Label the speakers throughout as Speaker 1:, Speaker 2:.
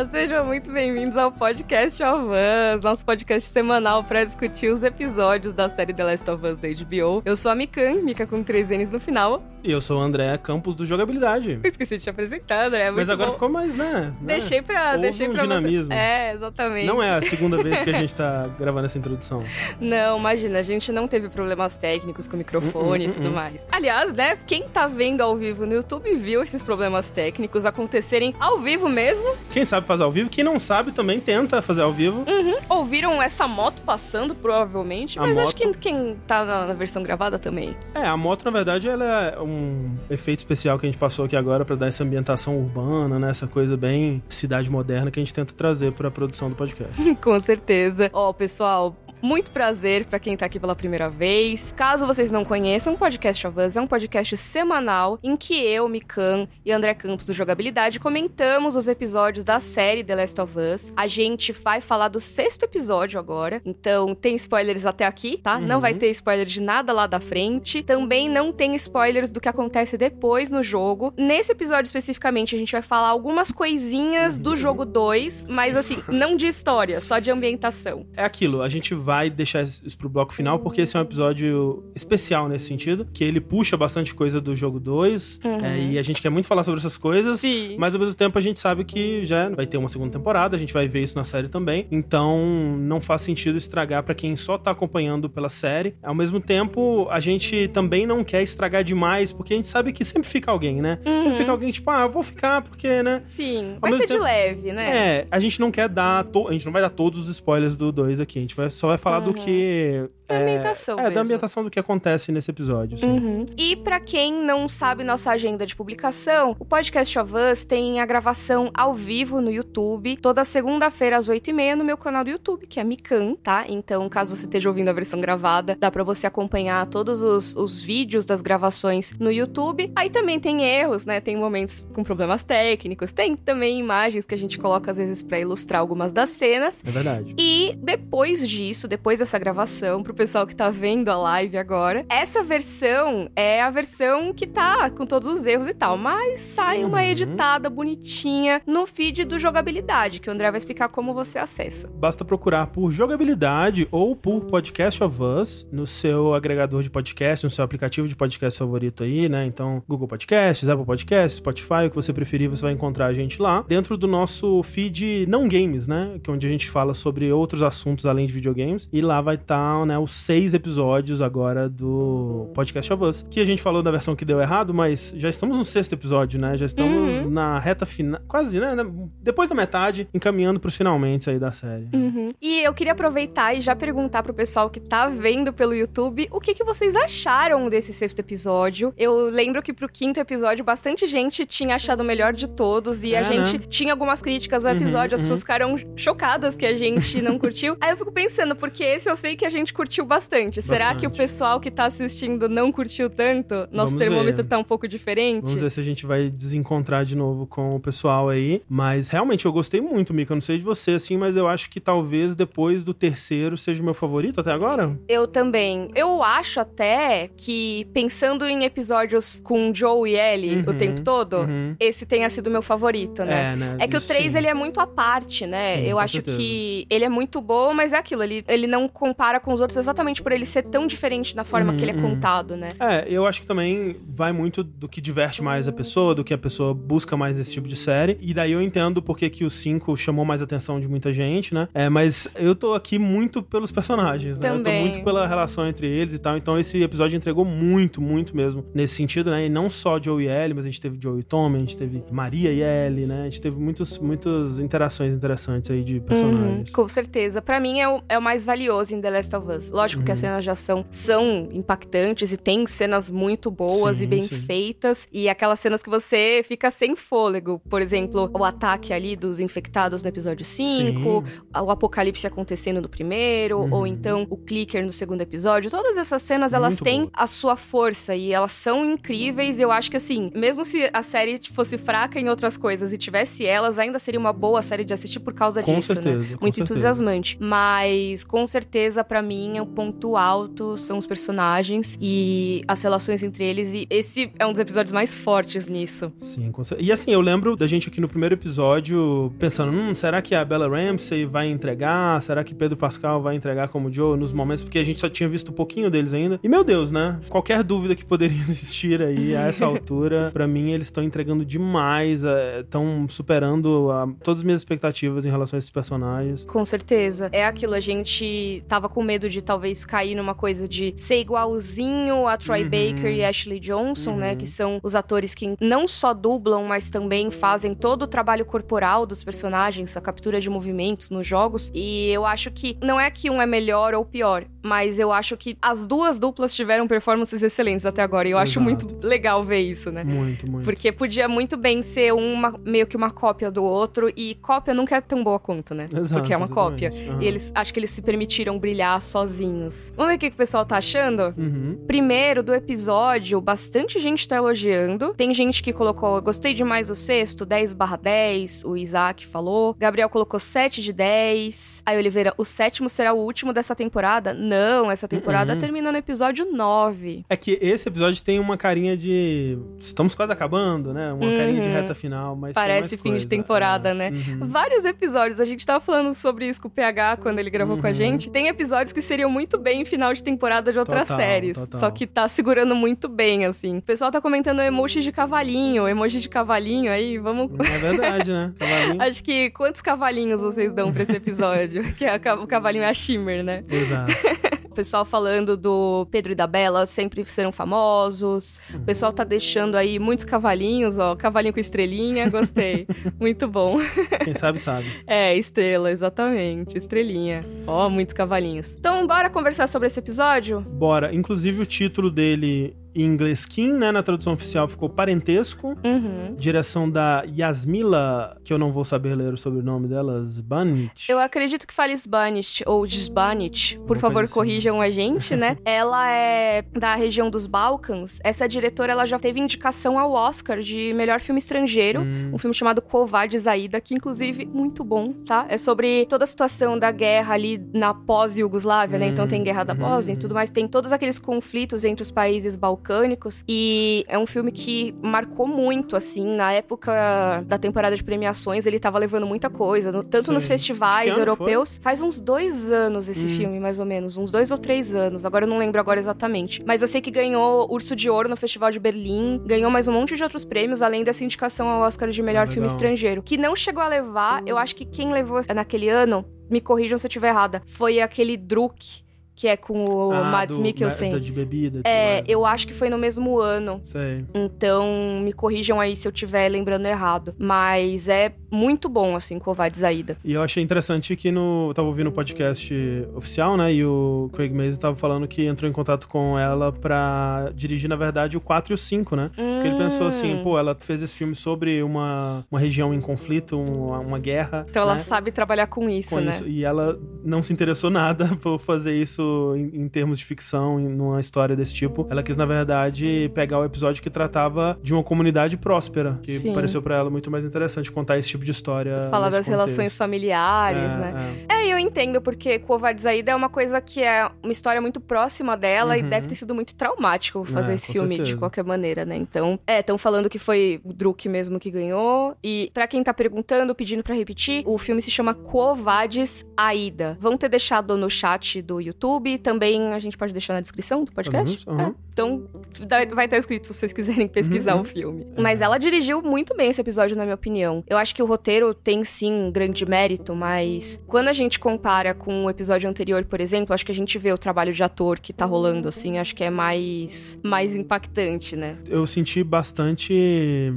Speaker 1: Olá, sejam muito bem-vindos ao Podcast of Us, nosso podcast semanal para discutir os episódios da série The Last of Us da HBO. Eu sou a Mikan, Mika com três N's no final.
Speaker 2: E eu sou o André Campos do Jogabilidade.
Speaker 1: Eu esqueci de te apresentar, André.
Speaker 2: Mas agora
Speaker 1: bom.
Speaker 2: ficou mais, né?
Speaker 1: Deixei pra,
Speaker 2: Houve
Speaker 1: deixei
Speaker 2: um
Speaker 1: pra
Speaker 2: dinamismo.
Speaker 1: você. É, exatamente.
Speaker 2: Não é a segunda vez que a gente tá gravando essa introdução.
Speaker 1: Não, imagina, a gente não teve problemas técnicos com o microfone
Speaker 2: Uh, uh,
Speaker 1: e tudo
Speaker 2: uh.
Speaker 1: mais. Aliás, né, quem tá vendo ao vivo no YouTube viu esses problemas técnicos acontecerem ao vivo mesmo.
Speaker 2: Quem sabe fazer ao vivo, quem não sabe também tenta fazer ao vivo.
Speaker 1: Ouviram essa moto passando, provavelmente,
Speaker 2: A
Speaker 1: mas acho
Speaker 2: moto.
Speaker 1: que quem tá na, na versão gravada também.
Speaker 2: É, a moto, na verdade, ela é um efeito especial que a gente passou aqui agora pra dar essa ambientação urbana, né? Essa coisa bem cidade moderna que a gente tenta trazer pra produção do podcast.
Speaker 1: Com certeza. Ó, pessoal, muito prazer pra quem tá aqui pela primeira vez. Caso vocês não conheçam, o Podcast of Us é um podcast semanal em que eu, Mikan e André Campos do Jogabilidade comentamos os episódios da série The Last of Us. A gente vai falar do sexto episódio agora, então tem spoilers até aqui, tá? Não
Speaker 2: Uhum.
Speaker 1: vai ter spoiler de nada lá da frente. Também não tem spoilers do que acontece depois no jogo. Nesse episódio especificamente, a gente vai falar algumas coisinhas do jogo 2, mas assim, não de história, só de ambientação.
Speaker 2: É aquilo, a gente vai deixar isso pro bloco final, porque esse é um episódio especial nesse sentido, que ele puxa bastante coisa do jogo 2, é, e a gente quer muito falar sobre essas coisas.
Speaker 1: Uhum. Sim.
Speaker 2: Mas ao mesmo tempo a gente sabe que já vai ter uma segunda temporada, a gente vai ver isso na série também. Então não faz sentido estragar pra quem só tá acompanhando pela série. Ao mesmo tempo, a gente também não quer estragar demais, porque a gente sabe que sempre fica alguém, né?
Speaker 1: Uhum.
Speaker 2: Sempre fica alguém tipo, ah, vou ficar porque, né?
Speaker 1: Sim,
Speaker 2: Ao
Speaker 1: vai ser de
Speaker 2: tempo-
Speaker 1: leve, né?
Speaker 2: É, a gente não quer dar. A gente não vai dar todos os spoilers do 2 aqui. A gente vai, só vai falar do que.
Speaker 1: Da
Speaker 2: é,
Speaker 1: ambientação
Speaker 2: É,
Speaker 1: mesmo.
Speaker 2: da ambientação do que acontece nesse episódio.
Speaker 1: Uhum. E pra quem não sabe nossa agenda de publicação, o Podcast of Us tem a gravação ao vivo no YouTube, toda segunda-feira às 8h30 no meu canal do YouTube, que é Mikan, tá? Então, caso você esteja ouvindo a versão gravada, dá pra você acompanhar todos os, os vídeos das gravações no YouTube. Aí também tem erros, né? Tem momentos com problemas técnicos, tem também imagens que a gente coloca às vezes pra ilustrar algumas das cenas.
Speaker 2: É verdade.
Speaker 1: E depois disso, depois dessa gravação, pro pessoal que tá vendo a live agora, essa versão é a versão que tá com todos os erros e tal, mas sai uma
Speaker 2: Uhum.
Speaker 1: editada bonitinha no feed do jogabilidade, que o André vai explicar como você acessa.
Speaker 2: Basta procurar por jogabilidade ou por Podcast of Us no seu agregador de podcast, no seu aplicativo de podcast favorito aí, né? Então, Google Podcasts, Apple Podcasts, Spotify, o que você preferir, você vai encontrar a gente lá. Dentro do nosso feed não games, né? Que é onde a gente fala sobre outros assuntos além de videogames. E lá vai estar, né, os seis episódios agora do Podcast of Us. Que a gente falou da versão que deu errado, mas já estamos no sexto episódio, né? Já estamos
Speaker 1: Uhum.
Speaker 2: na reta final, quase, né? Depois da metade, encaminhando pros finalmente aí da série.
Speaker 1: Uhum. E eu queria aproveitar e já perguntar pro pessoal que tá vendo pelo YouTube o que, que vocês acharam desse sexto episódio. Eu lembro que pro quinto episódio bastante gente tinha achado o melhor de todos e a
Speaker 2: É,
Speaker 1: gente
Speaker 2: né?
Speaker 1: tinha algumas críticas ao
Speaker 2: Uhum,
Speaker 1: episódio, as
Speaker 2: uhum.
Speaker 1: pessoas ficaram chocadas que a gente não curtiu. Aí eu fico pensando, porque esse eu sei que a gente curtiu bastante. Será que o
Speaker 2: Bastante.
Speaker 1: pessoal que tá assistindo não curtiu tanto? Nosso
Speaker 2: Vamos
Speaker 1: termômetro
Speaker 2: ver.
Speaker 1: tá um pouco diferente?
Speaker 2: Vamos ver se a gente vai desencontrar de novo com o pessoal aí. Mas realmente eu gostei muito, Mika. Eu não sei de você, assim, mas eu acho que talvez depois do terceiro seja o meu favorito até agora.
Speaker 1: Eu também. Eu acho até que, pensando em episódios com Joe e Ellie o
Speaker 2: Uhum,
Speaker 1: tempo todo,
Speaker 2: uhum.
Speaker 1: esse tenha sido meu favorito, né?
Speaker 2: É, né?
Speaker 1: É que o
Speaker 2: Isso
Speaker 1: 3,
Speaker 2: sim.
Speaker 1: ele é muito à parte, né?
Speaker 2: Sim,
Speaker 1: eu acho
Speaker 2: certeza.
Speaker 1: que ele é muito bom, mas é aquilo, ele, ele não compara com os outros exatamente por ele ser tão diferente na forma
Speaker 2: Uhum,
Speaker 1: que ele é
Speaker 2: uhum.
Speaker 1: contado, né?
Speaker 2: É, eu acho que também vai muito do que diverte mais a pessoa, do que a pessoa busca mais nesse tipo de série. E daí eu entendo porque que o 5 chamou mais atenção de muita gente, né? É, mas eu tô aqui muito pelos personagens, né? Eu tô
Speaker 1: Também.
Speaker 2: muito pela relação entre eles e tal. Então esse episódio entregou muito, muito mesmo nesse sentido, né? E não só Joe e Ellie, mas a gente teve Joe e Tommy, a gente teve Maria e Ellie, né? A gente teve muitos, muitas interações interessantes aí de
Speaker 1: Uhum,
Speaker 2: personagens.
Speaker 1: com certeza. Pra mim é o, é o mais valioso em The Last of Us. Lógico
Speaker 2: Uhum.
Speaker 1: que as cenas de ação são impactantes e tem cenas muito boas
Speaker 2: Sim,
Speaker 1: e bem
Speaker 2: sim.
Speaker 1: feitas. E aquelas cenas que você fica sem fôlego. Por exemplo, o ataque ali dos infectados no episódio 5, o apocalipse acontecendo no primeiro,
Speaker 2: Uhum.
Speaker 1: ou então o clicker no segundo episódio. Todas essas cenas, elas
Speaker 2: Muito
Speaker 1: têm
Speaker 2: boa.
Speaker 1: a sua força e elas são incríveis. Eu acho que assim, mesmo se a série fosse fraca em outras coisas e tivesse elas, ainda seria uma boa série de assistir por causa
Speaker 2: Com
Speaker 1: disso, né?
Speaker 2: certeza, com
Speaker 1: Muito
Speaker 2: certeza.
Speaker 1: entusiasmante. Mas, com certeza, pra mim, mim, o ponto alto são os personagens e as relações entre eles. E esse é um dos episódios mais fortes nisso.
Speaker 2: Sim, com certeza. E assim, eu lembro da gente aqui no primeiro episódio pensando: hum, será que a Bella Ramsey vai entregar? Será que Pedro Pascal vai entregar como Joe nos momentos? Porque a gente só tinha visto um pouquinho deles ainda. E meu Deus, né? Qualquer dúvida que poderia existir aí a essa altura, para mim eles estão entregando demais, estão é, superando a, todas as minhas expectativas em relação a esses personagens.
Speaker 1: Com certeza. É aquilo, a gente tava com medo de talvez cair numa coisa de ser igualzinho a Troy uhum. Baker e Ashley Johnson, né, uhum. né? Que são os atores que não só dublam, mas também fazem todo o trabalho corporal dos personagens, a captura de movimentos nos jogos. E eu acho que não é que um é melhor ou pior, mas eu acho que as duas duplas tiveram performances excelentes até agora. E eu Exato. acho muito legal ver isso, né?
Speaker 2: Muito, muito.
Speaker 1: Porque podia muito bem ser uma meio que uma cópia do outro, e cópia nunca é tão boa quanto, né?
Speaker 2: Exato,
Speaker 1: Porque é uma
Speaker 2: exatamente.
Speaker 1: cópia. Uhum. E eles acho que eles se permitiram brilhar sozinhos. Vamos ver o que, que o pessoal tá achando?
Speaker 2: Uhum.
Speaker 1: Primeiro, do episódio, bastante gente tá elogiando. Tem gente que colocou, gostei demais do sexto, 10 barra 10, o Isaac falou. Gabriel colocou 7 de 10. Aí Oliveira, o sétimo será o último dessa temporada? Não, essa temporada uhum. termina no episódio 9.
Speaker 2: É que esse episódio tem uma carinha de. Estamos quase acabando, né? Uma uhum. carinha de uhum. reta final, mas.
Speaker 1: Parece fim
Speaker 2: coisa.
Speaker 1: de temporada, é. né? Uhum. Vários episódios. A gente tava falando sobre isso com o PH quando ele gravou com a uhum. gente. Tem episódios que seriam muito bem em final de temporada de outras
Speaker 2: total,
Speaker 1: séries.
Speaker 2: Total.
Speaker 1: Só que tá segurando muito bem, assim. O pessoal tá comentando emoji de cavalinho, emoji de cavalinho aí, vamos.
Speaker 2: É verdade, né?
Speaker 1: Cavalinho. Acho que quantos cavalinhos vocês dão pra esse episódio? que é a, o cavalinho é a Shimmer, né?
Speaker 2: Exato.
Speaker 1: Pessoal falando do Pedro e da Bela sempre serão famosos. O pessoal tá deixando aí muitos cavalinhos, ó. Cavalinho com estrelinha, gostei. Muito bom.
Speaker 2: Quem sabe, sabe.
Speaker 1: É, estrela, exatamente. Estrelinha. Ó, muitos cavalinhos. Então, bora conversar sobre esse episódio?
Speaker 2: Bora. Inclusive, o título dele em inglês Kim, né? Na tradução oficial ficou Parentesco.
Speaker 1: Uhum.
Speaker 2: Direção da Yasmila, que eu não vou saber ler o sobrenome dela, Zbanich.
Speaker 1: Eu acredito que fale Zbanich ou Zbanich. Por Uma favor, assim. corrijam a gente, né? ela é da região dos Balcãs. Essa diretora, ela já teve indicação ao Oscar de melhor filme estrangeiro. Hum. Um filme chamado Covarde Zaida, que inclusive muito bom, tá? É sobre toda a situação da guerra ali na pós-Yugoslávia, hum. né? Então tem guerra da Bósnia hum. e tudo mais. Tem todos aqueles conflitos entre os países balcãs balcânicos. E é um filme que marcou muito, assim, na época da temporada de premiações, ele tava levando muita coisa, no, tanto Sim. nos festivais europeus. Foi? Faz uns dois anos esse hum. filme, mais ou menos, uns dois ou três anos. Agora eu não lembro agora exatamente. Mas eu sei que ganhou Urso de Ouro no Festival de Berlim, ganhou mais um monte de outros prêmios, além dessa indicação ao Oscar de melhor ah, filme estrangeiro. Que não chegou a levar, eu acho que quem levou naquele ano, me corrijam se eu estiver errada, foi aquele Druk que é com o ah, Mads Mikkelsen.
Speaker 2: De bebida.
Speaker 1: É, eu acho que foi no mesmo ano.
Speaker 2: Sei.
Speaker 1: Então, me corrijam aí se eu estiver lembrando errado. Mas é muito bom, assim, Covardes Aida.
Speaker 2: E eu achei interessante que no... Eu tava ouvindo o podcast oficial, né? E o Craig Mason tava falando que entrou em contato com ela pra dirigir, na verdade, o 4 e o 5, né? Hum. Porque ele pensou assim, hum. pô, ela fez esse filme sobre uma, uma região em conflito, uma, uma guerra.
Speaker 1: Então né? ela sabe trabalhar com isso, com né? Isso.
Speaker 2: E ela não se interessou nada por fazer isso em, em, termos de ficção, em, numa história desse tipo. Ela quis, na verdade, pegar o episódio que tratava de uma comunidade próspera, que Sim. pareceu para ela muito mais interessante contar esse tipo de história.
Speaker 1: Falar das
Speaker 2: contexto.
Speaker 1: relações familiares, é, né? É. é, eu entendo, porque Covardes Aida é uma coisa que é uma história muito próxima dela uhum. e deve ter sido muito traumático fazer é, esse filme, certeza. de qualquer maneira, né? Então, é, estão falando que foi o Druk mesmo que ganhou. E para quem tá perguntando, pedindo para repetir, o filme se chama Covades Aida. Vão ter deixado no chat do YouTube, também a gente pode deixar na descrição do podcast.
Speaker 2: Uhum, uhum.
Speaker 1: É, então vai estar escrito se vocês quiserem pesquisar uhum. o filme. Mas ela dirigiu muito bem esse episódio, na minha opinião. Eu acho que o roteiro tem sim um grande mérito, mas quando a gente compara com o episódio anterior, por exemplo, acho que a gente vê o trabalho de ator que tá rolando, assim, acho que é mais, mais impactante, né?
Speaker 2: Eu senti bastante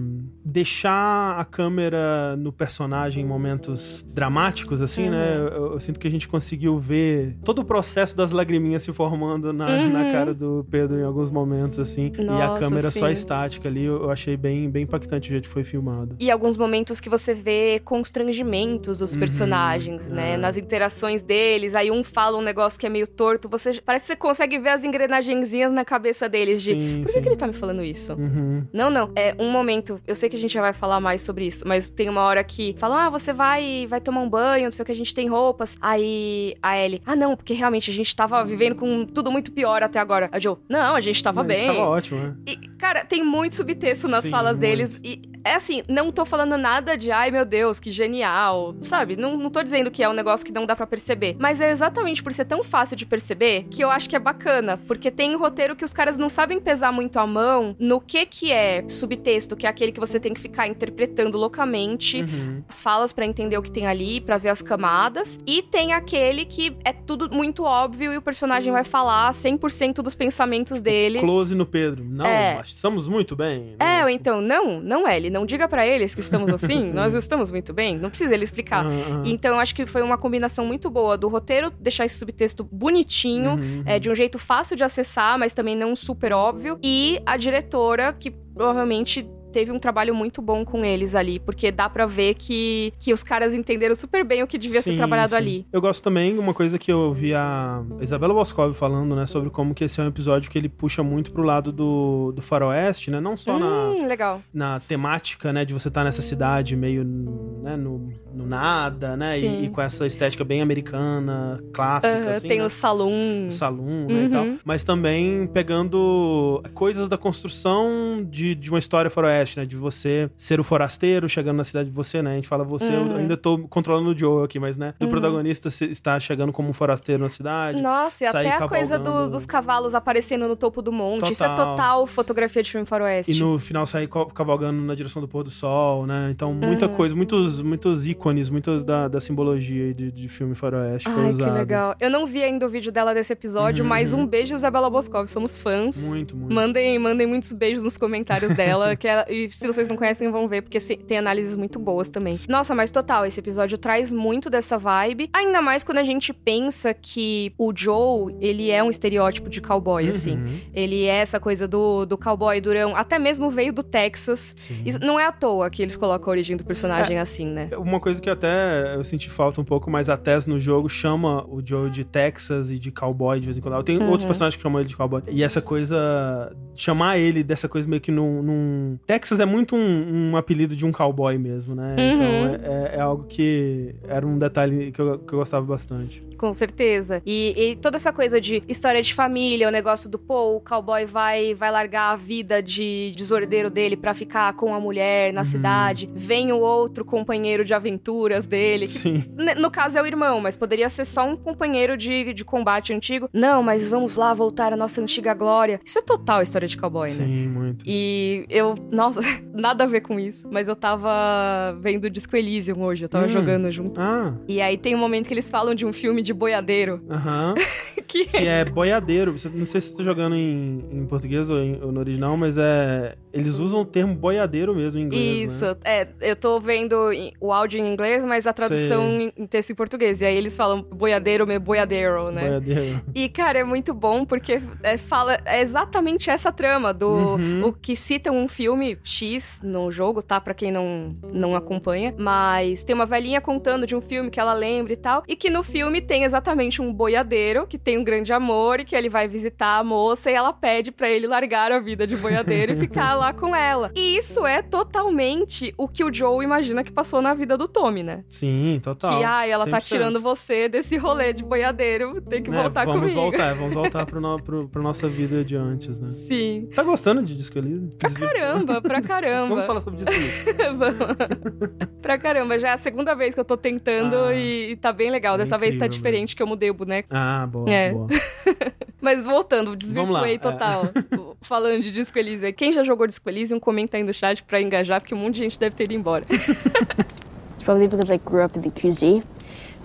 Speaker 2: deixar a câmera no personagem em momentos dramáticos, assim, né? uhum. né? Eu, eu, sinto que a gente conseguiu ver todo o processo das lagriminhas se formando na, uhum. na cara do Pedro em alguns momentos, assim. Nossa, e a câmera sim. só estática ali, eu achei bem, bem impactante o jeito que foi filmado.
Speaker 1: E alguns momentos que você vê constrangimentos dos uhum. personagens, né? É. Nas interações deles, aí um fala um negócio que é meio torto, você parece que você consegue ver as engrenagenzinhas na cabeça deles de sim, por que, que, ele tá me falando isso?
Speaker 2: Uhum.
Speaker 1: Não, não. É um momento. Eu sei que gente já vai falar mais sobre isso, mas tem uma hora que falam: ah, você vai, vai tomar um banho, não sei o que, a gente tem roupas. Aí a Ellie, ah, não, porque realmente a gente tava vivendo com tudo muito pior até agora. A Joe, não, a gente tava
Speaker 2: A
Speaker 1: bem.
Speaker 2: gente tava ótimo, né?
Speaker 1: E, cara, tem muito subtexto nas
Speaker 2: Sim,
Speaker 1: falas
Speaker 2: muito.
Speaker 1: deles. E é assim, não tô falando nada de ai meu Deus, que genial. Sabe? Não, não tô dizendo que é um negócio que não dá pra perceber. Mas é exatamente por ser tão fácil de perceber que eu acho que é bacana. Porque tem um roteiro que os caras não sabem pesar muito a mão no que que é subtexto, que é aquele que você tem que ficar interpretando loucamente
Speaker 2: Uhum.
Speaker 1: as falas pra entender o que tem ali, pra ver as camadas. E tem aquele que é tudo muito óbvio e o personagem vai falar 100% dos pensamentos dele.
Speaker 2: Close no Pedro. Não,
Speaker 1: É.
Speaker 2: estamos muito bem.
Speaker 1: É,
Speaker 2: né?
Speaker 1: ou então, não, não é ele. Não diga pra eles que estamos assim,
Speaker 2: Sim.
Speaker 1: nós estamos muito bem. Não precisa ele explicar.
Speaker 2: Ah.
Speaker 1: Então, eu acho que foi uma combinação muito boa do roteiro deixar esse subtexto bonitinho,
Speaker 2: Uhum,
Speaker 1: é, de um jeito fácil de acessar, mas também não super óbvio. E a diretora, que provavelmente teve um trabalho muito bom com eles ali, porque dá pra ver que, que os caras entenderam super bem o que devia ser
Speaker 2: Sim,
Speaker 1: trabalhado
Speaker 2: sim.
Speaker 1: ali.
Speaker 2: Eu gosto também, uma coisa que eu vi a Isabela Boscov falando, né, sobre como que esse é um episódio que ele puxa muito pro lado do, do faroeste, né, não só na,
Speaker 1: Hum, legal.
Speaker 2: na temática, né, de você estar nessa cidade meio, né, no, no nada, né, e, e com essa estética bem americana, clássica,
Speaker 1: Aham,
Speaker 2: assim,
Speaker 1: tem
Speaker 2: né?
Speaker 1: o salão.
Speaker 2: o salão, né, e tal.
Speaker 1: Uhum.
Speaker 2: Mas também pegando coisas da construção de, de uma história faroeste, né? De você ser o forasteiro chegando na cidade de você, né? A gente fala você, eu
Speaker 1: Uhum.
Speaker 2: ainda tô controlando o Joe aqui, mas, né? Do
Speaker 1: Uhum.
Speaker 2: protagonista estar chegando como um forasteiro na cidade.
Speaker 1: Nossa, e até a coisa do- dos cavalos aparecendo no topo do monte. Isso é
Speaker 2: Total.
Speaker 1: total fotografia de filme faroeste.
Speaker 2: E no final sair cavalgando na direção do pôr do sol, né? Então, muita
Speaker 1: Uhum.
Speaker 2: coisa, muitos, muitos ícones, muitos da, da simbologia de, de filme faroeste foi
Speaker 1: Ai,
Speaker 2: usado.
Speaker 1: que legal. Eu não vi ainda o vídeo dela desse episódio, mas
Speaker 2: uhum.
Speaker 1: um beijo, Isabela Boscov. Somos fãs.
Speaker 2: Muito, muito.
Speaker 1: Mandem, mandem muitos beijos nos comentários dela. que ela- e se vocês não conhecem, vão ver, porque tem análises muito boas também. Nossa, mas total, esse episódio traz muito dessa vibe. Ainda mais quando a gente pensa que o Joe, ele é um estereótipo de cowboy, assim.
Speaker 2: Uhum,
Speaker 1: Ele é essa coisa do, do cowboy durão. Até mesmo veio do Texas.
Speaker 2: sim.
Speaker 1: Isso não é à toa que eles colocam a origem do personagem assim, né?
Speaker 2: Uma coisa que até eu senti falta um pouco, mas a Tess no jogo chama o Joe de Texas e de cowboy de vez em quando. Tem
Speaker 1: Uhum.
Speaker 2: outros personagens que chamam ele de cowboy. E essa coisa, chamar ele dessa coisa meio que num. num- Texas é muito um, um apelido de um cowboy mesmo, né?
Speaker 1: Uhum.
Speaker 2: Então é, é- é algo que era um detalhe que eu, que eu gostava bastante.
Speaker 1: Com certeza. E, e toda essa coisa de história de família, o negócio do, pô, o cowboy vai, vai largar a vida de desordeiro dele pra ficar com a mulher na
Speaker 2: Uhum.
Speaker 1: cidade. Vem o outro companheiro de aventuras dele. que
Speaker 2: Sim.
Speaker 1: No caso é o irmão, mas poderia ser só um companheiro de, de combate antigo. Não, mas vamos lá voltar à nossa antiga glória. Isso é total história de cowboy, né?
Speaker 2: Sim, muito.
Speaker 1: E eu, nossa, nada a ver com isso, mas eu tava vendo Disco Elysium hoje, eu tava
Speaker 2: Hum.
Speaker 1: jogando junto.
Speaker 2: Ah,
Speaker 1: E aí tem um momento que eles falam de um filme de boiadeiro,
Speaker 2: aham.
Speaker 1: que
Speaker 2: que é boiadeiro. Não sei se você tá jogando em, em português ou, em- ou no original, mas é. Eles usam o termo boiadeiro mesmo em inglês.
Speaker 1: Isso,
Speaker 2: Né?
Speaker 1: é, eu tô vendo o áudio em inglês, mas a tradução em, em texto em português. E aí eles falam boiadeiro, meu boiadeiro, né?
Speaker 2: Boiadeiro.
Speaker 1: E, cara, é muito bom porque é, fala é exatamente essa trama do
Speaker 2: Uhum.
Speaker 1: o que cita um filme X no jogo, tá? Pra quem não, não acompanha. Mas tem uma velhinha contando de um filme que ela lembra e tal. E que no filme tem exatamente um boiadeiro que tem um grande amor e que ele vai visitar a moça e ela pede pra ele largar a vida de boiadeiro e ficar lá com ela. E isso é totalmente o que o Joe imagina que passou na vida do Tommy, né?
Speaker 2: Sim, total.
Speaker 1: Que, ai, ela tá
Speaker 2: 100%.
Speaker 1: tirando você desse rolê de boiadeiro, tem que
Speaker 2: É,
Speaker 1: voltar
Speaker 2: vamos
Speaker 1: comigo.
Speaker 2: voltar, vamos voltar pro, no, pro, pra nossa vida de antes, né?
Speaker 1: Sim.
Speaker 2: Tá gostando de Disco Elysium?
Speaker 1: Pra caramba, pra caramba.
Speaker 2: Vamos falar sobre Disco Elysium.
Speaker 1: Vamos. pra caramba, já é a segunda vez que eu tô tentando
Speaker 2: Ah.
Speaker 1: e, e tá bem legal.
Speaker 2: É
Speaker 1: Dessa vez tá
Speaker 2: incrível,
Speaker 1: diferente que eu mudei o boneco.
Speaker 2: Ah, boa,
Speaker 1: É.
Speaker 2: boa.
Speaker 1: Mas voltando, desvirtuei
Speaker 2: lá,
Speaker 1: total. Falando de Disco Elysium. Quem já jogou Disco Elysium, comenta aí no chat pra engajar, porque um monte de gente deve ter ido embora.
Speaker 3: It's probably because I grew up in the QZ.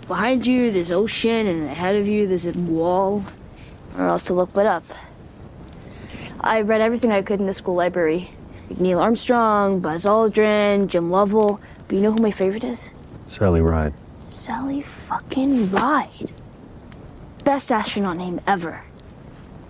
Speaker 3: Behind you, there's ocean, and ahead of you, there's a wall. Or else to look but up. I read everything I could in the school library. Like Neil Armstrong, Buzz Aldrin, Jim Lovell. But you know who my favorite is?
Speaker 4: Sally Ride.
Speaker 3: Sally fucking Ride. Best astronaut name ever.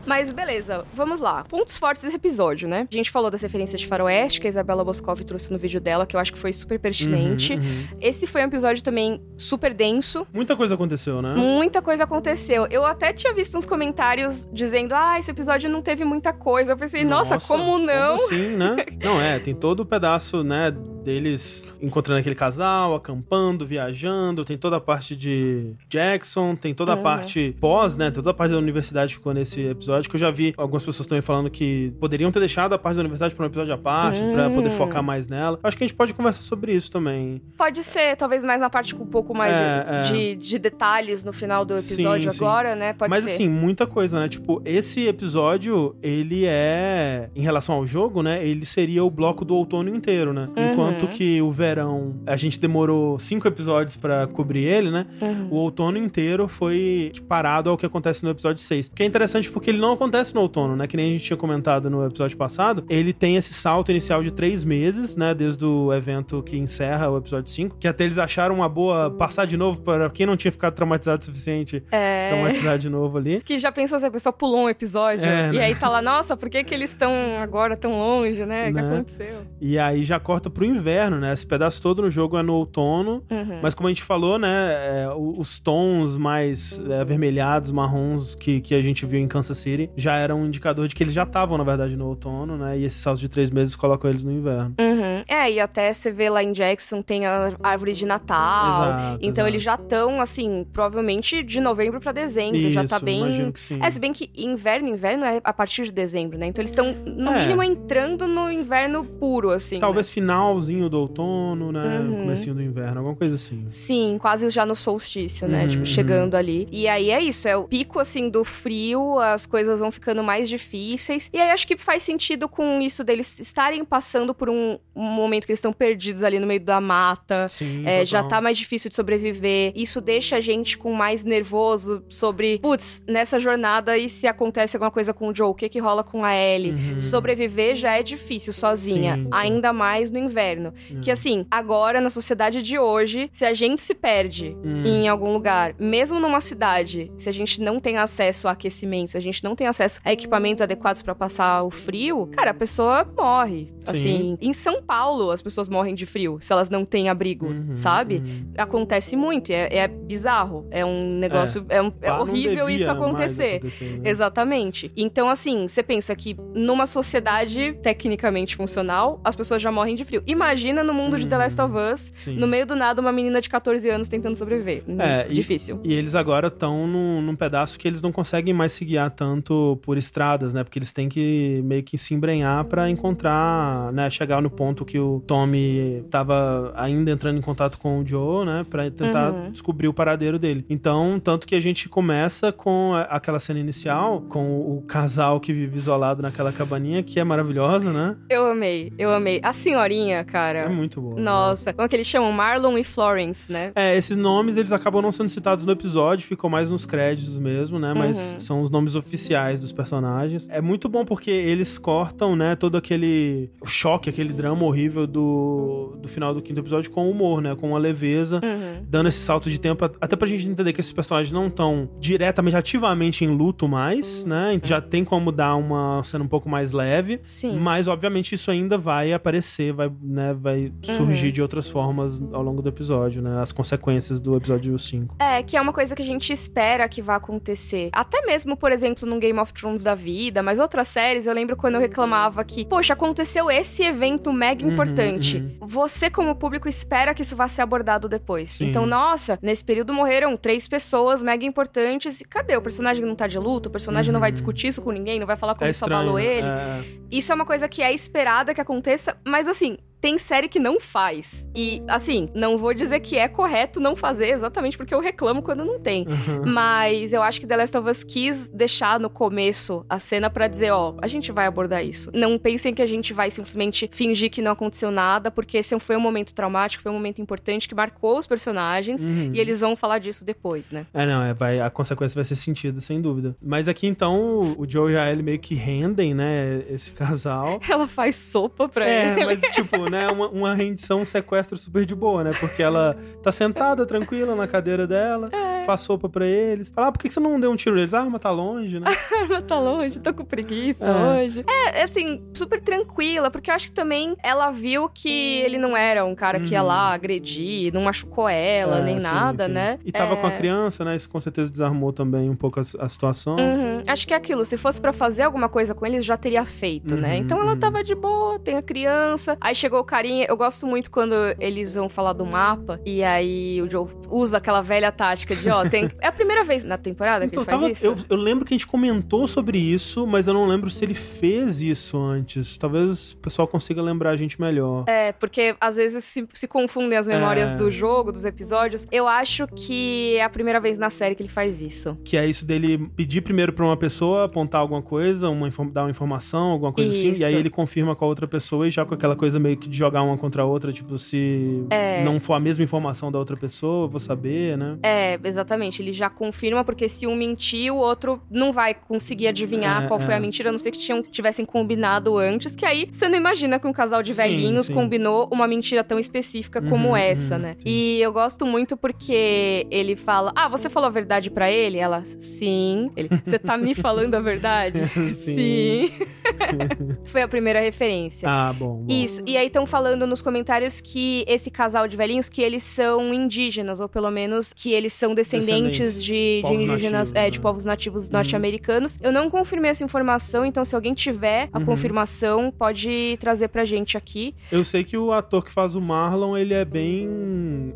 Speaker 1: Mas beleza, vamos lá. Pontos fortes desse episódio, né? A gente falou das referências de faroeste que a Isabela Boscov trouxe no vídeo dela, que eu acho que foi super pertinente.
Speaker 2: Uhum, uhum.
Speaker 1: Esse foi um episódio também super denso.
Speaker 2: Muita coisa aconteceu, né?
Speaker 1: Muita coisa aconteceu. Eu até tinha visto uns comentários dizendo: ah, esse episódio não teve muita coisa. Eu pensei, nossa, como não?
Speaker 2: Como assim, né? não, é, tem todo o pedaço, né, deles encontrando aquele casal, acampando, viajando, tem toda a parte de Jackson, tem toda a
Speaker 1: Uhum.
Speaker 2: parte pós, né? Tem toda a parte da universidade que ficou nesse episódio, que eu já vi algumas pessoas também falando que poderiam ter deixado a parte da universidade para um episódio à parte, pra
Speaker 1: Hum.
Speaker 2: poder focar mais nela. Acho que a gente pode conversar sobre isso também.
Speaker 1: Pode ser, talvez mais na parte com um pouco mais de-
Speaker 2: É, é.
Speaker 1: De, de detalhes no final do episódio
Speaker 2: Sim, sim.
Speaker 1: agora, né? Pode
Speaker 2: Mas
Speaker 1: ser.
Speaker 2: assim, muita coisa, né? Tipo, esse episódio, ele é, em relação ao jogo, né? Ele seria o bloco do outono inteiro, né?
Speaker 1: Uhum.
Speaker 2: Enquanto que o verão, a gente demorou cinco episódios pra cobrir ele, né?
Speaker 1: Uhum.
Speaker 2: O outono inteiro foi parado ao que acontece no episódio 6. Que é interessante porque ele não acontece no outono, né? Que nem a gente tinha comentado no episódio passado. Ele tem esse salto inicial de três meses, né? Desde o evento que encerra o episódio 5. Que até eles acharam uma boa passar de novo para quem não tinha ficado traumatizado o suficiente
Speaker 1: É.
Speaker 2: traumatizar de novo ali.
Speaker 1: Que já pensou se a pessoa pulou um episódio
Speaker 2: É,
Speaker 1: e
Speaker 2: né?
Speaker 1: aí tá lá, nossa, por que, que eles estão agora tão longe, né? O que
Speaker 2: Né?
Speaker 1: aconteceu?
Speaker 2: E aí já corta pro inverno, né? Esse pedaço todo no jogo é no outono.
Speaker 1: Uhum.
Speaker 2: Mas como a gente falou, né? é, os tons mais é, avermelhados, marrons que, que a gente viu em Kansas City já eram um indicador de que eles já estavam, na verdade, no outono, né? E esse salto de três meses colocam eles no inverno.
Speaker 1: Uhum. É, e até você vê lá em Jackson tem a árvore de Natal.
Speaker 2: Exato,
Speaker 1: então
Speaker 2: exato.
Speaker 1: eles já estão, assim, provavelmente de novembro pra dezembro. já tá
Speaker 2: Isso,
Speaker 1: bem.
Speaker 2: que sim.
Speaker 1: É, se bem que inverno, inverno é a partir de dezembro, né? Então eles estão, no
Speaker 2: É.
Speaker 1: mínimo, entrando no inverno puro, assim.
Speaker 2: Talvez finalzinho do outono, né?
Speaker 1: Uhum.
Speaker 2: Comecinho do inverno, alguma coisa assim.
Speaker 1: Sim, quase já no solstício, né?
Speaker 2: Uhum,
Speaker 1: tipo,
Speaker 2: uhum.
Speaker 1: chegando ali. E aí é isso, é o pico, assim, do frio, as coisas vão ficando mais difíceis. E aí acho que faz sentido com isso deles estarem passando por um, um momento que eles estão perdidos ali no meio da mata.
Speaker 2: Sim,
Speaker 1: É, já tá mais difícil de sobreviver. Isso deixa a gente com mais nervoso sobre, putz, nessa jornada e se acontece alguma coisa com o Joe, o que que rola com a Ellie?
Speaker 2: Uhum.
Speaker 1: Sobreviver já é difícil sozinha,
Speaker 2: Sim,
Speaker 1: ainda mais no inverno.
Speaker 2: Uhum.
Speaker 1: Que assim, agora na sociedade de hoje, se a gente se perde
Speaker 2: Hum.
Speaker 1: em algum lugar, mesmo numa cidade, se a gente não tem acesso a aquecimento, se a gente não tem acesso a equipamentos adequados pra passar o frio, cara, a pessoa morre.
Speaker 2: Sim.
Speaker 1: Assim, em São Paulo as pessoas morrem de frio se elas não têm abrigo,
Speaker 2: Uhum,
Speaker 1: sabe?
Speaker 2: uhum.
Speaker 1: Acontece muito, e é, é bizarro. É um negócio. É, um- é
Speaker 2: Lá não
Speaker 1: horrível
Speaker 2: devia
Speaker 1: isso acontecer.
Speaker 2: acontecer, né?
Speaker 1: Exatamente. Então, assim, você pensa que numa sociedade tecnicamente funcional, as pessoas já morrem de frio. Imagina no mundo de The Last of Us,
Speaker 2: Sim.
Speaker 1: no meio do nada, uma menina de 14 anos tentando sobreviver. Hum,
Speaker 2: É, e-
Speaker 1: Difícil.
Speaker 2: E eles agora estão num, num pedaço que eles não conseguem mais se guiar tanto por estradas, né? Porque eles têm que meio que se embrenhar pra encontrar, né? Chegar no ponto que o Tommy tava ainda entrando em contato com o Joe, né? Pra tentar
Speaker 1: Uhum.
Speaker 2: descobrir o paradeiro dele. Então, tanto que a gente começa com aquela cena inicial, com o casal que vive isolado naquela cabaninha, que é maravilhosa, né?
Speaker 1: Eu amei, eu amei. A senhorinha, cara.
Speaker 2: É muito boa.
Speaker 1: Nossa, como é que eles chamam? Marlon e Florence, né?
Speaker 2: É, esses nomes eles acabam não sendo citados no episódio, ficam mais nos créditos mesmo, né? Mas
Speaker 1: Uhum.
Speaker 2: são os nomes oficiais dos personagens. É muito bom porque eles cortam, né, todo aquele choque, aquele drama horrível do, do final do quinto episódio com humor, né? Com uma leveza.
Speaker 1: Uhum.
Speaker 2: Dando esse salto de tempo, até pra gente entender que esses personagens não estão diretamente, ativamente em luto mais, né? Já tem como dar uma cena um pouco mais leve.
Speaker 1: Sim.
Speaker 2: Mas, obviamente, isso ainda vai aparecer, vai, né, vai surgir
Speaker 1: Uhum.
Speaker 2: de outras formas ao longo do episódio, né? As consequências do episódio 5.
Speaker 1: É, que é uma coisa que a gente espera que vá acontecer. Até mesmo, por exemplo, num Game of Thrones da vida, mas outras séries, eu lembro quando eu reclamava que, poxa, aconteceu esse evento mega
Speaker 2: Uhum,
Speaker 1: importante.
Speaker 2: uhum.
Speaker 1: Você, como público, espera que isso vá ser abordado depois.
Speaker 2: Sim.
Speaker 1: Então, nossa, nesse período morreram três pessoas mega importantes. E cadê? O personagem não tá de luto? O personagem não vai
Speaker 2: Uhum.
Speaker 1: discutir isso com ninguém? Não vai falar como
Speaker 2: É
Speaker 1: isso abalou
Speaker 2: né?
Speaker 1: ele?
Speaker 2: É,
Speaker 1: Isso é uma coisa que é esperada que aconteça, mas assim, tem série que não faz. E, assim, não vou dizer que é correto não fazer, exatamente porque eu reclamo quando não tem.
Speaker 2: uhum.
Speaker 1: Mas eu acho que The Last of Us quis deixar no começo a cena pra dizer, ó, a gente vai abordar isso. Não pensem que a gente vai simplesmente fingir que não aconteceu nada, porque esse foi um momento traumático, foi um momento importante que marcou os personagens
Speaker 2: Uhum.
Speaker 1: e eles vão falar disso depois, né?
Speaker 2: É, não, é, vai, a consequência vai ser sentida, sem dúvida. Mas aqui, então, o Joe e a Ellie meio que rendem, né, esse casal.
Speaker 1: Ela faz sopa pra
Speaker 2: É,
Speaker 1: ele.
Speaker 2: mas, tipo, né, uma, uma rendição, um sequestro super de boa, né? Porque ela tá sentada, tranquila, na cadeira dela,
Speaker 1: É.
Speaker 2: faz sopa pra eles. Fala, ah, por que você não deu um tiro neles? Ah, mas tá longe, né?
Speaker 1: A arma tá longe, tô com preguiça
Speaker 2: É.
Speaker 1: hoje. É, assim, super tranquila, porque eu acho que também ela viu que ele não era um cara que ia
Speaker 2: Uhum.
Speaker 1: lá agredir, não machucou ela,
Speaker 2: É,
Speaker 1: nem
Speaker 2: sim,
Speaker 1: nada,
Speaker 2: sim.
Speaker 1: né?
Speaker 2: E tava
Speaker 1: É.
Speaker 2: com a criança, né? Isso com certeza desarmou também um pouco a, a situação.
Speaker 1: Uhum. Acho que é aquilo, se fosse pra fazer alguma coisa com eles, já teria feito, né?
Speaker 2: Uhum,
Speaker 1: Então ela
Speaker 2: uhum.
Speaker 1: tava de boa, tem a criança. Aí chegou o carinha. Eu gosto muito quando eles vão falar do mapa. E aí o Joe usa aquela velha tática de, ó, tem. É a primeira vez na temporada
Speaker 2: Então,
Speaker 1: que ele faz
Speaker 2: tava-
Speaker 1: isso?
Speaker 2: eu, eu lembro que a gente comentou sobre isso, mas eu não lembro se ele fez isso antes. Talvez o pessoal consiga lembrar a gente melhor.
Speaker 1: É, porque às vezes se, se confundem as memórias
Speaker 2: É.
Speaker 1: do jogo, dos episódios. Eu acho que é a primeira vez na série que ele faz isso.
Speaker 2: Que é isso dele pedir primeiro pra uma pessoa apontar alguma coisa, uma, dar uma informação, alguma coisa assim,
Speaker 1: Isso.
Speaker 2: e aí ele confirma com a outra pessoa e já com aquela coisa meio que de jogar uma contra a outra, tipo, se
Speaker 1: É.
Speaker 2: não for a mesma informação da outra pessoa, eu vou saber, né?
Speaker 1: É, exatamente. Ele já confirma, porque se um mentir, o outro não vai conseguir adivinhar
Speaker 2: É,
Speaker 1: qual foi
Speaker 2: é.
Speaker 1: a mentira, a não ser que tinham, tivessem combinado antes. Que aí você não imagina que um casal de
Speaker 2: Sim,
Speaker 1: velhinhos
Speaker 2: sim.
Speaker 1: combinou uma mentira tão específica como
Speaker 2: Uhum,
Speaker 1: essa,
Speaker 2: uhum,
Speaker 1: né?
Speaker 2: sim.
Speaker 1: E eu gosto muito porque ele fala: Ah, você falou a verdade pra ele? Ela, sim. Ele, você tá me falando a verdade?
Speaker 2: Sim.
Speaker 1: Foi a primeira referência.
Speaker 2: Ah, bom. bom.
Speaker 1: Isso, e aí estão falando nos comentários que esse casal de velhinhos, que eles são indígenas, ou pelo menos que eles são descendentes,
Speaker 2: Descendentes.
Speaker 1: de, de indígenas,
Speaker 2: nativos,
Speaker 1: é,
Speaker 2: né?
Speaker 1: de povos nativos norte-americanos. Eu não confirmei essa informação, então se alguém tiver a
Speaker 2: Uhum.
Speaker 1: confirmação, pode trazer pra gente aqui.
Speaker 2: Eu sei que o ator que faz o Marlon, ele é bem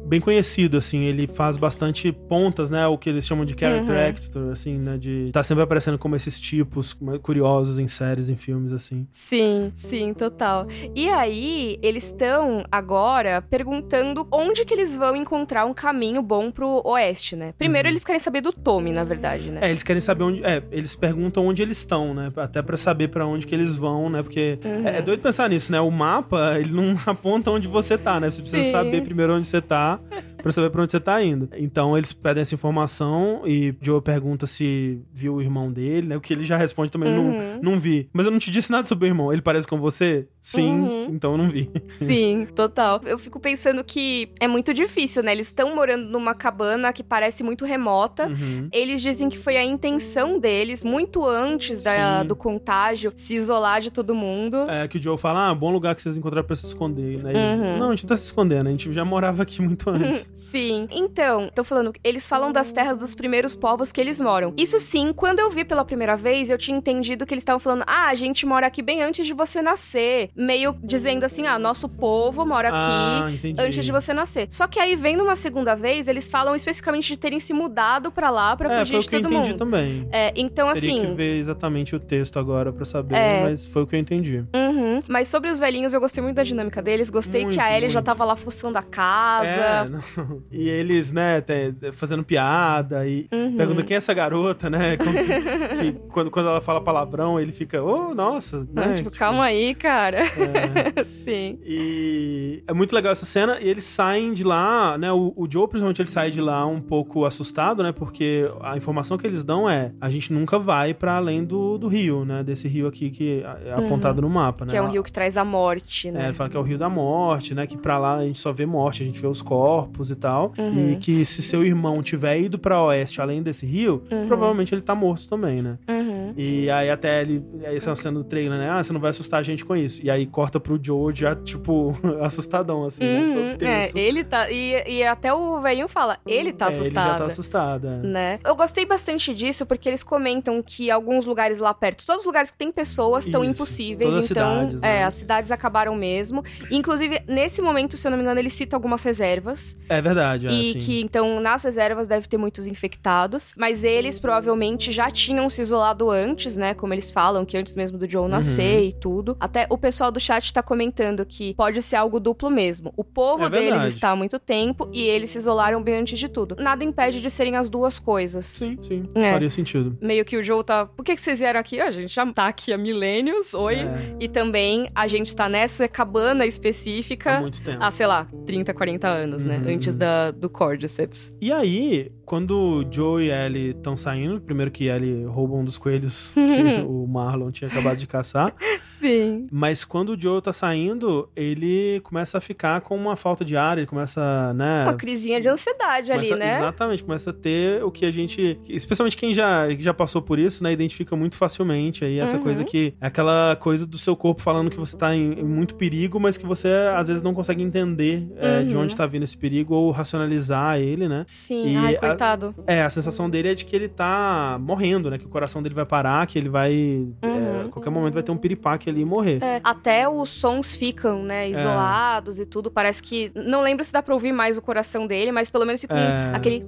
Speaker 2: bem conhecido, assim, ele faz bastante pontas, né, o que eles chamam de character
Speaker 1: Uhum.
Speaker 2: actor, assim, né, de tá sempre aparecendo como esses tipos curiosos em séries, em filmes, assim.
Speaker 1: Sim, sim, total. E aí, eles estão agora perguntando onde que eles vão encontrar um caminho bom pro oeste, né? Primeiro,
Speaker 2: Uhum.
Speaker 1: eles querem saber do Tommy, na verdade, né?
Speaker 2: É, eles querem saber onde, é, eles perguntam onde eles estão, né, até pra saber pra onde que eles vão, né, porque
Speaker 1: Uhum.
Speaker 2: é, é doido pensar nisso, né, o mapa, ele não aponta onde você tá, né, você precisa
Speaker 1: Sim.
Speaker 2: saber primeiro onde você tá pra saber pra onde você tá indo. Então, eles pedem essa informação e Joe pergunta se viu o irmão dele, né, o que ele já responde também, não,
Speaker 1: Uhum.
Speaker 2: não vi. Mas eu não te disse nada sobre o irmão, ele parece com você? Sim,
Speaker 1: Uhum.
Speaker 2: então eu não vi.
Speaker 1: Sim, total. Eu fico pensando que é muito difícil, né? Eles estão morando numa cabana que parece muito remota.
Speaker 2: Uhum.
Speaker 1: Eles dizem que foi a intenção deles, muito antes da- do contágio, se isolar de todo mundo.
Speaker 2: É que o Joe fala, ah, bom lugar que vocês encontraram pra se esconder, né? Eles,
Speaker 1: Uhum.
Speaker 2: Não, a gente não tá se escondendo, a gente já morava aqui muito antes.
Speaker 1: Sim. Então, tô falando, eles falam das terras dos primeiros povos que eles moram. Isso sim, quando eu vi pela primeira vez, eu tinha entendido que eles estavam falando: ah, a gente mora aqui bem antes de você nascer. Meio dizendo assim: ah, nosso povo mora
Speaker 2: ah,
Speaker 1: aqui.
Speaker 2: entendi.
Speaker 1: Antes de você nascer. Só que aí, vendo uma segunda vez, eles falam especificamente de terem se mudado pra lá pra
Speaker 2: É,
Speaker 1: fugir de todo mundo.
Speaker 2: também.
Speaker 1: É, então,
Speaker 2: Teria
Speaker 1: assim.
Speaker 2: que ver exatamente o texto agora pra saber,
Speaker 1: É.
Speaker 2: mas foi o que eu entendi.
Speaker 1: Uhum. Mas sobre os velhinhos, eu gostei muito da dinâmica deles. Gostei
Speaker 2: Muito,
Speaker 1: que a Ellie já
Speaker 2: muito.
Speaker 1: tava lá fuçando a
Speaker 2: É,
Speaker 1: casa.
Speaker 2: não. E eles, né, fazendo piada e
Speaker 1: Uhum.
Speaker 2: perguntando quem é essa garota, né? Que- que quando, quando ela fala palavrão, ele fica, oh, nossa,
Speaker 1: Não,
Speaker 2: né?
Speaker 1: tipo, calma aí, cara.
Speaker 2: É.
Speaker 1: Sim.
Speaker 2: E é muito legal essa cena. E eles saem de lá, né? O, o Joe, principalmente, ele sai de lá um pouco assustado, né? Porque a informação que eles dão é: a gente nunca vai pra além do, do rio, né? Desse rio aqui que é apontado no mapa, né?
Speaker 1: Que é um rio que traz a morte,
Speaker 2: É,
Speaker 1: né?
Speaker 2: ele fala que é o rio da morte, né? Que pra lá a gente só vê morte, a gente vê os corpos e tal.
Speaker 1: Uhum.
Speaker 2: E que se seu irmão tiver ido pra oeste além desse rio,
Speaker 1: Uhum.
Speaker 2: provavelmente ele tá morto também, né?
Speaker 1: Uhum.
Speaker 2: E aí até ele. Essa é uma cena do trailer, né? Ah, você não vai assustar a gente com isso. E aí corta pro Joe já, tipo, assustadão, assim, né?
Speaker 1: Uhum. É, ele tá. E, e até o velhinho fala, ele tá
Speaker 2: É,
Speaker 1: assustado.
Speaker 2: Ele já tá assustado. é.
Speaker 1: Né? Eu gostei bastante disso porque eles comentam que alguns lugares lá perto, todos os lugares que tem pessoas estão impossíveis,
Speaker 2: todas as
Speaker 1: então
Speaker 2: cidades,
Speaker 1: é,
Speaker 2: né?
Speaker 1: as cidades acabaram mesmo. Inclusive, nesse momento, se eu não me engano, ele cita algumas reservas
Speaker 2: É verdade, é,
Speaker 1: e
Speaker 2: assim.
Speaker 1: que então nas reservas deve ter muitos infectados, mas eles provavelmente já tinham se isolado antes, né? Como eles falam, que antes mesmo do
Speaker 2: Uhum.
Speaker 1: Joe nascer e tudo. Até o pessoal do chat tá comentando que pode ser algo duplo mesmo. O povo
Speaker 2: É
Speaker 1: deles está há muito tempo e eles se isolaram bem antes de tudo. Nada impede de serem as duas coisas.
Speaker 2: Sim, sim.
Speaker 1: É.
Speaker 2: Faria sentido.
Speaker 1: Meio que o Joe tá. Por que, que vocês vieram aqui? Ah, a gente já tá aqui há milênios, oi.
Speaker 2: É,
Speaker 1: E também a gente tá nessa cabana
Speaker 2: há
Speaker 1: específica
Speaker 2: muito tempo.
Speaker 1: há, sei lá, 30, 40 anos, né?
Speaker 2: Uhum,
Speaker 1: Antes
Speaker 2: uhum.
Speaker 1: Da, do Cordyceps.
Speaker 2: E aí, quando Joe e Ellie estão saindo, primeiro que Ellie rouba um dos coelhos que o Marlon tinha acabado de caçar.
Speaker 1: Sim.
Speaker 2: Mas quando o Joe tá saindo, ele começa a ficar com uma falta de ar, ele começa, né?
Speaker 1: Uma crisinha de ansiedade
Speaker 2: começa-
Speaker 1: ali, né?
Speaker 2: Exatamente, começa a ter o que a gente. Especialmente quem já, já passou por isso, né? Identifica muito facilmente aí essa
Speaker 1: Uhum.
Speaker 2: coisa que é aquela coisa do seu corpo falando que você tá em, em muito perigo, mas que você às vezes não consegue entender é, de
Speaker 1: Uhum.
Speaker 2: onde tá vindo esse perigo ou racionalizar ele, né?
Speaker 1: Sim,
Speaker 2: E
Speaker 1: ai,
Speaker 2: a-
Speaker 1: coitado.
Speaker 2: É, a sensação dele é de que ele tá morrendo, né? Que o coração dele vai parar, que ele vai. é,
Speaker 1: Uhum.
Speaker 2: a qualquer momento vai ter um piripaque ali e morrer.
Speaker 1: É, até os sons ficam, né, isolados e tudo. Parece que. Não lembro se dá pra ouvir mais o coração dele, mas pelo menos fica um-
Speaker 2: É.
Speaker 1: aquele.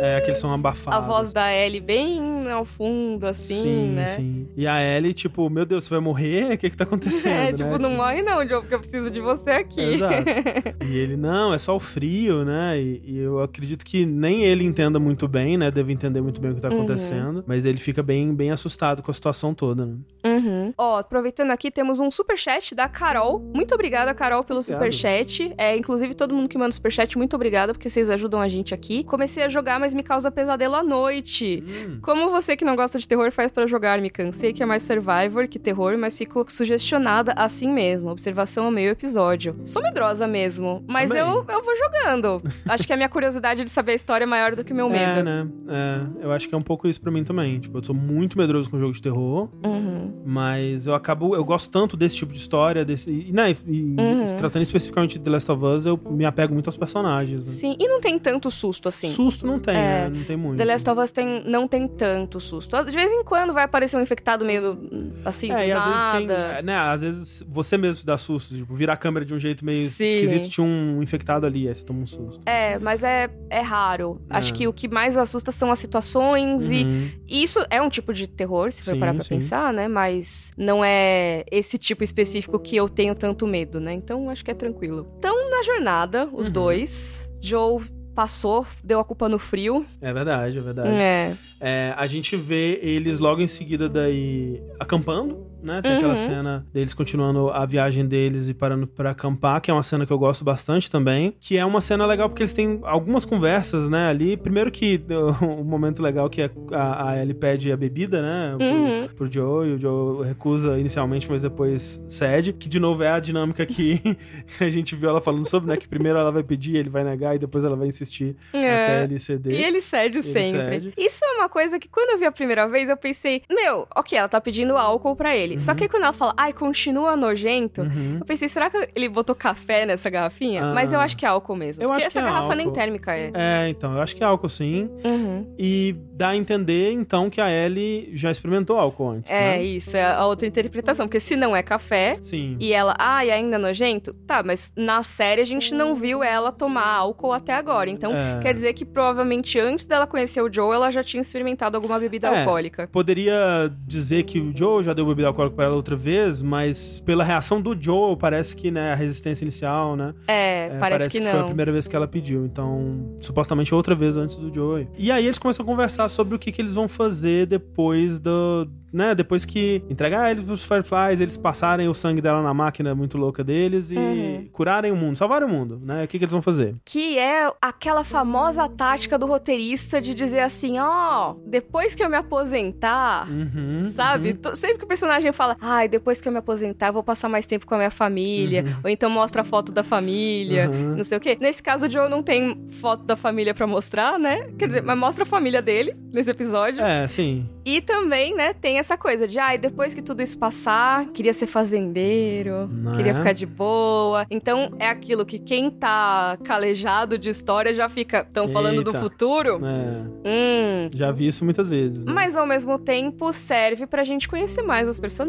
Speaker 2: É, aquele som abafado.
Speaker 1: A voz da Ellie bem ao fundo, assim,
Speaker 2: sim,
Speaker 1: né?
Speaker 2: sim. E a Ellie, tipo, meu Deus, você vai morrer? O que que tá acontecendo?
Speaker 1: É,
Speaker 2: né?
Speaker 1: tipo, não morre não, Joe, porque eu preciso de você aqui.
Speaker 2: Exato. E ele, não, é só o frio, né? E, e eu acredito que nem ele entenda muito bem, né? Deve entender muito bem o que tá
Speaker 1: Uhum.
Speaker 2: acontecendo. Mas ele fica bem, bem assustado com a situação toda, né?
Speaker 1: Uhum. Ó, aproveitando aqui, temos um superchat da Carol. Muito obrigada, Carol, pelo
Speaker 2: Obrigado.
Speaker 1: superchat. É, inclusive, todo mundo que manda superchat, muito obrigada, porque vocês ajudam a gente aqui. Comecei a jogar, mas me causa pesadelo à noite.
Speaker 2: Hum.
Speaker 1: Como você que não gosta de terror faz pra jogar, me cansei que é mais Survivor que terror, mas fico sugestionada assim mesmo. Observação ao meio episódio. Sou medrosa mesmo, mas
Speaker 2: Também.
Speaker 1: eu, eu vou jogando. Acho que a minha curiosidade de saber a história é maior do que o meu medo.
Speaker 2: É, né? É, eu acho que é um pouco isso pra mim também. Tipo, eu sou muito medroso com jogo de terror,
Speaker 1: Uhum.
Speaker 2: mas eu acabo. Eu gosto tanto desse tipo de história, desse. E, né, e-
Speaker 1: Uhum.
Speaker 2: tratando especificamente de The Last of Us, eu me apego muito aos personagens. Né?
Speaker 1: Sim, e não tem tanto susto assim.
Speaker 2: Susto não tem,
Speaker 1: É,
Speaker 2: né? Não tem muito.
Speaker 1: The Last of Us tem, não tem tanto susto. De vez em quando vai aparecer um infectado meio assim,
Speaker 2: É, e às vezes
Speaker 1: nada.
Speaker 2: tem. Né, às vezes você mesmo se dá susto, tipo, vira a câmera de um jeito meio
Speaker 1: Sim.
Speaker 2: esquisito, tinha um infectado ali, aí você toma um susto.
Speaker 1: É, mas é, é raro.
Speaker 2: É.
Speaker 1: Acho que o que mais assusta são as situações e
Speaker 2: Uhum.
Speaker 1: E isso é um tipo de terror, se for
Speaker 2: Sim,
Speaker 1: parar pra
Speaker 2: sim.
Speaker 1: pensar, né? Mas não é esse tipo específico que eu tenho tanto medo, né? Então acho que é tranquilo. Então, na jornada, os
Speaker 2: Uhum.
Speaker 1: dois, Joe passou, deu a culpa no frio.
Speaker 2: É verdade, é verdade.
Speaker 1: É.
Speaker 2: É, a gente vê eles logo em seguida daí acampando, né? Tem aquela
Speaker 1: Uhum.
Speaker 2: cena deles continuando a viagem deles e parando pra acampar, que é uma cena que eu gosto bastante também. Que é uma cena legal porque eles têm algumas conversas, né? Ali, primeiro que o momento legal que é a, a Ellie pede a bebida, né? Pro,
Speaker 1: Uhum.
Speaker 2: pro Joe, e o Joe recusa inicialmente, mas depois cede. Que de novo é a dinâmica que a gente viu ela falando sobre, né? Que primeiro ela vai pedir, ele vai negar e depois ela vai insistir até
Speaker 1: É.
Speaker 2: ele ceder.
Speaker 1: E ele cede
Speaker 2: Ele
Speaker 1: sempre.
Speaker 2: cede.
Speaker 1: Isso é uma coisa que quando eu vi a primeira vez, eu pensei, meu, ok, ela tá pedindo álcool pra ele. Só que aí quando ela fala, ai, continua nojento,
Speaker 2: Uhum.
Speaker 1: eu pensei, será que ele botou café nessa garrafinha?
Speaker 2: Ah.
Speaker 1: Mas eu acho que é álcool mesmo.
Speaker 2: Eu
Speaker 1: porque essa
Speaker 2: é
Speaker 1: garrafa nem
Speaker 2: álcool.
Speaker 1: térmica é.
Speaker 2: É, então, eu acho que é álcool sim.
Speaker 1: Uhum.
Speaker 2: E dá a entender, então, que a Ellie já experimentou álcool antes.
Speaker 1: É,
Speaker 2: né?
Speaker 1: isso, é a outra interpretação. Porque se não é café,
Speaker 2: Sim.
Speaker 1: e ela, ai, ainda é nojento? Tá, mas na série a gente não viu ela tomar álcool até agora. Então,
Speaker 2: É.
Speaker 1: quer dizer que provavelmente antes dela conhecer o Joe, ela já tinha experimentado alguma bebida
Speaker 2: É.
Speaker 1: alcoólica.
Speaker 2: Poderia dizer que o Joe já deu bebida alcoólica pra ela outra vez, mas pela reação do Joe, parece que, né, a resistência inicial, né?
Speaker 1: É,
Speaker 2: é,
Speaker 1: parece, que,
Speaker 2: foi a primeira vez que ela pediu. Então, supostamente outra vez antes do Joe. E aí eles começam a conversar sobre o que, que eles vão fazer depois do. Né, depois que entregar eles pros Fireflies, eles passarem o sangue dela na máquina muito louca deles e
Speaker 1: Uhum.
Speaker 2: curarem o mundo, salvarem o mundo, né? O que, que eles vão fazer?
Speaker 1: Que é aquela famosa tática do roteirista de dizer assim: ó, depois que eu me aposentar.
Speaker 2: Uhum,
Speaker 1: Sabe?
Speaker 2: uhum.
Speaker 1: Sempre que o personagem fala, ai, depois que eu me aposentar, eu vou passar mais tempo com a minha família. Ou então mostra a foto da família,
Speaker 2: Uhum.
Speaker 1: não sei o quê. Nesse caso, o Joe não tem foto da família pra mostrar, né? Quer dizer, mas mostra a família dele nesse episódio.
Speaker 2: É, sim.
Speaker 1: E também, né, tem essa coisa de, ai, depois que tudo isso passar, queria ser fazendeiro,
Speaker 2: Não
Speaker 1: queria
Speaker 2: é?
Speaker 1: ficar de boa. Então, é aquilo que quem tá calejado de história já fica, tão falando do futuro?
Speaker 2: É,
Speaker 1: Hum,
Speaker 2: já vi isso muitas vezes. Né?
Speaker 1: mas ao mesmo tempo serve pra gente conhecer mais os personagens,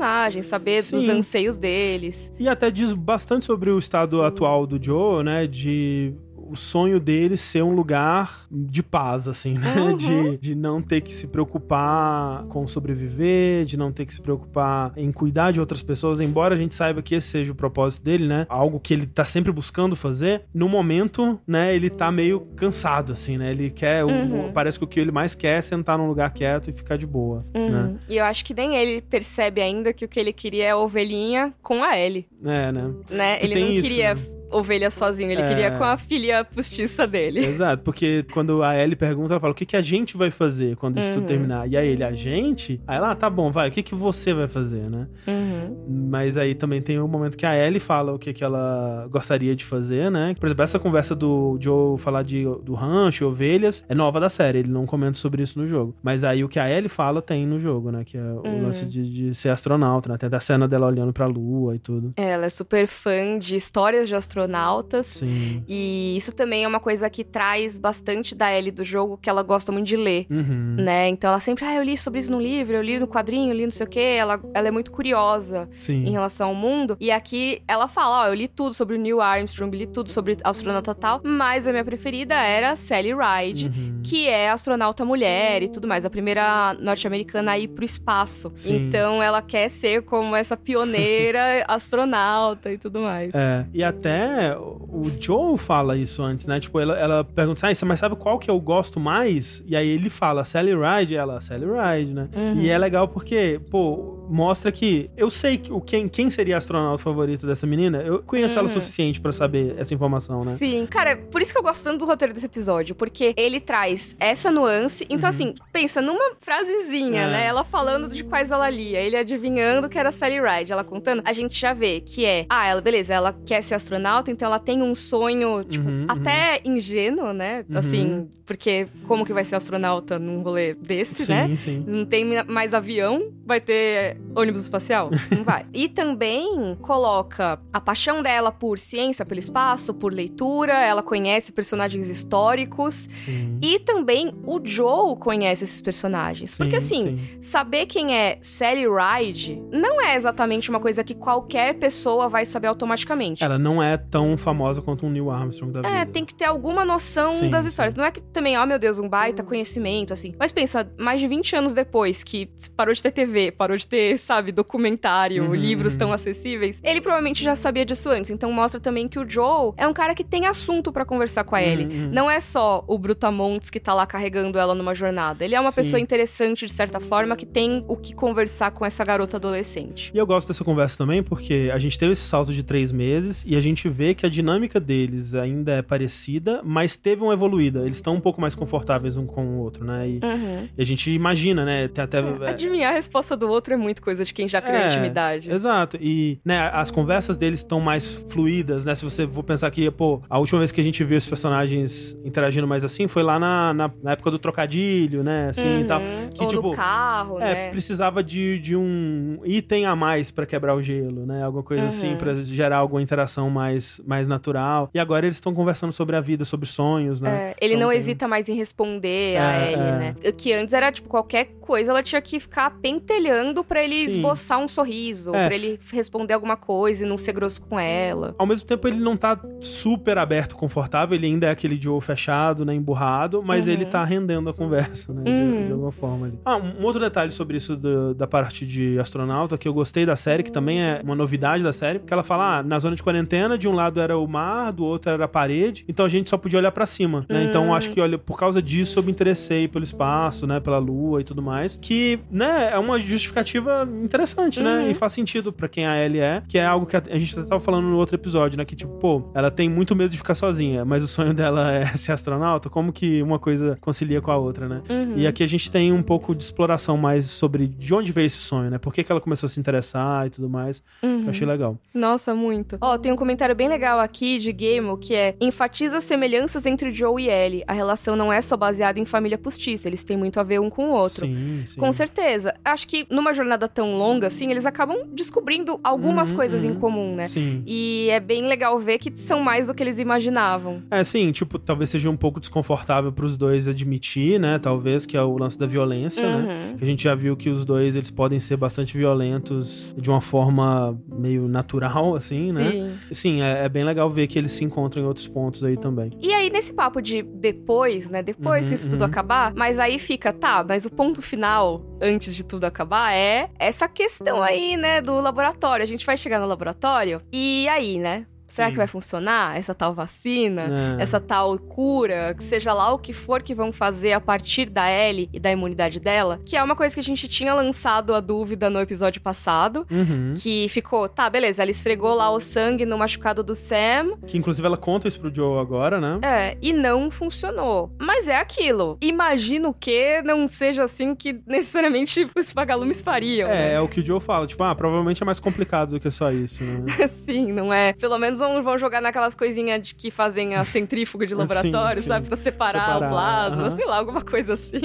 Speaker 1: saber dos
Speaker 2: Sim.
Speaker 1: anseios deles.
Speaker 2: E até diz bastante sobre o estado atual do Joe, né? De o sonho dele ser um lugar de paz, assim, né?
Speaker 1: Uhum.
Speaker 2: De, de não ter que se preocupar com sobreviver, de não ter que se preocupar em cuidar de outras pessoas, embora a gente saiba que esse seja o propósito dele, né? Algo que ele tá sempre buscando fazer. No momento, né, ele tá meio cansado, assim, né? Ele quer. o-
Speaker 1: Uhum.
Speaker 2: parece que o que ele mais quer é sentar num lugar quieto e ficar de boa.
Speaker 1: Uhum.
Speaker 2: Né?
Speaker 1: E eu acho que nem ele percebe ainda que o que ele queria é a ovelhinha com a Ellie,
Speaker 2: É, né?
Speaker 1: né? Ele não
Speaker 2: isso,
Speaker 1: queria
Speaker 2: né?
Speaker 1: Ovelha sozinho, ele
Speaker 2: É.
Speaker 1: queria com a filha postiça dele.
Speaker 2: Exato, porque quando a Ellie pergunta, ela fala: o que, que a gente vai fazer quando isso
Speaker 1: Uhum.
Speaker 2: tudo terminar? E aí ele, a gente? Aí ela, ah, tá bom, vai, o que, que você vai fazer, né?
Speaker 1: Uhum.
Speaker 2: Mas aí também tem o momento que a Ellie fala o que, que ela gostaria de fazer, né? Por exemplo, essa conversa do Joe falar de, do rancho, ovelhas, é nova da série, ele não comenta sobre isso no jogo. Mas aí o que a Ellie fala tem no jogo, né? Que é o
Speaker 1: Uhum.
Speaker 2: lance de, de ser astronauta, né? Tem até a cena dela olhando pra lua e tudo.
Speaker 1: Ela é super fã de histórias de astronautas.
Speaker 2: Sim.
Speaker 1: E isso também é uma coisa que traz bastante da Ellie do jogo, que ela gosta muito de ler.
Speaker 2: Uhum.
Speaker 1: Né? Então ela sempre, ah, eu li sobre isso no livro, eu li no quadrinho, eu li não sei o quê. Ela, ela é muito curiosa
Speaker 2: Sim.
Speaker 1: em relação ao mundo. E aqui ela fala: Ó, eu li tudo sobre o Neil Armstrong, li tudo sobre astronauta tal, mas a minha preferida era Sally Ride.
Speaker 2: Uhum.
Speaker 1: Que é astronauta mulher e tudo mais, a primeira norte-americana a ir pro espaço.
Speaker 2: Sim.
Speaker 1: Então ela quer ser como essa pioneira astronauta e tudo mais.
Speaker 2: É, e até o Joe fala isso antes, né? Tipo, ela, ela pergunta assim, ah, mas sabe qual que eu gosto mais? E aí ele fala Sally Ride, e ela, Sally Ride, né?
Speaker 1: Uhum.
Speaker 2: E é legal porque, pô, mostra que eu sei que o quem, quem seria astronauta favorita dessa menina, eu conheço ela o
Speaker 1: Uhum.
Speaker 2: suficiente pra saber essa informação, né?
Speaker 1: Sim, cara, por isso que eu gosto tanto do roteiro desse episódio, porque ele traz essa nuance. Então, assim, pensa numa frasezinha,
Speaker 2: Uhum. É.
Speaker 1: né? Ela falando de quais ela lia, ele adivinhando que era Sally Ride, ela contando. A gente já vê que é, ah, ela, beleza, ela quer ser astronauta, então ela tem um sonho, tipo,
Speaker 2: Uhum,
Speaker 1: até ingênuo, né?
Speaker 2: Uhum.
Speaker 1: Assim, porque como que vai ser astronauta num rolê desse,
Speaker 2: sim,
Speaker 1: né?
Speaker 2: sim.
Speaker 1: Não tem mais avião, vai ter ônibus espacial? Não vai. E também coloca a paixão dela por ciência, pelo espaço, por leitura, ela conhece personagens históricos.
Speaker 2: Sim.
Speaker 1: E também o Joe conhece esses personagens. Porque
Speaker 2: Sim,
Speaker 1: assim,
Speaker 2: sim.
Speaker 1: saber quem é Sally Ride não é exatamente uma coisa que qualquer pessoa vai saber automaticamente.
Speaker 2: Ela não é tão famosa quanto um Neil Armstrong da vida.
Speaker 1: É, tem que ter alguma noção
Speaker 2: Sim,
Speaker 1: das
Speaker 2: sim.
Speaker 1: histórias. Não é que também, ó meu Deus, um baita conhecimento, assim. Mas pensa, mais de 20 anos depois que parou de ter TV, parou de ter, sabe, documentário,
Speaker 2: Uhum,
Speaker 1: livros
Speaker 2: uhum.
Speaker 1: tão acessíveis, ele provavelmente já sabia disso antes. Então mostra também que o Joe é um cara que tem assunto pra conversar com a Ellie.
Speaker 2: Uhum.
Speaker 1: Não é só o Brutamontes que tá lá carregando ela numa jornada. Ele é uma
Speaker 2: Sim.
Speaker 1: pessoa interessante, de certa forma, que tem o que conversar com essa garota adolescente.
Speaker 2: E eu gosto dessa conversa também porque a gente teve esse salto de três meses e a gente vê que a dinâmica deles ainda é parecida, mas teve uma evoluída. Eles estão um pouco mais confortáveis um com o outro, né? E,
Speaker 1: Uhum.
Speaker 2: e a gente imagina, né? Tem até. é,
Speaker 1: Adivinhar a resposta do outro é muito coisa de quem já criou
Speaker 2: É,
Speaker 1: intimidade.
Speaker 2: Exato. E, né, as conversas deles estão mais fluídas, né? Se você for pensar que, pô, a última vez que a gente viu esses personagens interagindo mais assim foi lá na, na, na época do trocadilho, né? Assim e tal.
Speaker 1: Uhum.
Speaker 2: Que,
Speaker 1: Ou
Speaker 2: tipo,
Speaker 1: no carro,
Speaker 2: É,
Speaker 1: né?
Speaker 2: precisava de, de um item a mais pra quebrar o gelo, né? Alguma coisa
Speaker 1: Uhum.
Speaker 2: assim, pra gerar alguma interação mais, mais natural. E agora eles estão conversando sobre a vida, sobre sonhos, né?
Speaker 1: É, ele
Speaker 2: Então
Speaker 1: não
Speaker 2: tem-
Speaker 1: hesita mais em responder a
Speaker 2: É,
Speaker 1: Ellie,
Speaker 2: é.
Speaker 1: né? Que antes era, tipo, qualquer coisa ela tinha que ficar pentelhando pra ele
Speaker 2: Sim.
Speaker 1: esboçar um sorriso,
Speaker 2: É.
Speaker 1: pra ele responder alguma coisa e não ser grosso com ela.
Speaker 2: Ao mesmo tempo, ele não tá super aberto, confortável, ele ainda é aquele Joe fechado, né, emburrado, mas
Speaker 1: Uhum.
Speaker 2: ele tá rendendo a conversa, né, de-
Speaker 1: Uhum.
Speaker 2: de, alguma forma ali. Ah, um outro detalhe sobre isso do- da parte de astronauta, que eu gostei da série, que também é uma novidade da série, que ela fala, ah, na zona de quarentena, de um lado era o mar, do outro era a parede, então a gente só podia olhar pra cima, né, então eu acho que, olha, por causa disso eu me interessei pelo espaço, né, pela lua e tudo mais, que, né, é uma justificativa interessante, né,
Speaker 1: Uhum.
Speaker 2: e faz sentido pra quem a Ellie é, que é algo que a, a gente até tava falando no outro episódio, né, que tipo, pô, ela tem muito medo de ficar sozinha, mas o sonho dela é ser astronauta, como que uma coisa concilia com a outra, né?
Speaker 1: Uhum.
Speaker 2: E aqui a gente tem um pouco de exploração mais sobre de onde veio esse sonho, né? Por que, que ela começou a se interessar e tudo mais.
Speaker 1: Uhum.
Speaker 2: Eu achei legal.
Speaker 1: Nossa, muito. Ó, tem um comentário bem legal aqui de Gamo que é: enfatiza as semelhanças entre Joe e Ellie. A relação não é só baseada em família postiça, eles têm muito a ver um com o outro.
Speaker 2: Sim, sim.
Speaker 1: Com certeza. Acho que numa jornada tão longa assim, eles acabam descobrindo algumas
Speaker 2: Uhum,
Speaker 1: coisas em
Speaker 2: uhum.
Speaker 1: comum, né?
Speaker 2: Sim.
Speaker 1: E é bem legal ver que são mais do que eles imaginavam.
Speaker 2: É, sim, tipo, talvez seja um pouco desconfortável pros dois admitir, né? Talvez, que é o lance da violência, né?
Speaker 1: Uhum.
Speaker 2: Que a gente já viu que os dois, eles podem ser bastante violentos de uma forma meio natural, assim, né?
Speaker 1: Sim.
Speaker 2: Sim, é, é bem legal ver que eles se encontram em outros pontos aí também.
Speaker 1: E aí, nesse papo de depois, né? Depois
Speaker 2: Uhum,
Speaker 1: que isso tudo
Speaker 2: uhum.
Speaker 1: acabar, mas aí fica, tá, mas o ponto final, antes de tudo acabar, é essa questão aí, né, do laboratório. A gente vai chegar no laboratório e aí, né? Será
Speaker 2: Sim.
Speaker 1: que vai funcionar essa tal vacina?
Speaker 2: É.
Speaker 1: Essa tal cura? Que seja lá o que for que vão fazer a partir da Ellie e da imunidade dela? Que é uma coisa que a gente tinha lançado a dúvida no episódio passado.
Speaker 2: Uhum.
Speaker 1: Que ficou, tá, beleza, ela esfregou lá o sangue no machucado do Sam.
Speaker 2: Que inclusive ela conta isso pro Joe agora, né?
Speaker 1: É, e não funcionou. Mas é aquilo. Imagino que não seja assim que necessariamente os vagalumes fariam.
Speaker 2: É, é o que o Joe fala, tipo, ah, provavelmente é mais complicado do que só isso, né?
Speaker 1: né? Sim, não é? Pelo menos não vão jogar naquelas coisinhas de que fazem a centrífuga de laboratório,
Speaker 2: sim.
Speaker 1: sabe? Pra separar,
Speaker 2: Separar,
Speaker 1: o plasma,
Speaker 2: aham.
Speaker 1: sei lá, alguma coisa assim.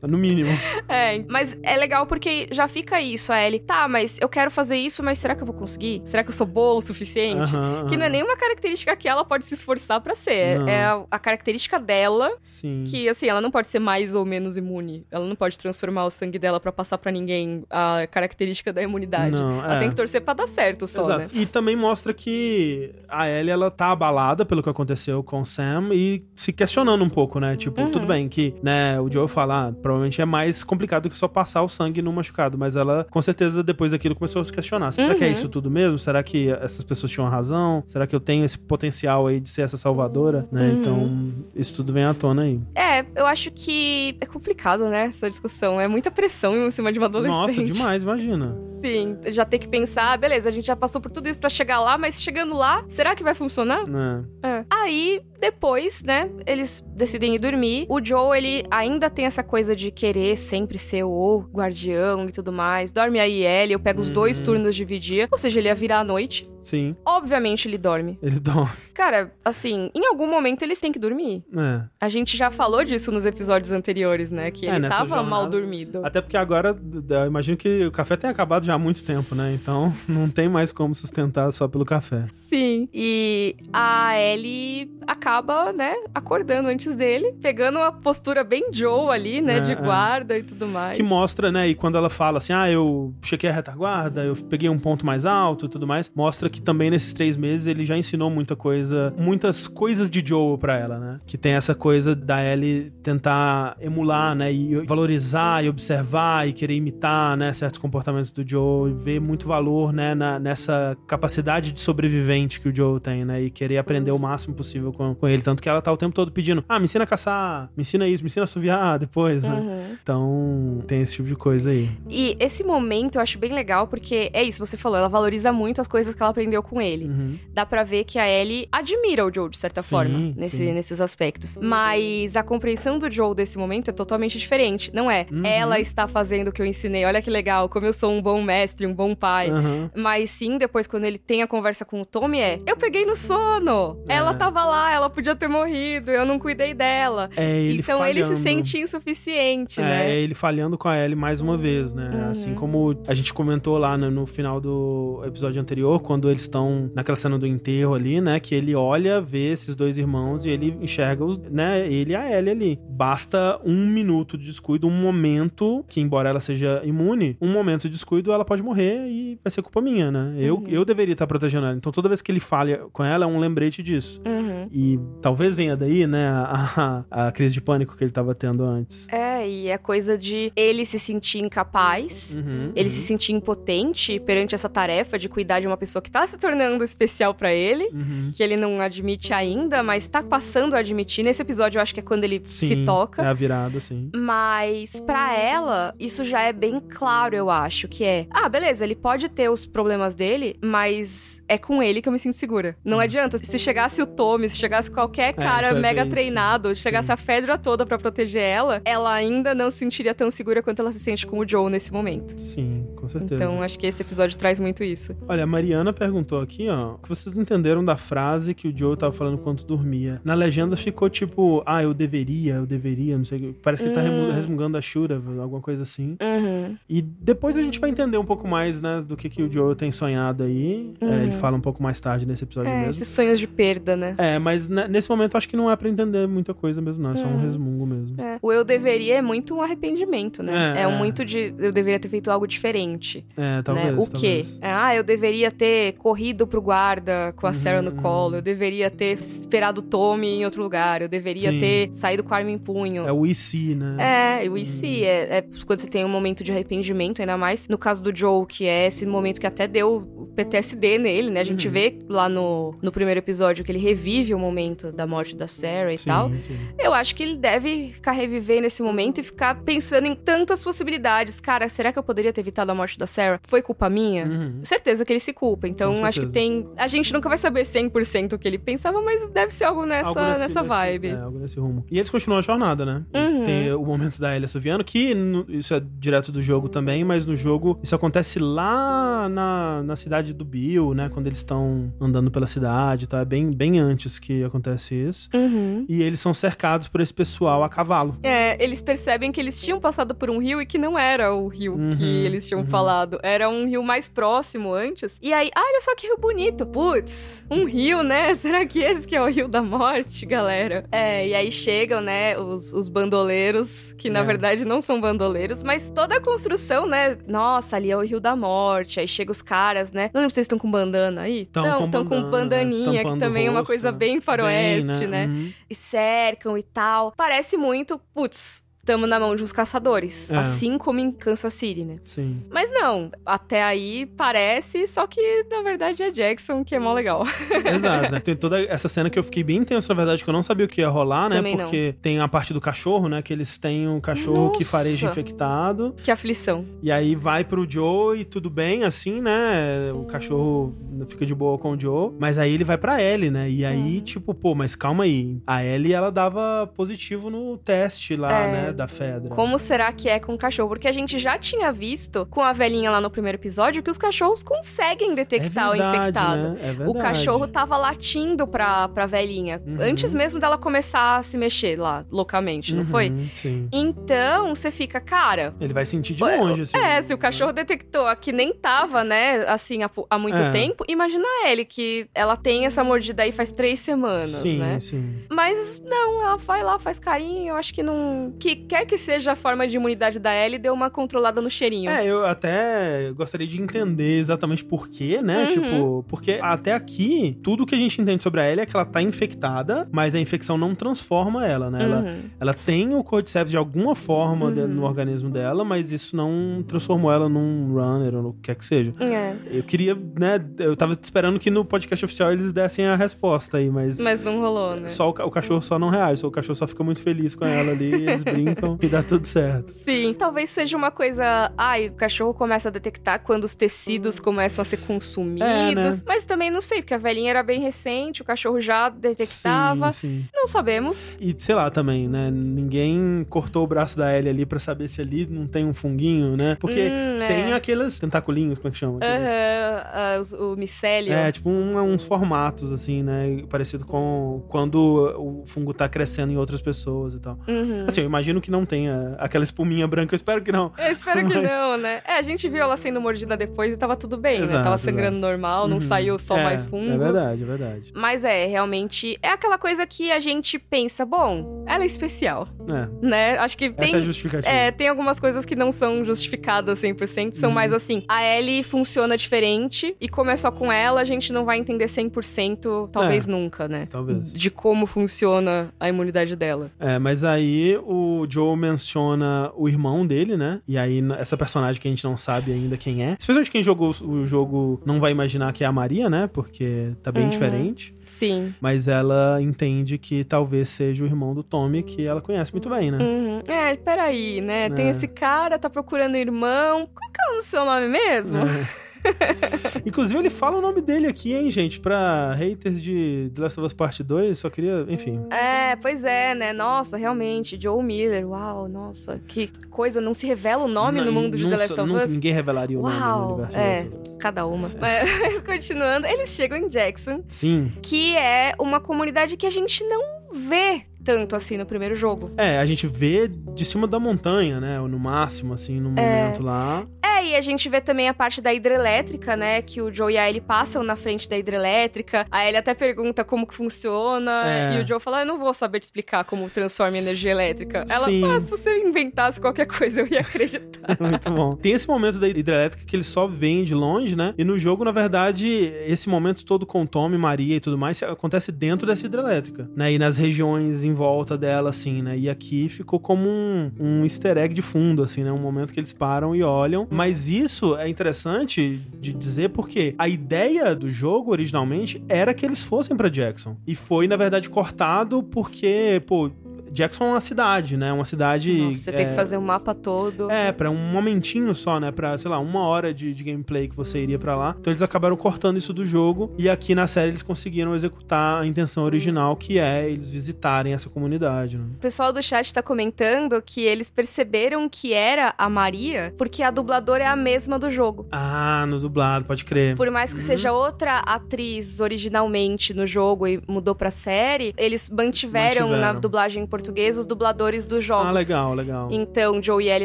Speaker 2: É, no mínimo.
Speaker 1: É, mas é legal porque já fica isso, a Ellie. Tá, mas eu quero fazer isso, mas será que eu vou conseguir? Será que eu sou boa o suficiente?
Speaker 2: Aham,
Speaker 1: Que não é nenhuma característica que ela pode se esforçar pra ser.
Speaker 2: Não.
Speaker 1: É a, a característica dela
Speaker 2: Sim.
Speaker 1: que, assim, ela não pode ser mais ou menos imune. Ela não pode transformar o sangue dela pra passar pra ninguém a característica da imunidade.
Speaker 2: Não,
Speaker 1: ela
Speaker 2: é.
Speaker 1: tem que torcer pra dar certo só,
Speaker 2: Exato.
Speaker 1: né?
Speaker 2: E também mostra que a Ellie, ela tá abalada pelo que aconteceu com o Sam e se questionando um pouco, né? Tipo,
Speaker 1: Uhum.
Speaker 2: tudo bem que, né, o Joe fala, ah, provavelmente é mais complicado do que só passar o sangue no machucado, mas ela, com certeza, depois daquilo começou a se questionar. Será que é
Speaker 1: Uhum.
Speaker 2: isso tudo mesmo? Será que essas pessoas tinham razão? Será que eu tenho esse potencial aí de ser essa salvadora? Né?
Speaker 1: Uhum.
Speaker 2: Então, isso tudo vem à tona aí.
Speaker 1: É, eu acho que é complicado, né, essa discussão. É muita pressão em cima de uma adolescente.
Speaker 2: Nossa, demais, imagina.
Speaker 1: Sim, já tem que pensar, ah, beleza, a gente já passou por tudo isso pra chegar lá, mas chegando lá, será que vai funcionar?
Speaker 2: Né?
Speaker 1: É. Aí, depois, né, eles decidem ir dormir. O Joe, ele ainda tem essa coisa de querer sempre ser o guardião e tudo mais. Dorme aí, Ellie, eu pego os dois
Speaker 2: Uhum.
Speaker 1: turnos de vigia. Ou seja, ele ia virar à noite.
Speaker 2: Sim,
Speaker 1: Obviamente ele dorme.
Speaker 2: ele dorme.
Speaker 1: Cara, assim, em algum momento eles têm que dormir.
Speaker 2: É.
Speaker 1: A gente já falou disso nos episódios anteriores, né? Que
Speaker 2: É,
Speaker 1: ele tava
Speaker 2: jornada-
Speaker 1: mal dormido.
Speaker 2: Até porque agora, eu imagino que o café tem acabado já há muito tempo, né? Então não tem mais como sustentar só pelo café.
Speaker 1: Sim. E a Ellie acaba, né, acordando antes dele, pegando uma postura bem Joe ali, né,
Speaker 2: É,
Speaker 1: de
Speaker 2: é.
Speaker 1: guarda e tudo mais.
Speaker 2: Que mostra, né? E quando ela fala assim, ah, eu chequei a retaguarda, eu peguei um ponto mais alto e tudo mais, mostra que também nesses três meses ele já ensinou muita coisa, muitas coisas de Joe pra ela, né? Que tem essa coisa da Ellie tentar emular, né? E valorizar e observar e querer imitar, né? Certos comportamentos do Joe, e ver muito valor, né? na- nessa capacidade de sobrevivente que o Joe tem, né? E querer aprender o máximo possível com, com ele. Tanto que ela tá o tempo todo pedindo, ah, me ensina a caçar, me ensina isso, me ensina a assoviar depois, né?
Speaker 1: Uhum.
Speaker 2: Então, tem esse tipo de coisa aí.
Speaker 1: E esse momento eu acho bem legal, porque é isso, você falou, ela valoriza muito as coisas que ela aprendeu com ele.
Speaker 2: Uhum.
Speaker 1: Dá pra ver que a Ellie admira o Joe, de certa
Speaker 2: Sim,
Speaker 1: forma, nesse,
Speaker 2: sim.
Speaker 1: nesses aspectos. Mas a compreensão do Joe desse momento é totalmente diferente. Não é,
Speaker 2: Uhum.
Speaker 1: ela está fazendo o que eu ensinei, olha que legal, como eu sou um bom mestre, um bom pai. Mas sim, depois, quando ele tem a conversa com o Tommy, é: Eu peguei no sono!
Speaker 2: É.
Speaker 1: Ela tava lá, ela podia ter morrido, eu não cuidei dela.
Speaker 2: É ele
Speaker 1: então ele se
Speaker 2: falhando.
Speaker 1: sente insuficiente,
Speaker 2: É,
Speaker 1: né?
Speaker 2: ele falhando com a Ellie mais uma vez, né?
Speaker 1: Uhum.
Speaker 2: Assim como a gente comentou lá no, no final do episódio anterior, quando eles estão naquela cena do enterro ali, né? Que ele olha, vê esses dois irmãos e ele enxerga os, né? Ele e a Ellie ali. Basta um minuto de descuido, um momento, que embora ela seja imune, um momento de descuido, ela pode morrer e vai ser culpa minha, né? Eu,
Speaker 1: Uhum.
Speaker 2: eu deveria estar protegendo ela. Então toda vez que ele falha com ela, é um lembrete disso.
Speaker 1: Uhum.
Speaker 2: E talvez venha daí, né, a, a, a crise de pânico que ele tava tendo antes.
Speaker 1: É, e é coisa de ele se sentir incapaz.
Speaker 2: Uhum,
Speaker 1: Ele
Speaker 2: uhum.
Speaker 1: se sentir impotente perante essa tarefa de cuidar de uma pessoa que tá se tornando especial pra ele,
Speaker 2: Uhum.
Speaker 1: que ele não admite ainda, mas tá passando a admitir. Nesse episódio, eu acho que é quando ele se
Speaker 2: Sim,
Speaker 1: toca.
Speaker 2: É a virada, sim.
Speaker 1: Mas pra ela, isso já é bem claro, eu acho, que é, ah, beleza, ele pode ter os problemas dele, mas é com ele que eu me sinto segura. Não adianta, se chegasse o Tommy, se chegasse qualquer
Speaker 2: Uhum. É,
Speaker 1: cara
Speaker 2: vai
Speaker 1: mega treinado, se chegasse
Speaker 2: Sim.
Speaker 1: a Fedra toda pra proteger ela, ela ainda não se sentiria tão segura quanto ela se sente com o Joe nesse momento.
Speaker 2: Sim, com certeza.
Speaker 1: Então, acho que esse episódio traz muito isso.
Speaker 2: Olha, a Mariana perguntou aqui, ó, o que vocês entenderam da frase que o Joe tava falando enquanto dormia. Na legenda ficou tipo, ah, eu deveria, eu deveria, não sei o que. Parece que ele tá
Speaker 1: Hum.
Speaker 2: resmungando a Shura, alguma coisa assim.
Speaker 1: Uhum.
Speaker 2: E depois a gente vai entender um pouco mais, né, do que, que o Joe tem sonhado aí. É,
Speaker 1: Uhum.
Speaker 2: ele fala um pouco mais tarde nesse episódio
Speaker 1: É,
Speaker 2: mesmo.
Speaker 1: esses sonhos de perda, né?
Speaker 2: É, mas nesse momento acho que não é pra entender muita coisa mesmo, não. É só um
Speaker 1: Hum.
Speaker 2: resmungo mesmo.
Speaker 1: É. O eu deveria é muito um arrependimento, né?
Speaker 2: É,
Speaker 1: É, um
Speaker 2: é.
Speaker 1: muito de eu deveria ter feito algo diferente.
Speaker 2: É, talvez.
Speaker 1: né? O quê?
Speaker 2: talvez.
Speaker 1: Ah, eu deveria ter corrido pro guarda com a Sarah no
Speaker 2: Uhum,
Speaker 1: colo. Eu deveria ter esperado o Tommy em outro lugar. Eu deveria
Speaker 2: Sim.
Speaker 1: ter saído com a arma em punho.
Speaker 2: É o IC, né?
Speaker 1: É, o IC é, é quando você tem um momento de arrependimento, ainda mais no caso do Joe, que é esse momento que até deu o PTSD nele, né? A gente
Speaker 2: Uhum.
Speaker 1: vê lá no, no primeiro episódio que ele revive o momento da morte da Sarah e
Speaker 2: Sim,
Speaker 1: tal.
Speaker 2: sim.
Speaker 1: Eu acho que ele deve ficar reviver nesse momento e ficar pensando em tantas possibilidades. Cara, será que eu poderia ter evitado a morte da Sarah? Foi culpa minha?
Speaker 2: Uhum.
Speaker 1: Certeza que ele se culpa. Então, acho que tem. A gente nunca vai saber 100% o que ele pensava, mas deve ser algo nessa,
Speaker 2: Algo nesse-
Speaker 1: nessa
Speaker 2: nesse-
Speaker 1: vibe.
Speaker 2: É, algo nesse rumo. E eles continuam a jornada, né?
Speaker 1: Uhum.
Speaker 2: Tem o momento da Elia Soviano, que no- isso é direto do jogo também, mas no jogo isso acontece lá na, na cidade do Bill, né? Quando eles estão andando pela cidade, tá? É bem, bem antes que acontece isso.
Speaker 1: Uhum.
Speaker 2: E eles são cercados por esse pessoal a cavalo.
Speaker 1: É, eles percebem que eles tinham passado por um rio e que não era o rio
Speaker 2: Uhum,
Speaker 1: que eles tinham
Speaker 2: uhum.
Speaker 1: falado. Era um rio mais próximo antes. E aí, ah, olha só que rio bonito. Putz, um rio, né? Será que esse que é o rio da morte, galera? É, e aí chegam, né, os, os bandoleiros, que na
Speaker 2: É.
Speaker 1: verdade não são bandoleiros, mas toda a construção, né? Nossa, ali é o rio da morte. Aí chega os caras, né? Não lembro se vocês estão com bandana aí.
Speaker 2: Tão
Speaker 1: Tão,
Speaker 2: com
Speaker 1: tão com
Speaker 2: bandana,
Speaker 1: bandaninha, que também é uma
Speaker 2: rosto,
Speaker 1: coisa
Speaker 2: né?
Speaker 1: bem faroeste,
Speaker 2: Bem,
Speaker 1: né?
Speaker 2: Uhum.
Speaker 1: e cercam e tal. Parece muito, putz, tamo na mão de uns caçadores.
Speaker 2: É.
Speaker 1: Assim como em Kansas City, né?
Speaker 2: Sim.
Speaker 1: Mas não, até aí parece, só que na verdade é Jackson, que é mó legal.
Speaker 2: Exato, né? Tem toda essa cena que eu fiquei bem tenso, na verdade, que eu não sabia o que ia rolar, né?
Speaker 1: Também não.
Speaker 2: Porque tem a parte do cachorro, né? Que eles têm um cachorro que
Speaker 1: Nossa.
Speaker 2: fareja infectado.
Speaker 1: que aflição.
Speaker 2: E aí vai pro Joe e tudo bem, assim, né? O cachorro fica de boa com o Joe. Mas aí ele vai pra Ellie, né? E aí, tipo, pô, mas calma aí. A Ellie, ela dava positivo no teste lá,
Speaker 1: É.
Speaker 2: né? Da Fedra.
Speaker 1: Como será que é com o cachorro? Porque a gente já tinha visto com a velhinha lá no primeiro episódio que os cachorros conseguem detectar
Speaker 2: é verdade,
Speaker 1: o infectado.
Speaker 2: Né? É
Speaker 1: O
Speaker 2: verdade.
Speaker 1: cachorro tava latindo pra, pra velhinha.
Speaker 2: Uhum.
Speaker 1: Antes mesmo dela começar a se mexer lá, loucamente, não foi?
Speaker 2: Uhum, Sim.
Speaker 1: Então, você fica, cara,
Speaker 2: Ele vai sentir de longe, assim.
Speaker 1: É, se o cachorro detectou a que nem tava, né, assim, há, há muito
Speaker 2: É.
Speaker 1: tempo, imagina ele, que ela tem essa mordida aí faz três semanas,
Speaker 2: Sim,
Speaker 1: né?
Speaker 2: sim.
Speaker 1: Mas não, ela vai lá, faz carinho, eu acho que não. Que quer que seja a forma de imunidade da Ellie, deu uma controlada no cheirinho.
Speaker 2: É, eu até gostaria de entender exatamente por quê, né?
Speaker 1: Uhum.
Speaker 2: Tipo, porque até aqui, tudo que a gente entende sobre a Ellie é que ela tá infectada, mas a infecção não transforma ela, né? Ela,
Speaker 1: Uhum.
Speaker 2: ela tem o Cordyceps de alguma forma de-
Speaker 1: Uhum.
Speaker 2: no organismo dela, mas isso não transformou ela num runner ou no que quer que seja.
Speaker 1: É,
Speaker 2: Eu queria, né? Eu tava esperando que no podcast oficial eles dessem a resposta aí, mas.
Speaker 1: mas não rolou, né?
Speaker 2: Só o, o cachorro só não reage, só o cachorro só fica muito feliz com ela ali, eles brincam e dá tudo certo.
Speaker 1: Sim, talvez seja uma coisa. Ai, o cachorro começa a detectar quando os tecidos começam a ser consumidos.
Speaker 2: É, né?
Speaker 1: Mas também não sei, porque a velhinha era bem recente, o cachorro já detectava.
Speaker 2: Sim, sim.
Speaker 1: Não sabemos.
Speaker 2: E sei lá também, né? Ninguém cortou o braço da Ellie ali pra saber se ali não tem um funguinho, né? Porque
Speaker 1: Hum, é.
Speaker 2: tem aqueles tentaculinhos, como é que chama? Aqueles-
Speaker 1: ah, os- o micélio.
Speaker 2: É, tipo um- uns formatos, assim, né? Parecido com quando o fungo tá crescendo em outras pessoas e tal.
Speaker 1: Uhum.
Speaker 2: Assim, eu imagino que não tenha aquela espuminha branca, eu espero que não.
Speaker 1: Eu espero que
Speaker 2: Mas-
Speaker 1: não, né? É, a gente viu ela sendo mordida depois e tava tudo bem, né?
Speaker 2: Exato,
Speaker 1: Tava sangrando normal, não
Speaker 2: Uhum.
Speaker 1: saiu só
Speaker 2: É,
Speaker 1: mais fungo.
Speaker 2: É verdade, é verdade.
Speaker 1: Mas é, realmente, é aquela coisa que a gente pensa, bom, ela é especial,
Speaker 2: É,
Speaker 1: né? Acho que tem...
Speaker 2: essa é justificativa.
Speaker 1: É, tem algumas coisas que não são justificadas 100%, são
Speaker 2: Uhum.
Speaker 1: mais assim, a Ellie funciona diferente e como é só com ela, a gente não vai entender 100%, talvez
Speaker 2: É.
Speaker 1: nunca, né?
Speaker 2: Talvez.
Speaker 1: De como funciona a imunidade dela.
Speaker 2: É, mas aí o Joe menciona o irmão dele, né? E aí essa personagem que a gente não sabe ainda quem é. Especialmente quem jogou o jogo não vai imaginar que é a Maria, né? Porque tá bem
Speaker 1: Uhum.
Speaker 2: diferente.
Speaker 1: Sim.
Speaker 2: Mas ela entende que talvez seja o irmão do Tommy, que ela conhece muito bem, né?
Speaker 1: Uhum. É, peraí, né? Tem
Speaker 2: É.
Speaker 1: esse cara, tá procurando irmão. Qual que é o seu nome mesmo?
Speaker 2: É. Inclusive, ele fala o nome dele aqui, hein, gente? Pra haters de The Last of Us Part 2, só queria, enfim.
Speaker 1: É, pois é, né? Nossa, realmente, Joe Miller, uau, nossa, que coisa, não se revela o nome no
Speaker 2: Não-
Speaker 1: mundo de
Speaker 2: não
Speaker 1: The Last of Us?
Speaker 2: Ninguém revelaria o nome no
Speaker 1: Uau, é, cada uma. Mas, continuando, eles chegam em Jackson,
Speaker 2: Sim.
Speaker 1: que é uma comunidade que a gente não vê tanto assim no primeiro jogo.
Speaker 2: É, a gente vê de cima da montanha, né? Ou no máximo, assim, no momento lá.
Speaker 1: É, É, e a gente vê também a parte da hidrelétrica, né? Que o Joe e a Ellie passam na frente da hidrelétrica. A Ellie até pergunta como que funciona.
Speaker 2: É.
Speaker 1: E o Joe fala: Eu não vou saber te explicar como transforma energia elétrica. Ela
Speaker 2: Sim.
Speaker 1: fala: Se você inventasse qualquer coisa, eu ia acreditar.
Speaker 2: Muito bom. Tem esse momento da hidrelétrica que ele só vem de longe, né? E no jogo, na verdade, esse momento todo com Tommy, Maria e tudo mais acontece dentro dessa hidrelétrica, né? E nas regiões em volta dela, assim, né? E aqui ficou como um, um easter egg de fundo, assim, né? Um momento que eles param e olham. Mas isso é interessante de dizer porque a ideia do jogo, originalmente, era que eles fossem pra Jackson. E foi, na verdade, cortado porque, pô, Jackson é uma cidade, né? Uma cidade.
Speaker 1: Nossa, você tem
Speaker 2: é,
Speaker 1: que fazer o mapa todo.
Speaker 2: é, pra um momentinho só, né? Pra, sei lá, uma hora de, de gameplay que você iria pra lá. Então eles acabaram cortando isso do jogo. E aqui na série eles conseguiram executar a intenção original, que é eles visitarem essa comunidade, né?
Speaker 1: O pessoal do chat tá comentando que eles perceberam que era a Maria porque a dubladora é a mesma do jogo.
Speaker 2: Ah, no dublado, pode crer.
Speaker 1: Por mais que seja outra atriz originalmente no jogo e mudou pra série, eles mantiveram,
Speaker 2: Mantiveram.
Speaker 1: na dublagem em português os dubladores dos jogos.
Speaker 2: Ah, legal, legal.
Speaker 1: Então, Joe e Ellie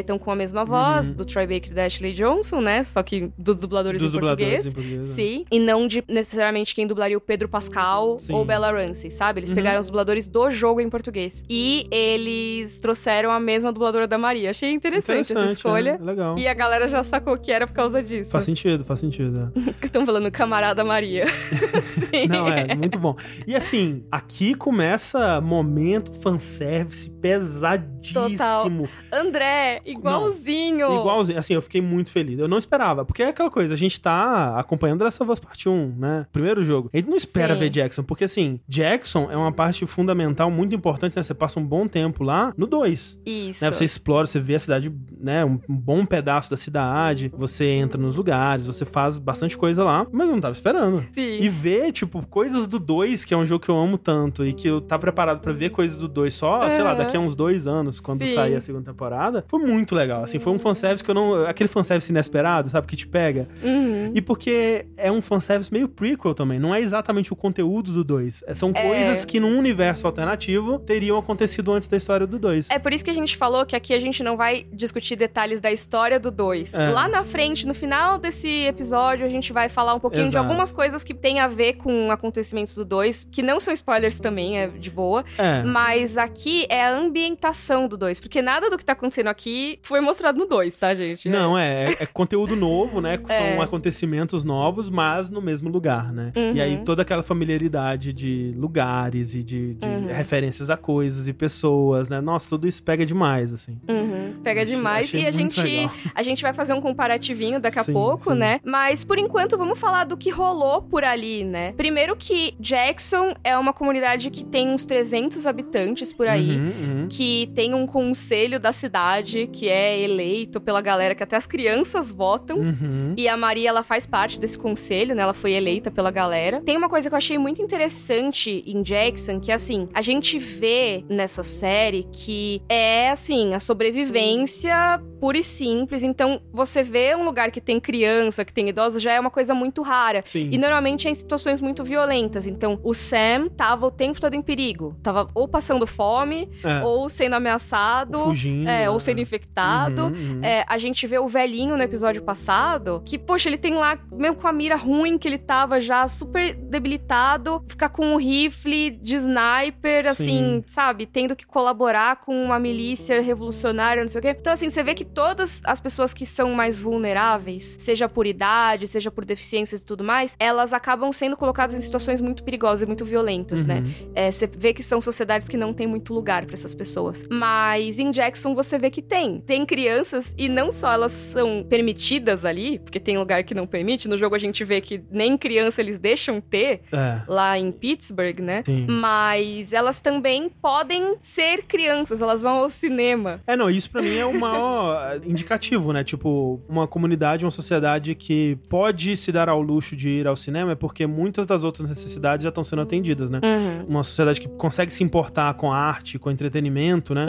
Speaker 1: estão com a mesma voz,
Speaker 2: Uhum.
Speaker 1: do Troy Baker e da Ashley Johnson, né? Só que dos dubladores
Speaker 2: Dos
Speaker 1: em
Speaker 2: dubladores
Speaker 1: português.
Speaker 2: em português. né?
Speaker 1: Sim. E não de necessariamente quem dublaria o Pedro Pascal
Speaker 2: Sim.
Speaker 1: ou Bella Ramsey, sabe? Eles
Speaker 2: Uhum.
Speaker 1: pegaram os dubladores do jogo em português. E eles trouxeram a mesma dubladora da Maria. Achei interessante, essa escolha.
Speaker 2: é, legal.
Speaker 1: E a galera já sacou que era por causa disso.
Speaker 2: Faz sentido, faz sentido. é.
Speaker 1: Estão falando camarada Maria. Sim.
Speaker 2: Não, é, muito bom. E assim, aqui começa momento fanservice pesadíssimo.
Speaker 1: André, igualzinho.
Speaker 2: Igualzinho, assim, eu fiquei muito feliz. Eu não esperava, porque é aquela coisa, a gente tá acompanhando The Last of Us Part 1, né? Primeiro jogo. A gente não espera
Speaker 1: Sim.
Speaker 2: ver Jackson, porque assim, Jackson é uma parte fundamental muito importante, né? Você passa um bom tempo lá no 2.
Speaker 1: Isso.
Speaker 2: Né? Você explora, você vê a cidade, né? Um, bom pedaço da cidade, você entra nos lugares, você faz bastante coisa lá, mas eu não tava esperando.
Speaker 1: Sim.
Speaker 2: E ver, tipo, coisas do 2, que é um jogo que eu amo tanto, e que eu tá preparado pra ver coisas do 2 só, sei lá, daqui a uns dois anos, quando
Speaker 1: Sim.
Speaker 2: sair a segunda temporada, foi muito legal. Assim, foi um fanservice que eu não. Aquele fanservice inesperado, sabe, que te pega.
Speaker 1: Uhum.
Speaker 2: E porque é um fanservice meio prequel também, não é exatamente o conteúdo do 2. São
Speaker 1: É.
Speaker 2: coisas que num universo alternativo teriam acontecido antes da história do 2.
Speaker 1: É por isso que a gente falou que aqui a gente não vai discutir detalhes da história do 2.
Speaker 2: É.
Speaker 1: Lá na frente, no final desse episódio, a gente vai falar um pouquinho de
Speaker 2: Exato.
Speaker 1: algumas coisas que tem a ver com acontecimentos do 2, que não são spoilers também, é de boa.
Speaker 2: É.
Speaker 1: Mas aqui é a ambientação do 2, porque nada do que tá acontecendo aqui foi mostrado no 2, tá, gente?
Speaker 2: Não, é, é conteúdo novo, né?
Speaker 1: É.
Speaker 2: São acontecimentos novos, mas no mesmo lugar, né?
Speaker 1: Uhum.
Speaker 2: E aí toda aquela familiaridade de lugares e de, de
Speaker 1: Uhum.
Speaker 2: referências a coisas e pessoas, né? Nossa, tudo isso pega demais, assim.
Speaker 1: Uhum, pega
Speaker 2: Achei-
Speaker 1: demais.
Speaker 2: achei
Speaker 1: e a gente,
Speaker 2: legal.
Speaker 1: a gente vai fazer um comparativinho daqui a
Speaker 2: Sim,
Speaker 1: pouco,
Speaker 2: sim.
Speaker 1: né? Mas por enquanto vamos falar do que rolou por ali, né? Primeiro que Jackson é uma comunidade que tem uns 300 habitantes por aí.
Speaker 2: Uhum, uhum.
Speaker 1: Que tem um conselho da cidade que é eleito pela galera que até as crianças votam.
Speaker 2: Uhum.
Speaker 1: E a Maria, ela faz parte desse conselho, né? Ela foi eleita pela galera. Tem uma coisa que eu achei muito interessante em Jackson, que assim, a gente vê nessa série que é assim, a sobrevivência pura e simples. Então, você vê um lugar que tem criança, que tem idosos, já é uma coisa muito rara.
Speaker 2: Sim.
Speaker 1: E normalmente é em situações muito violentas. Então, o Sam tava o tempo todo em perigo. Tava ou passando fome,
Speaker 2: É.
Speaker 1: ou sendo ameaçado,
Speaker 2: Fugindo.
Speaker 1: é, ou
Speaker 2: né?
Speaker 1: sendo infectado.
Speaker 2: Uhum, uhum.
Speaker 1: É, a gente vê o velhinho no episódio passado, que, poxa, ele tem lá, mesmo com a mira ruim que ele tava já, super debilitado, ficar com um rifle de sniper, assim, sabe? Tendo que colaborar com uma milícia revolucionária, não sei o quê. Então, assim, você vê que todas as pessoas que são mais vulneráveis, seja por idade, seja por deficiências e tudo mais, elas acabam sendo colocadas em situações muito perigosas e muito violentas, né?
Speaker 2: Uhum.
Speaker 1: É, você vê que são sociedades que não tem muito lugar pra essas pessoas. Mas em Jackson você vê que tem. Tem crianças e não só elas são permitidas ali, porque tem lugar que não permite. No jogo a gente vê que nem criança eles deixam ter
Speaker 2: É.
Speaker 1: lá em Pittsburgh, né?
Speaker 2: Sim.
Speaker 1: Mas elas também podem ser crianças, elas vão ao cinema.
Speaker 2: É, não, isso pra mim é o maior indicativo, né? Tipo, uma comunidade, uma sociedade que pode se dar ao luxo de ir ao cinema é porque muitas das outras necessidades já estão sendo atendidas, né?
Speaker 1: Uhum.
Speaker 2: Uma sociedade que consegue se importar com a arte arte, com entretenimento, né?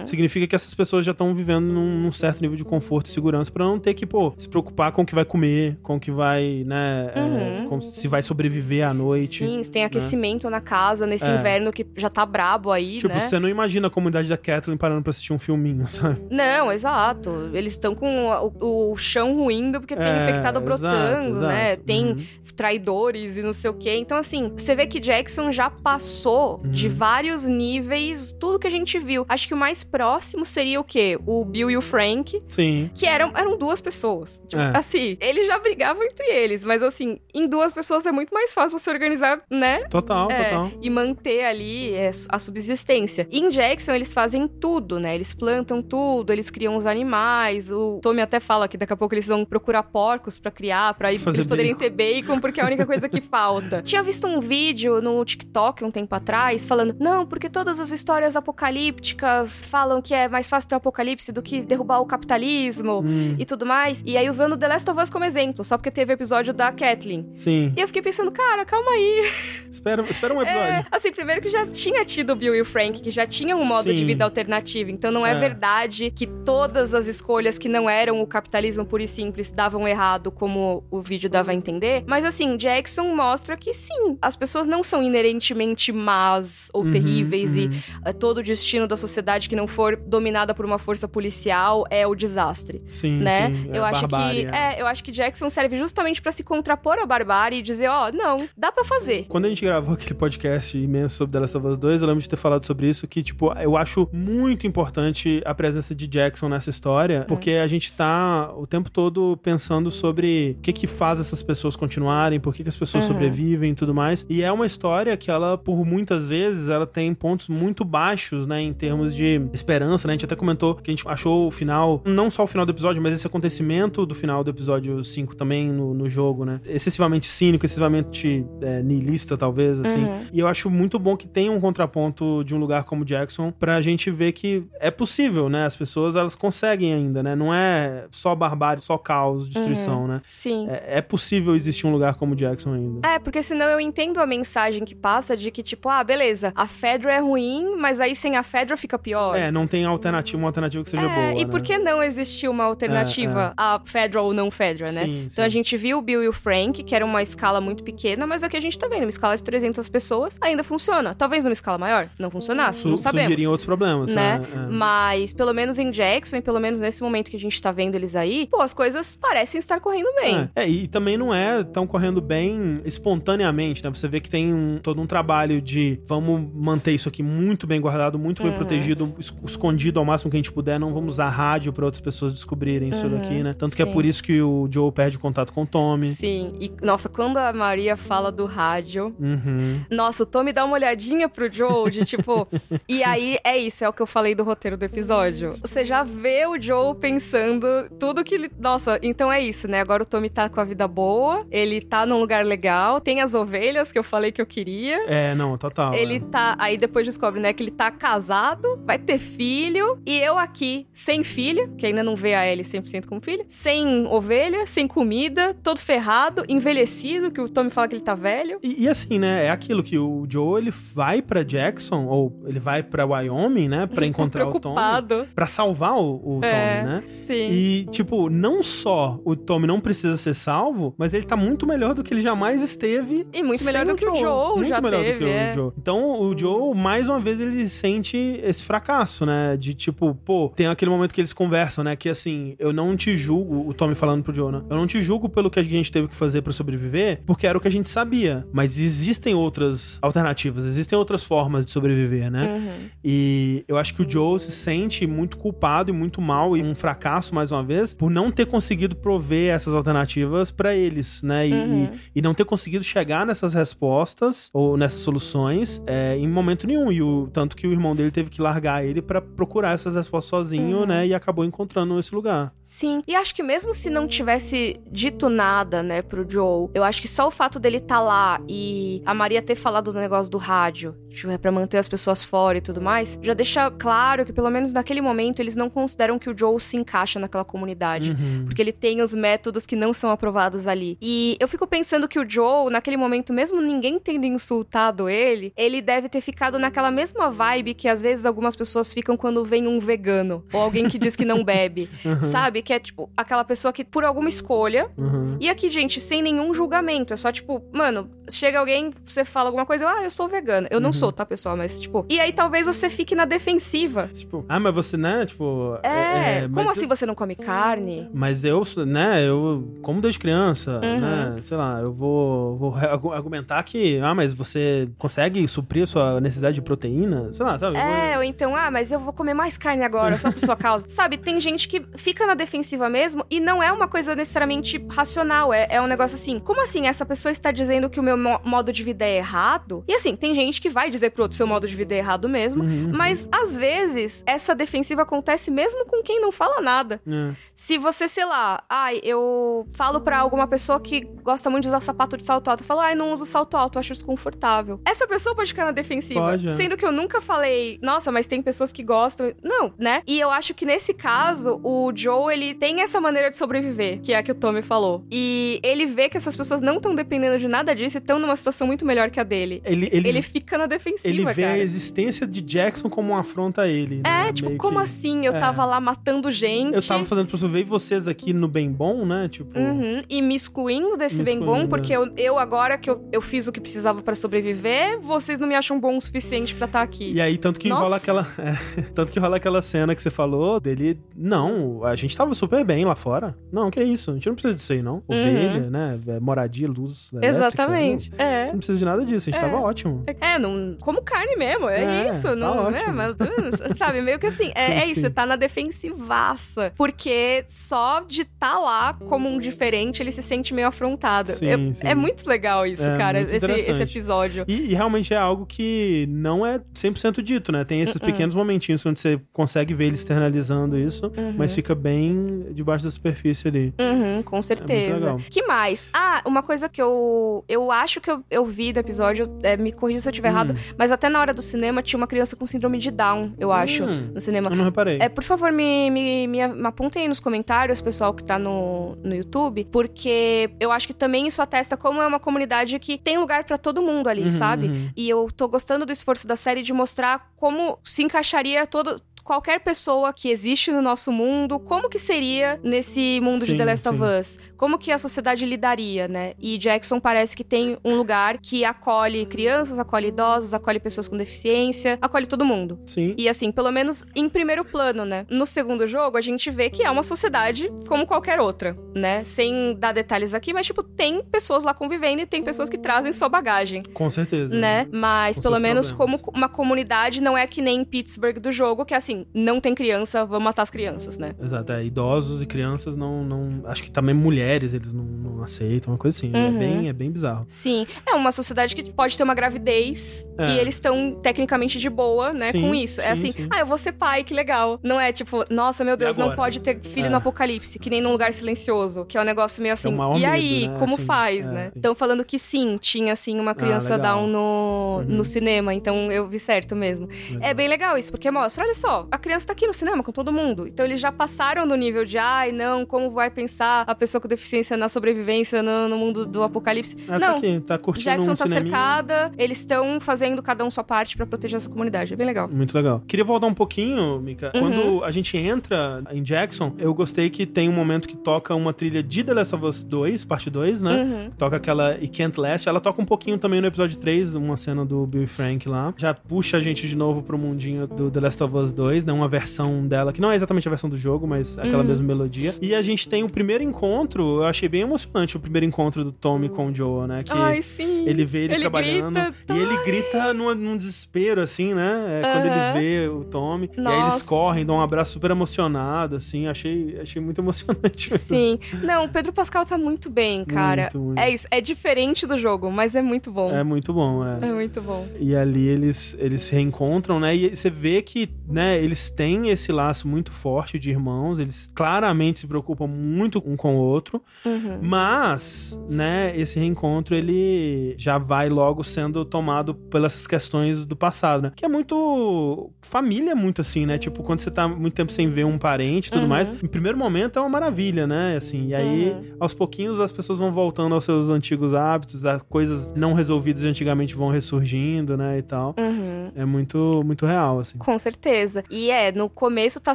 Speaker 1: Uhum.
Speaker 2: Significa que essas pessoas já estão vivendo num, num certo nível de conforto e segurança pra não ter que, pô, se preocupar com o que vai comer, com o que vai, né, é,
Speaker 1: Uhum.
Speaker 2: com se vai sobreviver à noite.
Speaker 1: Sim, se tem aquecimento na casa nesse
Speaker 2: É.
Speaker 1: inverno que já tá brabo aí,
Speaker 2: Tipo,
Speaker 1: né?
Speaker 2: você não imagina a comunidade da Kathleen parando pra assistir um filminho, sabe?
Speaker 1: Não, exato. Eles estão com o, o chão ruindo porque tem
Speaker 2: É,
Speaker 1: infectado
Speaker 2: exato,
Speaker 1: brotando, né?
Speaker 2: exato.
Speaker 1: Tem
Speaker 2: Uhum.
Speaker 1: traidores e não sei o quê. Então, assim, você vê que Jackson já passou de
Speaker 2: Uhum.
Speaker 1: vários níveis, tudo que a gente viu. Acho que o mais próximo seria o quê? O Bill e o Frank,
Speaker 2: Sim.
Speaker 1: que eram, eram duas pessoas. Tipo,
Speaker 2: É.
Speaker 1: assim, eles já brigavam entre eles, mas assim, em duas pessoas é muito mais fácil você organizar, né?
Speaker 2: Total,
Speaker 1: É,
Speaker 2: total.
Speaker 1: e manter ali é, a subsistência. Em Jackson, eles fazem tudo, né? Eles plantam tudo, eles criam os animais. O Tommy até fala que daqui a pouco eles vão procurar porcos pra criar, pra
Speaker 2: Fazer
Speaker 1: eles poderem
Speaker 2: bacon.
Speaker 1: ter bacon, porque é a única coisa que falta. Tinha visto um vídeo no TikTok um tempo atrás falando: não, porque todas as histórias apocalípticas falam que é mais fácil ter um apocalipse do que derrubar o capitalismo.
Speaker 2: Hum,
Speaker 1: E tudo mais. E aí, usando The Last of Us como exemplo, só porque teve o episódio da Kathleen.
Speaker 2: sim.
Speaker 1: E eu fiquei pensando, cara, calma aí.
Speaker 2: Espera, espera um episódio.
Speaker 1: É, assim, primeiro que já tinha tido o Bill e o Frank, que já tinham um modo
Speaker 2: Sim.
Speaker 1: de vida alternativo. Então não é,
Speaker 2: É.
Speaker 1: verdade que todas as escolhas que não eram o capitalismo puro e simples davam errado, como o vídeo dava a entender. Mas assim, Jackson mostra que sim, as pessoas não são inerentemente más ou
Speaker 2: Uhum,
Speaker 1: terríveis
Speaker 2: uhum.
Speaker 1: e é, todo o destino da sociedade que não for dominada por uma força policial é o desastre
Speaker 2: Sim,
Speaker 1: né?
Speaker 2: sim. é
Speaker 1: eu acho
Speaker 2: barbárie,
Speaker 1: que é, eu acho que Jackson serve justamente pra se contrapor à barbárie e dizer, ó, não, dá pra fazer.
Speaker 2: Quando a gente gravou aquele podcast imenso sobre The Last of Us 2, eu lembro de ter falado sobre isso, que, tipo, eu acho muito importante a presença de Jackson nessa história, porque a gente tá o tempo todo pensando sobre o que que faz essas pessoas continuarem, por que que as pessoas
Speaker 1: Uhum.
Speaker 2: sobrevivem e tudo mais. E é uma história que ela, por muitas vezes, ela tem pontos muito baixos, né, em termos de esperança, né? A gente até comentou que a gente achou o final, não só o final do episódio, mas esse acontecimento do final do episódio 5 também no, no jogo, né? Excessivamente cínico, excessivamente é, niilista, talvez, assim.
Speaker 1: Uhum.
Speaker 2: E eu acho muito bom que tenha um contraponto de um lugar como Jackson pra gente ver que é possível, né? As pessoas, elas conseguem ainda, né? Não é só barbárie, só caos, destruição, né?
Speaker 1: Sim.
Speaker 2: É, é possível existir um lugar como Jackson ainda.
Speaker 1: É, porque senão eu entendo a mensagem que passa de que, tipo, ah, beleza, a Fedra é ruim, mas aí sem a Fedra fica pior.
Speaker 2: É, não tem alternativa, uma alternativa que seja
Speaker 1: É,
Speaker 2: boa.
Speaker 1: e
Speaker 2: né?
Speaker 1: por que não existir uma alternativa a Fedra ou não Fedra, né?
Speaker 2: Sim,
Speaker 1: Então a
Speaker 2: sim.
Speaker 1: gente viu o Bill e o Frank, que era uma escala muito pequena, mas aqui a gente tá vendo, uma escala de 300 pessoas ainda funciona. Talvez numa escala maior não funcionasse,
Speaker 2: Su
Speaker 1: não sabemos.
Speaker 2: Sugeriam outros problemas,
Speaker 1: né?
Speaker 2: né? É.
Speaker 1: Mas pelo menos em Jackson e pelo menos nesse momento que a gente tá vendo eles aí, pô, as coisas parecem estar correndo bem.
Speaker 2: É, é, e também não é tão correndo bem espontaneamente, né? Você vê que tem um- todo um trabalho de vamos manter isso aqui muito bem guardado, muito bem
Speaker 1: Uhum.
Speaker 2: protegido, es- escondido ao máximo que a gente puder, não vamos usar rádio para outras pessoas descobrirem isso
Speaker 1: Uhum,
Speaker 2: daqui, né? Tanto que é
Speaker 1: sim.
Speaker 2: por isso que o Joe perde contato com o Tommy.
Speaker 1: Sim, e nossa, quando a Maria fala do rádio,
Speaker 2: Uhum.
Speaker 1: nossa, o Tommy dá uma olhadinha pro Joe, de tipo. e aí é isso, é o que eu falei do roteiro do episódio. Você já vê o Joe pensando tudo que ele. Nossa, então é isso, né? Agora o Tommy tá com a vida boa, ele tá num lugar legal, tem as ovelhas que eu falei que eu queria.
Speaker 2: É, não, total.
Speaker 1: Ele
Speaker 2: é.
Speaker 1: tá. Aí depois descobre, né, que ele tá casado, vai ter filho, e eu aqui, sem filho, que ainda não vê a Ellie 100% como filha, sem ovelha, sem comida, todo ferrado, envelhecido, que o Tommy fala que ele tá velho.
Speaker 2: E, e assim, né? É aquilo que o Joe ele vai pra Jackson ou ele vai pra Wyoming, né? Pra
Speaker 1: Ele
Speaker 2: encontrar
Speaker 1: tá
Speaker 2: o Tommy,
Speaker 1: preocupado.
Speaker 2: Pra salvar o, o
Speaker 1: É.
Speaker 2: Tommy, né?
Speaker 1: Sim.
Speaker 2: E, tipo, não só o Tommy não precisa ser salvo, mas ele tá muito melhor do que ele jamais esteve.
Speaker 1: E muito melhor do que o Joe
Speaker 2: muito
Speaker 1: já
Speaker 2: melhor
Speaker 1: teve,
Speaker 2: do que
Speaker 1: é.
Speaker 2: o Joe. Então, o Joe, mais uma vez, ele sente esse fracasso, né? De tipo, pô, tem aquele momento que eles conversam, né? Que assim, eu não te julgo, o Tommy falando pro Joe, né? Eu não te julgo pelo que a gente teve que fazer pra sobreviver, porque era o que a gente sabia. Mas existem outras alternativas, existem outras formas de sobreviver, né?
Speaker 1: Uhum.
Speaker 2: E eu acho que o Joe se sente muito culpado e muito mal e um fracasso, mais uma vez, por não ter conseguido prover essas alternativas pra eles, né? E,
Speaker 1: Uhum.
Speaker 2: e, e não ter conseguido chegar nessas respostas ou nessas soluções é, em momento nenhum. E o, tanto que o irmão dele teve que largar ele pra procurar essas respostas sozinho,
Speaker 1: Uhum.
Speaker 2: né? E acabou encontrando esse lugar.
Speaker 1: Sim. E acho que mesmo se não tivesse dito nada, né, pro Joe, eu acho que só o fato dele estar lá e a Maria ter falado do negócio do rádio, tipo, é pra manter as pessoas fora e tudo mais, já deixa claro que pelo menos naquele momento eles não consideram que o Joe se encaixa naquela comunidade.
Speaker 2: Uhum.
Speaker 1: Porque ele tem os métodos que não são aprovados ali. E eu fico pensando que o Joe, naquele momento, mesmo ninguém tendo insultado ele, ele deve ter ficado naquela mesma mesma vibe que às vezes algumas pessoas ficam quando vem um vegano ou alguém que diz que não bebe, sabe? Que é tipo aquela pessoa que por alguma escolha.
Speaker 2: Uhum.
Speaker 1: E aqui, gente, sem nenhum julgamento, é só tipo, mano, chega alguém, você fala alguma coisa, ah, eu sou vegana. Eu não
Speaker 2: Uhum.
Speaker 1: sou, tá, pessoal? Mas tipo, e aí talvez você fique na defensiva.
Speaker 2: Tipo, ah, mas você, né? Tipo.
Speaker 1: É,
Speaker 2: mas
Speaker 1: como
Speaker 2: eu-
Speaker 1: assim você não come carne?
Speaker 2: Mas eu, né, eu como desde criança,
Speaker 1: Uhum.
Speaker 2: né, sei lá, eu vou, vou argu- argumentar que, ah, mas você consegue suprir a sua necessidade de proteína? Sei lá, sabe? Vou-
Speaker 1: É, ou então, ah, mas eu vou comer mais carne agora, só por sua causa. Sabe, tem gente que fica na defensiva mesmo e não é uma coisa necessariamente racional. É, é um negócio assim, como assim essa pessoa está dizendo que o meu mo- modo de vida é errado? E assim, tem gente que vai dizer pro outro seu modo de vida é errado mesmo.
Speaker 2: Uhum,
Speaker 1: Mas às vezes essa defensiva acontece mesmo com quem não fala nada.
Speaker 2: É.
Speaker 1: Se você, sei lá, ai, eu falo pra alguma pessoa que gosta muito de usar sapato de salto alto, eu falo, ai, não uso salto alto, eu acho desconfortável. Essa pessoa pode ficar na defensiva.
Speaker 2: Pode, é.
Speaker 1: Sendo que eu nunca falei, nossa, mas tem pessoas que gostam. Não, né? E eu acho que nesse caso, o Joe, ele tem essa maneira de sobreviver, que é a que o Tommy falou. E ele vê que essas pessoas não estão dependendo de nada disso e estão numa situação muito melhor que a dele.
Speaker 2: Ele, ele,
Speaker 1: Ele fica na defensiva,
Speaker 2: ele vê
Speaker 1: cara.
Speaker 2: a existência de Jackson como uma afronta a ele. né?
Speaker 1: É, tipo,
Speaker 2: Meio
Speaker 1: como
Speaker 2: que-
Speaker 1: assim? Eu
Speaker 2: é.
Speaker 1: tava lá matando gente.
Speaker 2: Eu tava fazendo pra ver vocês aqui no bem bom, né? Tipo.
Speaker 1: Uhum, E me excluindo desse
Speaker 2: Me
Speaker 1: bem bom,
Speaker 2: excluindo,
Speaker 1: porque eu, eu agora que eu, eu fiz o que precisava pra sobreviver, vocês não me acham bom o suficiente pra estar aqui.
Speaker 2: E aí, tanto que
Speaker 1: Nossa.
Speaker 2: rola aquela. é, tanto que rola aquela cena que você falou dele. Não, a gente tava super bem lá fora. Não, que isso? A gente não precisa disso aí, não. Ovelha, né? é, Moradia, luz. elétrica,
Speaker 1: Uhum. Exatamente.
Speaker 2: Não, a
Speaker 1: É.
Speaker 2: gente não precisa de nada disso, a gente
Speaker 1: É.
Speaker 2: tava ótimo.
Speaker 1: É, não, como carne mesmo, é,
Speaker 2: É,
Speaker 1: isso,
Speaker 2: tá
Speaker 1: não, é,
Speaker 2: ótimo.
Speaker 1: mas, sabe, meio que assim, é, é isso, você tá na defensivaça, porque só de estar lá como um diferente, ele se sente meio afrontado.
Speaker 2: Sim,
Speaker 1: Eu-
Speaker 2: sim.
Speaker 1: É muito legal isso,
Speaker 2: É,
Speaker 1: cara, esse, esse episódio.
Speaker 2: E, e realmente é algo que não é 100% dito, né? Tem esses
Speaker 1: Uh-uh.
Speaker 2: pequenos momentinhos onde você consegue ver ele externalizando isso,
Speaker 1: Uhum.
Speaker 2: mas fica bem debaixo da superfície ali.
Speaker 1: Uhum, com certeza.
Speaker 2: legal.
Speaker 1: que mais? Ah, uma coisa que eu eu acho que eu, eu vi do episódio, é, me corrija se eu estiver
Speaker 2: Hum.
Speaker 1: errado, mas até na hora do cinema tinha uma criança com síndrome de Down, eu acho,
Speaker 2: Hum.
Speaker 1: no cinema.
Speaker 2: Eu não reparei.
Speaker 1: É, por favor, me, me, me, apontem aí nos comentários, pessoal que tá no, no YouTube, porque eu acho que também isso atesta como é uma comunidade que tem lugar pra todo mundo ali,
Speaker 2: Uhum,
Speaker 1: sabe?
Speaker 2: uhum.
Speaker 1: E eu tô gostando do esforço da série de mostrar como se encaixaria todo. Qualquer pessoa que existe no nosso mundo, como que seria nesse mundo de
Speaker 2: Sim,
Speaker 1: The Last of
Speaker 2: sim.
Speaker 1: Us? Como que a sociedade lidaria, né? E Jackson parece que tem um lugar que acolhe crianças, acolhe idosos, acolhe pessoas com deficiência, acolhe todo mundo.
Speaker 2: Sim.
Speaker 1: E assim, pelo menos em primeiro plano, né? No segundo jogo, a gente vê que é uma sociedade como qualquer outra, né? Sem dar detalhes aqui, mas tipo, tem pessoas lá convivendo e tem pessoas que trazem sua bagagem,
Speaker 2: Com certeza.
Speaker 1: né? Mas
Speaker 2: Com
Speaker 1: pelo menos
Speaker 2: problemas.
Speaker 1: como uma comunidade não é que nem em Pittsburgh do jogo, que é assim, não tem criança, vamos matar as crianças, né?
Speaker 2: Exato, é, idosos e crianças não, não. Acho que também mulheres eles não, não aceitam, uma coisa assim. É,
Speaker 1: Uhum.
Speaker 2: bem, é bem bizarro.
Speaker 1: Sim, é uma sociedade que pode ter uma gravidez
Speaker 2: É.
Speaker 1: e eles estão tecnicamente de boa, né,
Speaker 2: Sim,
Speaker 1: com isso. é
Speaker 2: sim,
Speaker 1: assim,
Speaker 2: sim.
Speaker 1: ah, eu vou ser pai, que legal. Não é tipo, nossa, meu Deus, não pode ter filho
Speaker 2: É.
Speaker 1: no apocalipse, que nem num lugar silencioso, que é um negócio meio assim.
Speaker 2: o maior
Speaker 1: e aí,
Speaker 2: medo, né?
Speaker 1: como
Speaker 2: Assim,
Speaker 1: faz,
Speaker 2: é,
Speaker 1: né? Estão falando que sim, tinha assim uma criança
Speaker 2: legal.
Speaker 1: down no,
Speaker 2: Uhum.
Speaker 1: no cinema, então eu vi certo mesmo.
Speaker 2: Legal.
Speaker 1: É bem legal isso, porque mostra, olha só, a criança tá aqui no cinema com todo mundo. Então eles já passaram do nível de, ai, não, como vai pensar a pessoa com deficiência na sobrevivência no, no mundo do apocalipse?
Speaker 2: Ah, tá
Speaker 1: não,
Speaker 2: aqui, tá curtindo
Speaker 1: Jackson
Speaker 2: um
Speaker 1: tá
Speaker 2: cineminha.
Speaker 1: cercada, eles estão fazendo cada um sua parte pra proteger essa comunidade. É bem legal.
Speaker 2: Muito legal. Queria voltar um pouquinho, Mika.
Speaker 1: Uhum.
Speaker 2: Quando a gente entra em Jackson, eu gostei que tem um momento que toca uma trilha de The Last of Us 2, parte 2, né?
Speaker 1: Uhum.
Speaker 2: Toca aquela It Can't Last. Ela toca um pouquinho também no episódio 3, uma cena do Bill e Frank lá. Já puxa a gente de novo pro mundinho do The Last of Us 2, né? Uma versão dela, que não é exatamente a versão do jogo, mas aquela
Speaker 1: Uhum.
Speaker 2: mesma melodia. E a gente tem o primeiro encontro, eu achei bem emocionante o primeiro encontro do Tommy com o Joel, né? Que
Speaker 1: Ai, sim.
Speaker 2: ele vê ele,
Speaker 1: Ele
Speaker 2: trabalhando.
Speaker 1: grita,
Speaker 2: e ele grita num, num desespero, assim, né? É, Quando ele vê o Tommy. E aí eles
Speaker 1: Nossa.
Speaker 2: correm, dão um abraço super emocionado, assim. Achei, achei muito emocionante. mesmo.
Speaker 1: Sim. Não, o Pedro Pascal tá muito bem, cara.
Speaker 2: Muito, muito.
Speaker 1: É isso. É diferente do jogo, mas é muito bom.
Speaker 2: É muito bom, é.
Speaker 1: É muito bom.
Speaker 2: E ali eles, eles se reencontram, né? E você vê que, né, eles têm esse laço muito forte de irmãos, eles claramente se preocupam muito um com o outro,
Speaker 1: Uhum.
Speaker 2: mas, né, esse reencontro ele já vai logo sendo tomado pelas questões do passado, né? Que é muito família é muito assim, né? Tipo, quando você tá muito tempo sem ver um parente e tudo
Speaker 1: Uhum.
Speaker 2: mais, em primeiro momento é uma maravilha, né? Assim, e aí
Speaker 1: Uhum.
Speaker 2: aos pouquinhos as pessoas vão voltando aos seus antigos hábitos, as coisas não resolvidas de antigamente vão ressurgindo, né, e tal.
Speaker 1: Uhum.
Speaker 2: É muito muito real, assim.
Speaker 1: Com certeza. E é, no começo tá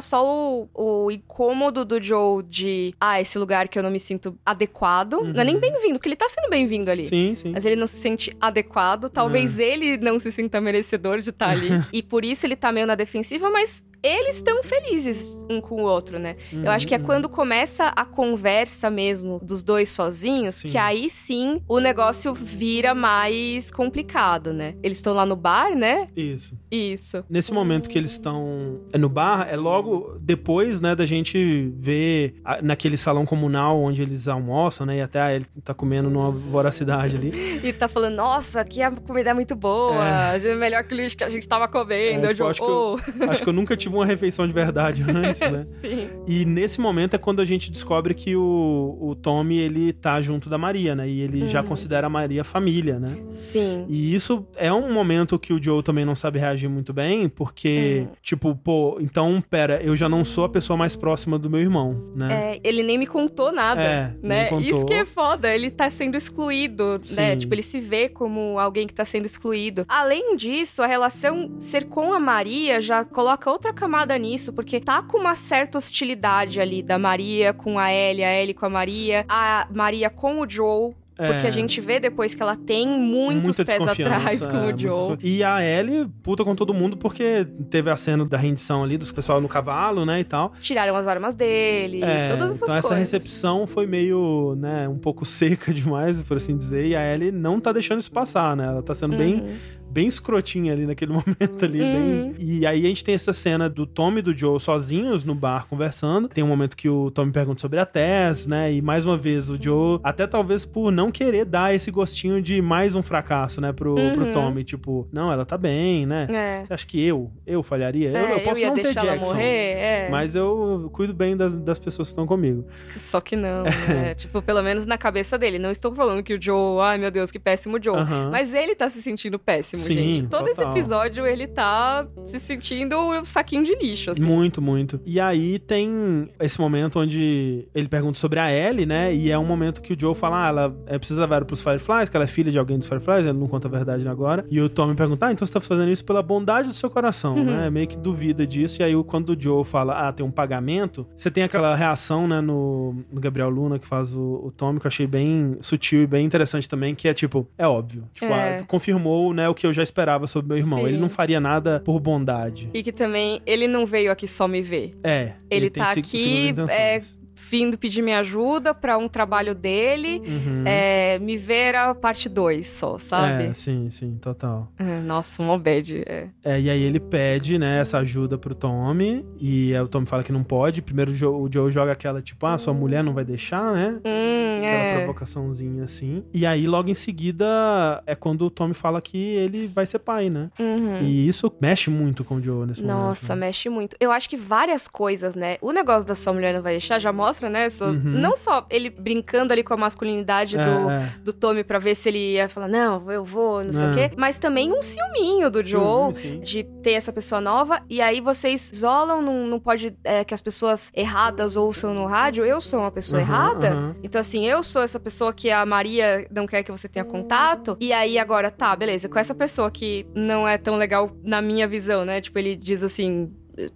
Speaker 1: só o, o incômodo do Joe de, ah, esse lugar que eu não me sinto adequado. Não é nem bem-vindo, porque ele tá sendo bem-vindo ali.
Speaker 2: Uhum. Sim, sim.
Speaker 1: Mas ele não se sente adequado. Talvez
Speaker 2: É.
Speaker 1: ele não se sinta merecedor de estar ali. e por isso ele tá meio na defensiva, mas eles estão felizes um com o outro, né? Eu acho que é
Speaker 2: Uhum.
Speaker 1: quando começa a conversa mesmo dos dois sozinhos,
Speaker 2: Sim.
Speaker 1: que aí sim o negócio vira mais complicado, né? Eles estão lá no bar, né?
Speaker 2: Isso.
Speaker 1: Isso.
Speaker 2: Nesse momento que eles estão é no bar, é logo depois, né, da gente ver a- naquele salão comunal onde eles almoçam, né, e até a ele tá comendo numa voracidade ali.
Speaker 1: E tá falando, nossa, que a comida é muito boa, é melhor que o lixo que a gente tava comendo.
Speaker 2: É,
Speaker 1: eu
Speaker 2: tipo, acho que eu-
Speaker 1: "Oh."
Speaker 2: Acho que eu nunca tive uma refeição de verdade antes, né?
Speaker 1: Sim.
Speaker 2: E nesse momento é quando a gente descobre que o, o Tommy, ele tá junto da Maria, né? E ele já
Speaker 1: Uhum.
Speaker 2: considera a Maria família, né?
Speaker 1: Sim.
Speaker 2: E isso é um momento que o Joe também não sabe reagir muito bem, porque,
Speaker 1: Uhum.
Speaker 2: tipo, pô, então, pera, eu já não sou a pessoa mais próxima do meu irmão, né?
Speaker 1: É, ele nem me contou nada,
Speaker 2: É,
Speaker 1: né?
Speaker 2: contou.
Speaker 1: Isso que é foda, ele tá sendo excluído, né?
Speaker 2: Sim.
Speaker 1: Tipo, ele se vê como alguém que tá sendo excluído. Além disso, a relação ser com a Maria já coloca outra camada nisso, porque tá com uma certa hostilidade ali da Maria com a Ellie, a Ellie com a Maria, a Maria com o Joe. Porque
Speaker 2: É.
Speaker 1: a gente vê depois que ela tem muitos
Speaker 2: Muita
Speaker 1: pés atrás com
Speaker 2: é,
Speaker 1: o Joe.
Speaker 2: E a Ellie puta com todo mundo porque teve a cena da rendição ali dos pessoal no cavalo, né, e tal.
Speaker 1: Tiraram as armas deles,
Speaker 2: É,
Speaker 1: todas essas
Speaker 2: então essa
Speaker 1: coisas.
Speaker 2: recepção foi meio, né, um pouco seca demais, por assim dizer, e a Ellie não tá deixando isso passar, né? Ela tá sendo
Speaker 1: Uhum.
Speaker 2: bem escrotinha ali naquele momento ali.
Speaker 1: Uhum.
Speaker 2: bem- E aí a gente tem essa cena do Tom e do Joe sozinhos no bar conversando. Tem um momento que o Tom pergunta sobre a Tess, né? E mais uma vez o Joe, até talvez por não querer dar esse gostinho de mais um fracasso, né, pro,
Speaker 1: Uhum.
Speaker 2: pro Tommy. Tipo, não, ela tá bem, né?
Speaker 1: É.
Speaker 2: Você acha que eu, eu falharia? eu,
Speaker 1: É,
Speaker 2: eu posso
Speaker 1: ia
Speaker 2: não ter Jackson.
Speaker 1: morrer, é.
Speaker 2: Mas eu cuido bem das, das pessoas que estão comigo.
Speaker 1: Só que não, né? tipo, pelo menos na cabeça dele. Não estou falando que o Joe, ai meu Deus, que péssimo Joe.
Speaker 2: Aham.
Speaker 1: Mas ele tá se sentindo péssimo,
Speaker 2: Sim,
Speaker 1: gente. Todo esse
Speaker 2: total.
Speaker 1: episódio ele tá se sentindo um saquinho de lixo, assim.
Speaker 2: Muito, muito. E aí tem esse momento onde ele pergunta sobre a Ellie, né? E é um momento que o Joe fala, ah, ela é, precisa levar pros Fireflies, que ela é filha de alguém dos Fireflies, ele não conta a verdade agora. E o Tommy pergunta, ah, então você tá fazendo isso pela bondade do seu coração,
Speaker 1: Uhum.
Speaker 2: né? Meio que duvida disso. E aí quando o Joe fala, ah, tem um pagamento, você tem aquela reação, né, no, no Gabriel Luna, que faz o, o Tommy, que eu achei bem sutil e bem interessante também, que é tipo, é óbvio. Tipo,
Speaker 1: É.
Speaker 2: ah, confirmou, né, o que eu já esperava sobre meu irmão.
Speaker 1: Sim.
Speaker 2: Ele não faria nada por bondade.
Speaker 1: E que também ele não veio aqui só me ver.
Speaker 2: É.
Speaker 1: Ele,
Speaker 2: tem
Speaker 1: tá aqui, é. Vindo pedir minha ajuda pra um trabalho dele.
Speaker 2: Uhum.
Speaker 1: É, me ver a parte 2 só, sabe?
Speaker 2: É, sim, sim, total.
Speaker 1: É, Nossa, uma bad. É.
Speaker 2: É, e aí ele pede, né, essa ajuda pro Tommy, e aí o Tommy fala que não pode. Primeiro o Joe, o Joe joga aquela, tipo, ah, sua mulher não vai deixar, né?
Speaker 1: Hum,
Speaker 2: Aquela
Speaker 1: é.
Speaker 2: provocaçãozinha assim. E aí, logo em seguida, é quando o Tommy fala que ele vai ser pai, né?
Speaker 1: Uhum.
Speaker 2: E isso mexe muito com o Joe nesse momento.
Speaker 1: Nossa,
Speaker 2: né?
Speaker 1: mexe muito. Eu acho que várias coisas, né? O negócio da sua mulher não vai deixar já mostra, né? Só-
Speaker 2: Uhum.
Speaker 1: Não só ele brincando ali com a masculinidade
Speaker 2: É,
Speaker 1: do,
Speaker 2: é.
Speaker 1: do Tommy pra ver se ele ia falar, não, eu vou, não sei o
Speaker 2: É.
Speaker 1: quê. Mas também um ciúminho do Joe.
Speaker 2: Sim, sim.
Speaker 1: De ter essa pessoa nova, e aí vocês isolam, não, não pode é, que as pessoas erradas ouçam no rádio. Eu sou uma pessoa
Speaker 2: Aham,
Speaker 1: errada,
Speaker 2: aham.
Speaker 1: então, assim, eu sou essa pessoa que a Maria não quer que você tenha contato. E aí, agora, tá, beleza. Com essa pessoa que não é tão legal na minha visão, né? Tipo, ele diz assim.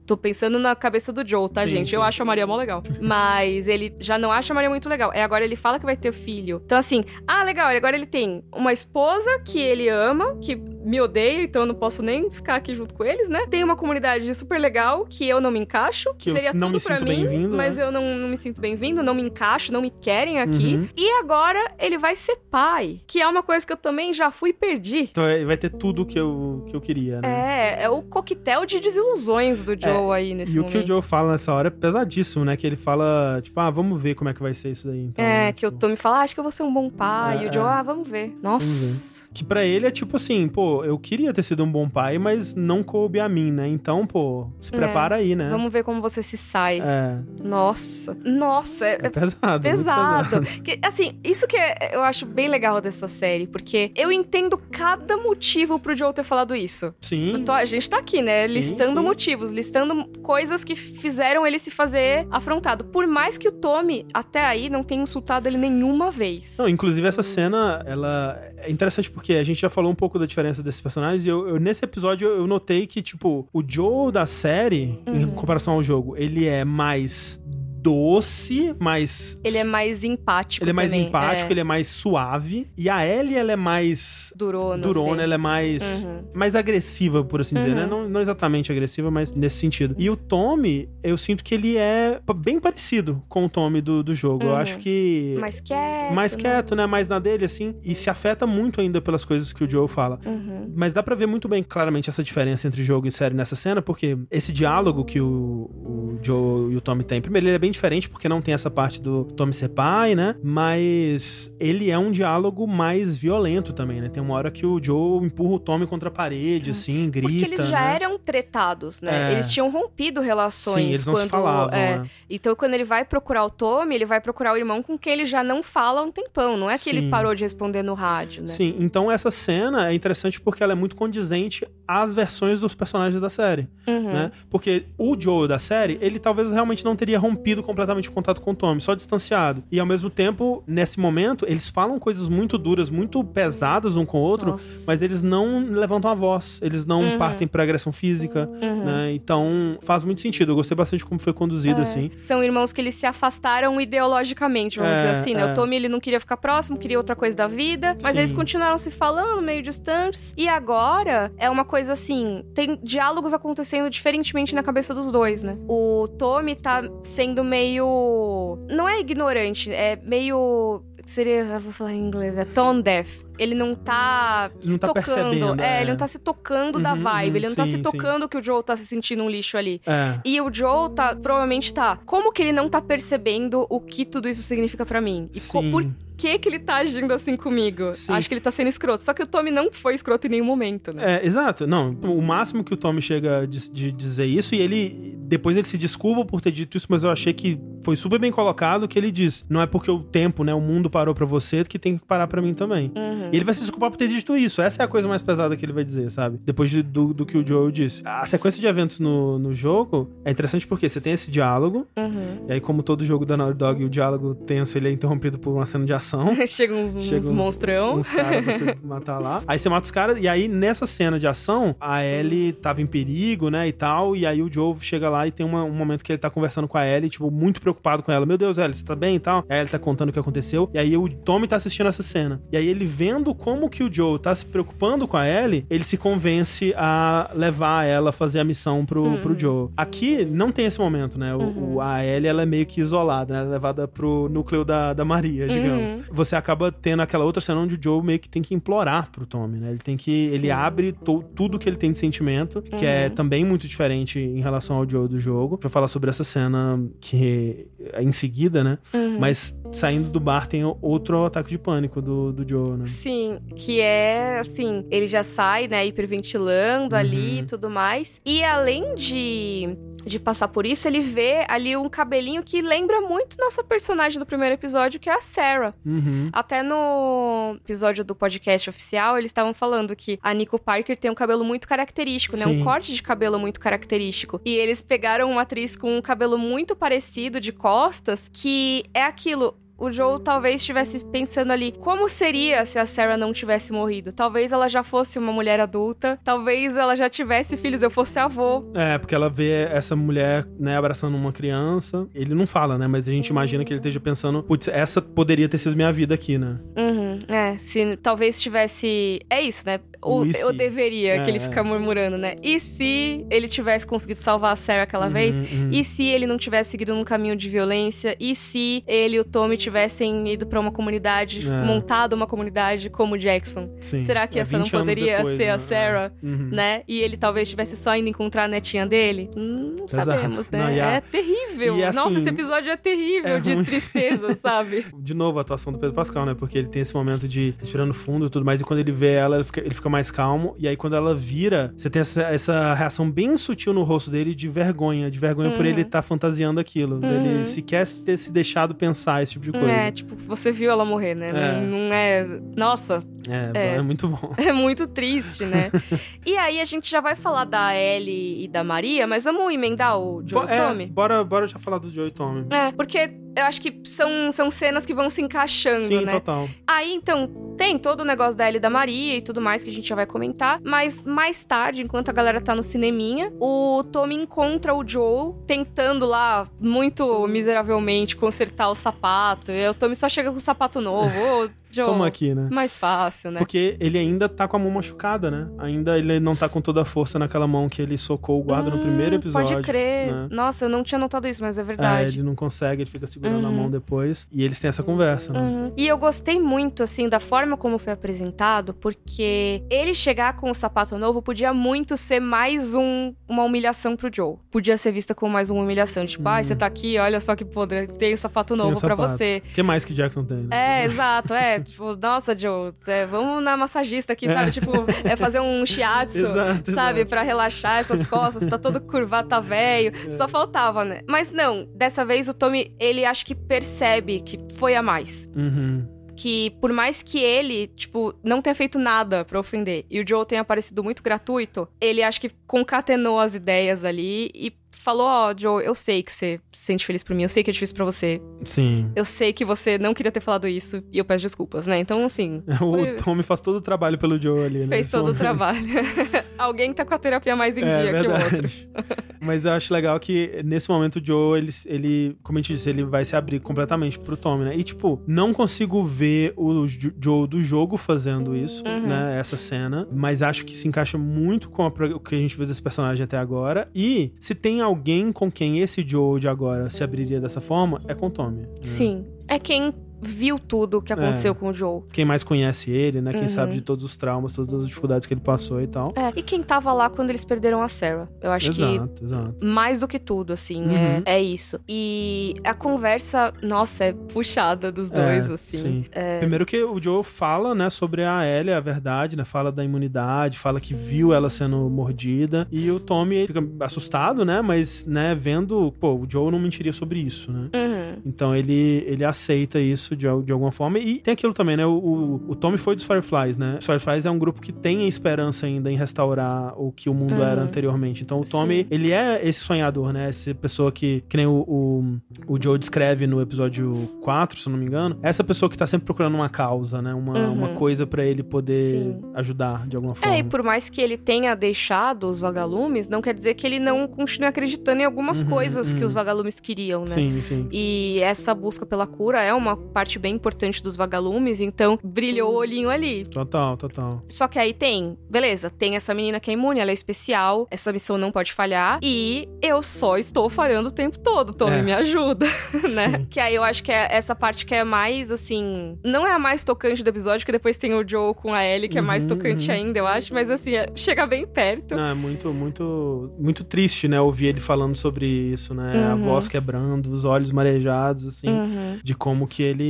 Speaker 1: Tô pensando na cabeça do Joe, tá,
Speaker 2: Sim,
Speaker 1: gente?
Speaker 2: sim.
Speaker 1: Eu acho a Maria mó legal. Mas ele já não acha a Maria muito legal. É agora ele fala que vai ter filho. Então, assim, ah, legal. Agora ele tem uma esposa que ele ama, que me odeia, então eu não posso nem ficar aqui junto com eles, né? Tem uma comunidade super legal que eu não me encaixo.
Speaker 2: Que eu
Speaker 1: seria
Speaker 2: não
Speaker 1: tudo
Speaker 2: me
Speaker 1: pra
Speaker 2: sinto
Speaker 1: mim, mas
Speaker 2: né?
Speaker 1: eu não, não me sinto bem-vindo, não me encaixo, não me querem aqui.
Speaker 2: Uhum.
Speaker 1: E agora ele vai ser pai, que é uma coisa que eu também já fui e perdi.
Speaker 2: Então é- vai ter tudo que eu, que eu queria, né?
Speaker 1: É, é o coquetel de desilusões do do Joe aí nesse
Speaker 2: É, e
Speaker 1: momento.
Speaker 2: o que o Joe fala nessa hora é pesadíssimo, né? Que ele fala, tipo, ah, vamos ver como é que vai ser isso daí. Então,
Speaker 1: É,
Speaker 2: né?
Speaker 1: que o
Speaker 2: Tipo,
Speaker 1: Tommy fala, ah, acho que eu vou ser um bom pai.
Speaker 2: É,
Speaker 1: e o Joe,
Speaker 2: é.
Speaker 1: ah, vamos ver. Nossa.
Speaker 2: Que pra ele é tipo assim, pô, eu queria ter sido um bom pai, mas não coube a mim, né? Então, pô, se
Speaker 1: É.
Speaker 2: prepara aí, né?
Speaker 1: Vamos ver como você se sai.
Speaker 2: É,
Speaker 1: Nossa. Nossa, é,
Speaker 2: é pesado. muito
Speaker 1: pesado. Que, assim, isso que é- eu acho bem legal dessa série, porque eu entendo cada motivo pro Joe ter falado isso.
Speaker 2: Sim.
Speaker 1: Tô- a gente tá aqui, né?
Speaker 2: Sim,
Speaker 1: listando
Speaker 2: sim.
Speaker 1: motivos, listando coisas que fizeram ele se fazer afrontado. Por mais que o Tommy, até aí, não tenha insultado ele nenhuma vez.
Speaker 2: Não, inclusive essa cena, ela é interessante porque a gente já falou um pouco da diferença desses personagens e eu, eu- nesse episódio eu notei que, tipo, o Joe da série, em
Speaker 1: Uhum.
Speaker 2: comparação ao jogo, ele é mais doce, mais...
Speaker 1: Ele é mais empático
Speaker 2: Ele é mais
Speaker 1: também,
Speaker 2: empático,
Speaker 1: é.
Speaker 2: ele é mais suave. E a Ellie, ela é mais
Speaker 1: Durona,
Speaker 2: durona,
Speaker 1: assim.
Speaker 2: ela é mais,
Speaker 1: Uhum.
Speaker 2: mais agressiva, por assim dizer,
Speaker 1: Uhum.
Speaker 2: né? Não, não exatamente agressiva, mas nesse sentido. E o Tommy, eu sinto que ele é bem parecido com o Tommy do, do jogo. Eu
Speaker 1: Uhum.
Speaker 2: acho que.
Speaker 1: Mais quieto.
Speaker 2: mais
Speaker 1: né?
Speaker 2: quieto, né? Mais na dele, assim. E se afeta muito ainda pelas coisas que o Joe fala.
Speaker 1: Uhum.
Speaker 2: Mas dá pra ver muito bem, claramente, essa diferença entre jogo e série nessa cena, porque esse diálogo que o, o Joe e o Tommy têm, primeiro, ele é bem diferente, porque não tem essa parte do Tommy ser pai, né? Mas ele é um diálogo mais violento também, né? Tem uma hora que o Joe empurra o Tommy contra a parede, assim, grita.
Speaker 1: Porque eles já
Speaker 2: né?
Speaker 1: eram tretados, né?
Speaker 2: É.
Speaker 1: Eles tinham rompido relações
Speaker 2: Sim, eles não
Speaker 1: quando.
Speaker 2: se falavam,
Speaker 1: é.
Speaker 2: né?
Speaker 1: Então, quando ele vai procurar o Tommy, ele vai procurar o irmão com quem ele já não fala há um tempão. Não é que ele
Speaker 2: Sim.
Speaker 1: parou de responder no rádio, né?
Speaker 2: Sim, então essa cena é interessante porque ela é muito condizente às versões dos personagens da série,
Speaker 1: Uhum.
Speaker 2: né? Porque o Joe da série, ele talvez realmente não teria rompido completamente o contato com o Tommy, só distanciado. E ao mesmo tempo, nesse momento, eles falam coisas muito duras, muito pesadas um com o outro,
Speaker 1: Nossa.
Speaker 2: mas eles não levantam a voz, eles não
Speaker 1: Uhum.
Speaker 2: partem pra agressão física,
Speaker 1: Uhum.
Speaker 2: né? Então, faz muito sentido. Eu gostei bastante como foi conduzido,
Speaker 1: É.
Speaker 2: assim.
Speaker 1: São irmãos que eles se afastaram ideologicamente, vamos
Speaker 2: É,
Speaker 1: dizer assim, né?
Speaker 2: é.
Speaker 1: O Tommy, ele não queria ficar próximo, queria outra coisa da vida, mas
Speaker 2: Sim.
Speaker 1: eles continuaram se falando, meio distantes. E agora, é uma coisa assim, tem diálogos acontecendo diferentemente na cabeça dos dois, né? O Tommy tá sendo meio... Não é ignorante, é meio... Seria, vou falar em inglês, é tone deaf. Ele não tá
Speaker 2: Ele
Speaker 1: se
Speaker 2: não tá
Speaker 1: tocando. é,
Speaker 2: é.
Speaker 1: ele não tá se tocando da
Speaker 2: Uhum,
Speaker 1: vibe.
Speaker 2: uhum,
Speaker 1: ele não tá
Speaker 2: sim,
Speaker 1: se
Speaker 2: sim.
Speaker 1: tocando que o Joe tá se sentindo um lixo ali.
Speaker 2: É.
Speaker 1: E o Joe tá, provavelmente tá. Como que ele não tá percebendo o que tudo isso significa pra mim? E
Speaker 2: Sim.
Speaker 1: por que que ele tá agindo assim comigo?
Speaker 2: Sim.
Speaker 1: Acho que ele tá sendo escroto. Só que o Tommy não foi escroto em nenhum momento, né?
Speaker 2: É, exato. Não, o máximo que o Tommy chega de, de dizer isso, e ele. Depois ele se desculpa por ter dito isso, mas eu achei que foi super bem colocado que ele diz: não é porque o tempo, né, o mundo parou pra você que tem que parar pra mim também.
Speaker 1: Uhum.
Speaker 2: E ele vai se desculpar por ter dito isso. Essa é a coisa mais pesada que ele vai dizer, sabe? Depois de- do, do que o Joel disse. A sequência de eventos no, no jogo é interessante porque você tem esse diálogo,
Speaker 1: Uhum.
Speaker 2: e aí, como todo jogo da Naughty Dog, o diálogo tenso ele é interrompido por uma cena de ação.
Speaker 1: Chega uns, uns
Speaker 2: Chega
Speaker 1: monstrão.
Speaker 2: Uns caras pra você matar lá. Aí você mata os caras, e aí nessa cena de ação, a Ellie tava em perigo, né, e tal, e aí o Joe chega lá e tem uma- um momento que ele tá conversando com a Ellie, tipo, muito preocupado com ela. Meu Deus, Ellie, você tá bem e tal? Aí ele tá contando o que aconteceu, e aí o Tommy tá assistindo essa cena. E aí ele vendo como que o Joe tá se preocupando com a Ellie, ele se convence a levar ela a fazer a missão pro,
Speaker 1: Uhum.
Speaker 2: pro Joe. Aqui não tem esse momento, né? O, o- a Ellie, ela é meio que isolada, né? Ela é levada pro núcleo da, da Maria, digamos.
Speaker 1: Uhum.
Speaker 2: Você acaba tendo aquela outra cena onde o Joe meio que tem que implorar pro Tommy, né? Ele tem que. Ele
Speaker 1: Sim.
Speaker 2: abre to- tudo que ele tem de sentimento, que é
Speaker 1: Uhum.
Speaker 2: também muito diferente em relação ao Joe do jogo. Pra falar sobre essa cena que é em seguida, né?
Speaker 1: Uhum.
Speaker 2: Mas saindo do bar tem outro ataque de pânico do, do Joe, né?
Speaker 1: Sim, que é assim, ele já sai, né, hiperventilando ali e
Speaker 2: Uhum.
Speaker 1: tudo mais. E além de, de passar por isso, ele vê ali um cabelinho que lembra muito nossa personagem do primeiro episódio, que é a Sarah.
Speaker 2: Uhum.
Speaker 1: Até no episódio do podcast oficial, eles estavam falando que a Nico Parker tem um cabelo muito característico, né? Um
Speaker 2: Sim.
Speaker 1: corte de cabelo muito característico. E eles pegaram uma atriz com um cabelo muito parecido de costas, que é aquilo. O Joe talvez estivesse pensando ali, como seria se a Sarah não tivesse morrido? Talvez ela já fosse uma mulher adulta, talvez ela já tivesse filhos, eu fosse avô.
Speaker 2: É, porque ela vê essa mulher, né, abraçando uma criança. Ele não fala, né? Mas a gente imagina que ele esteja pensando, putz, essa poderia ter sido minha vida aqui, né?
Speaker 1: Uhum. É, se talvez tivesse. É isso, né? O, eu deveria, que ele
Speaker 2: É,
Speaker 1: fica
Speaker 2: é.
Speaker 1: murmurando, né? E se ele tivesse conseguido salvar a Sarah aquela vez?
Speaker 2: uhum.
Speaker 1: E se ele não tivesse seguido num caminho de violência? E se ele e o Tommy tivessem ido pra uma comunidade,
Speaker 2: É.
Speaker 1: montado uma comunidade como o Jackson?
Speaker 2: Sim.
Speaker 1: Será que
Speaker 2: É,
Speaker 1: essa não
Speaker 2: 20 anos
Speaker 1: poderia
Speaker 2: depois,
Speaker 1: ser
Speaker 2: né?
Speaker 1: a Sarah?
Speaker 2: É. Uhum.
Speaker 1: Né? E ele talvez tivesse só indo encontrar a netinha dele? Hum, Não
Speaker 2: Exato.
Speaker 1: sabemos, né?
Speaker 2: Não, a-
Speaker 1: É terrível.
Speaker 2: assim,
Speaker 1: Nossa, esse episódio é terrível
Speaker 2: é
Speaker 1: de
Speaker 2: ruim.
Speaker 1: tristeza, sabe?
Speaker 2: De novo, a atuação do Pedro Pascal, né? Porque ele tem esse momento de respirando fundo e tudo mais, e quando ele vê ela, ele fica, ele fica mais calmo. E aí, quando ela vira, você tem essa, essa reação bem sutil no rosto dele de vergonha, de vergonha por
Speaker 1: Uhum.
Speaker 2: ele estar fantasiando aquilo. Ele sequer ter se deixado pensar esse tipo de coisa.
Speaker 1: É, tipo, você viu ela morrer, né?
Speaker 2: É.
Speaker 1: Não, não é. Nossa,
Speaker 2: É, é. muito bom.
Speaker 1: é muito triste, né? e aí a gente já vai falar da Ellie e da Maria, mas vamos emendar o Joe e o
Speaker 2: é,
Speaker 1: Tommy?
Speaker 2: bora, bora já falar do Joe Tommy.
Speaker 1: É, porque eu acho que são, são cenas que vão se encaixando,
Speaker 2: Sim,
Speaker 1: né?
Speaker 2: total.
Speaker 1: Aí, então, tem todo o negócio da Ellie e da Maria e tudo mais que a gente já vai comentar. Mas mais tarde, enquanto a galera tá no cineminha, o Tommy encontra o Joe tentando lá, muito miseravelmente, consertar o sapato. E o Tommy só chega com o sapato novo. Ô, Joe,
Speaker 2: Como aqui, né?
Speaker 1: mais fácil, né?
Speaker 2: Porque ele ainda tá com a mão machucada, né? Ainda ele não tá com toda a força naquela mão que ele socou o guarda no
Speaker 1: Hum,
Speaker 2: primeiro episódio.
Speaker 1: Pode crer.
Speaker 2: né?
Speaker 1: Nossa, eu não tinha notado isso, mas é
Speaker 2: É,
Speaker 1: verdade.
Speaker 2: ele não consegue, ele fica segurando a
Speaker 1: Uhum.
Speaker 2: mão depois. E eles têm essa conversa, né?
Speaker 1: Uhum. E eu gostei muito, assim, da forma como foi apresentado, porque ele chegar com o sapato novo podia muito ser mais um, uma humilhação pro Joe. Podia ser vista como mais uma humilhação. Tipo, ai, você tá aqui, olha só que podre, tem o sapato.
Speaker 2: Tem
Speaker 1: novo pra
Speaker 2: sapato.
Speaker 1: você.
Speaker 2: O que mais que Jackson tem, né?
Speaker 1: É, exato, é. Tipo, nossa, Joe, é, vamos na massagista aqui, sabe?
Speaker 2: É.
Speaker 1: Tipo, é fazer um shiatsu,
Speaker 2: Exato,
Speaker 1: sabe?
Speaker 2: exato.
Speaker 1: Pra relaxar essas costas, tá todo curvado, tá velho.
Speaker 2: É.
Speaker 1: Só faltava, né? Mas não, dessa vez o Tommy, ele acho que percebe que foi a mais
Speaker 2: Uhum.
Speaker 1: que por mais que ele, tipo, não tenha feito nada pra ofender e o Joe tenha parecido muito gratuito, ele acho que concatenou as ideias ali e falou: Ó, Joe, eu sei que você se sente feliz por mim, eu sei que é difícil pra você,
Speaker 2: Sim.
Speaker 1: eu sei que você não queria ter falado isso e eu peço desculpas, né? Então, assim.
Speaker 2: O
Speaker 1: foi-
Speaker 2: Tommy faz todo o trabalho pelo Joe ali, né?
Speaker 1: Fez todo o trabalho. Alguém tá com a terapia mais em
Speaker 2: É,
Speaker 1: dia que o outro.
Speaker 2: verdade. Mas eu acho legal que nesse momento o Joe, ele, ele, como a gente disse, ele vai se abrir completamente pro Tommy, né? E tipo, não consigo ver o Jo- Joe do jogo fazendo isso,
Speaker 1: Uhum.
Speaker 2: né? Essa cena. Mas acho que se encaixa muito com a o que a gente viu desse personagem até agora. E se tem alguém com quem esse Joe de agora se abriria dessa forma, é com Tommy.
Speaker 1: Sim. É quem viu tudo o que aconteceu
Speaker 2: É.
Speaker 1: com o Joe.
Speaker 2: Quem mais conhece ele, né? Quem
Speaker 1: Uhum.
Speaker 2: sabe de todos os traumas, todas as dificuldades que ele passou e tal.
Speaker 1: É, e quem tava lá quando eles perderam a Sarah. Eu acho que
Speaker 2: exato, exato.
Speaker 1: mais do que tudo, assim,
Speaker 2: Uhum.
Speaker 1: é, é isso. E a conversa, nossa, é puxada dos dois,
Speaker 2: É,
Speaker 1: assim.
Speaker 2: sim. Primeiro que o Joe fala, né, sobre a Ellie, a verdade, né? Fala da imunidade, fala que viu ela sendo mordida. E o Tommy fica assustado, né? Mas, né, vendo, pô, o Joe não mentiria sobre isso, né?
Speaker 1: Uhum.
Speaker 2: Então ele, ele aceita isso de, al- de alguma forma. E tem aquilo também, né? O, o, o Tommy foi dos Fireflies, né? Os Fireflies é um grupo que tem a esperança ainda em restaurar o que o mundo
Speaker 1: Uhum.
Speaker 2: era anteriormente. Então o Tommy,
Speaker 1: Sim.
Speaker 2: ele é esse sonhador, né? Essa pessoa que, que nem o, o, o Joe descreve no episódio 4, se eu não me engano. Essa pessoa que tá sempre procurando uma causa, né? Uma,
Speaker 1: Uhum.
Speaker 2: uma coisa pra ele poder
Speaker 1: Sim.
Speaker 2: ajudar de alguma forma.
Speaker 1: É, e por mais que ele tenha deixado os vagalumes, não quer dizer que ele não continue acreditando em algumas
Speaker 2: Uhum,
Speaker 1: coisas que
Speaker 2: uhum.
Speaker 1: os vagalumes queriam, né?
Speaker 2: Sim, sim.
Speaker 1: E essa busca pela cura é uma parte bem importante dos vagalumes, então brilhou o olhinho ali.
Speaker 2: Total, total.
Speaker 1: Só que aí tem, beleza, tem essa menina que é imune, ela é especial, essa missão não pode falhar, e eu só estou falhando o tempo todo, Tommy,
Speaker 2: É.
Speaker 1: me ajuda, né?
Speaker 2: Sim.
Speaker 1: Que aí eu acho que é essa parte que é mais, assim, não é a mais tocante do episódio, que depois tem o Joe com a Ellie, que é mais
Speaker 2: Uhum,
Speaker 1: tocante
Speaker 2: uhum.
Speaker 1: ainda, eu acho, mas assim, é- chega bem perto.
Speaker 2: Não, é muito, muito, muito triste, né? Ouvir ele falando sobre isso, né? A
Speaker 1: Uhum.
Speaker 2: voz quebrando, os olhos marejados, assim.
Speaker 1: Uhum.
Speaker 2: De como que ele.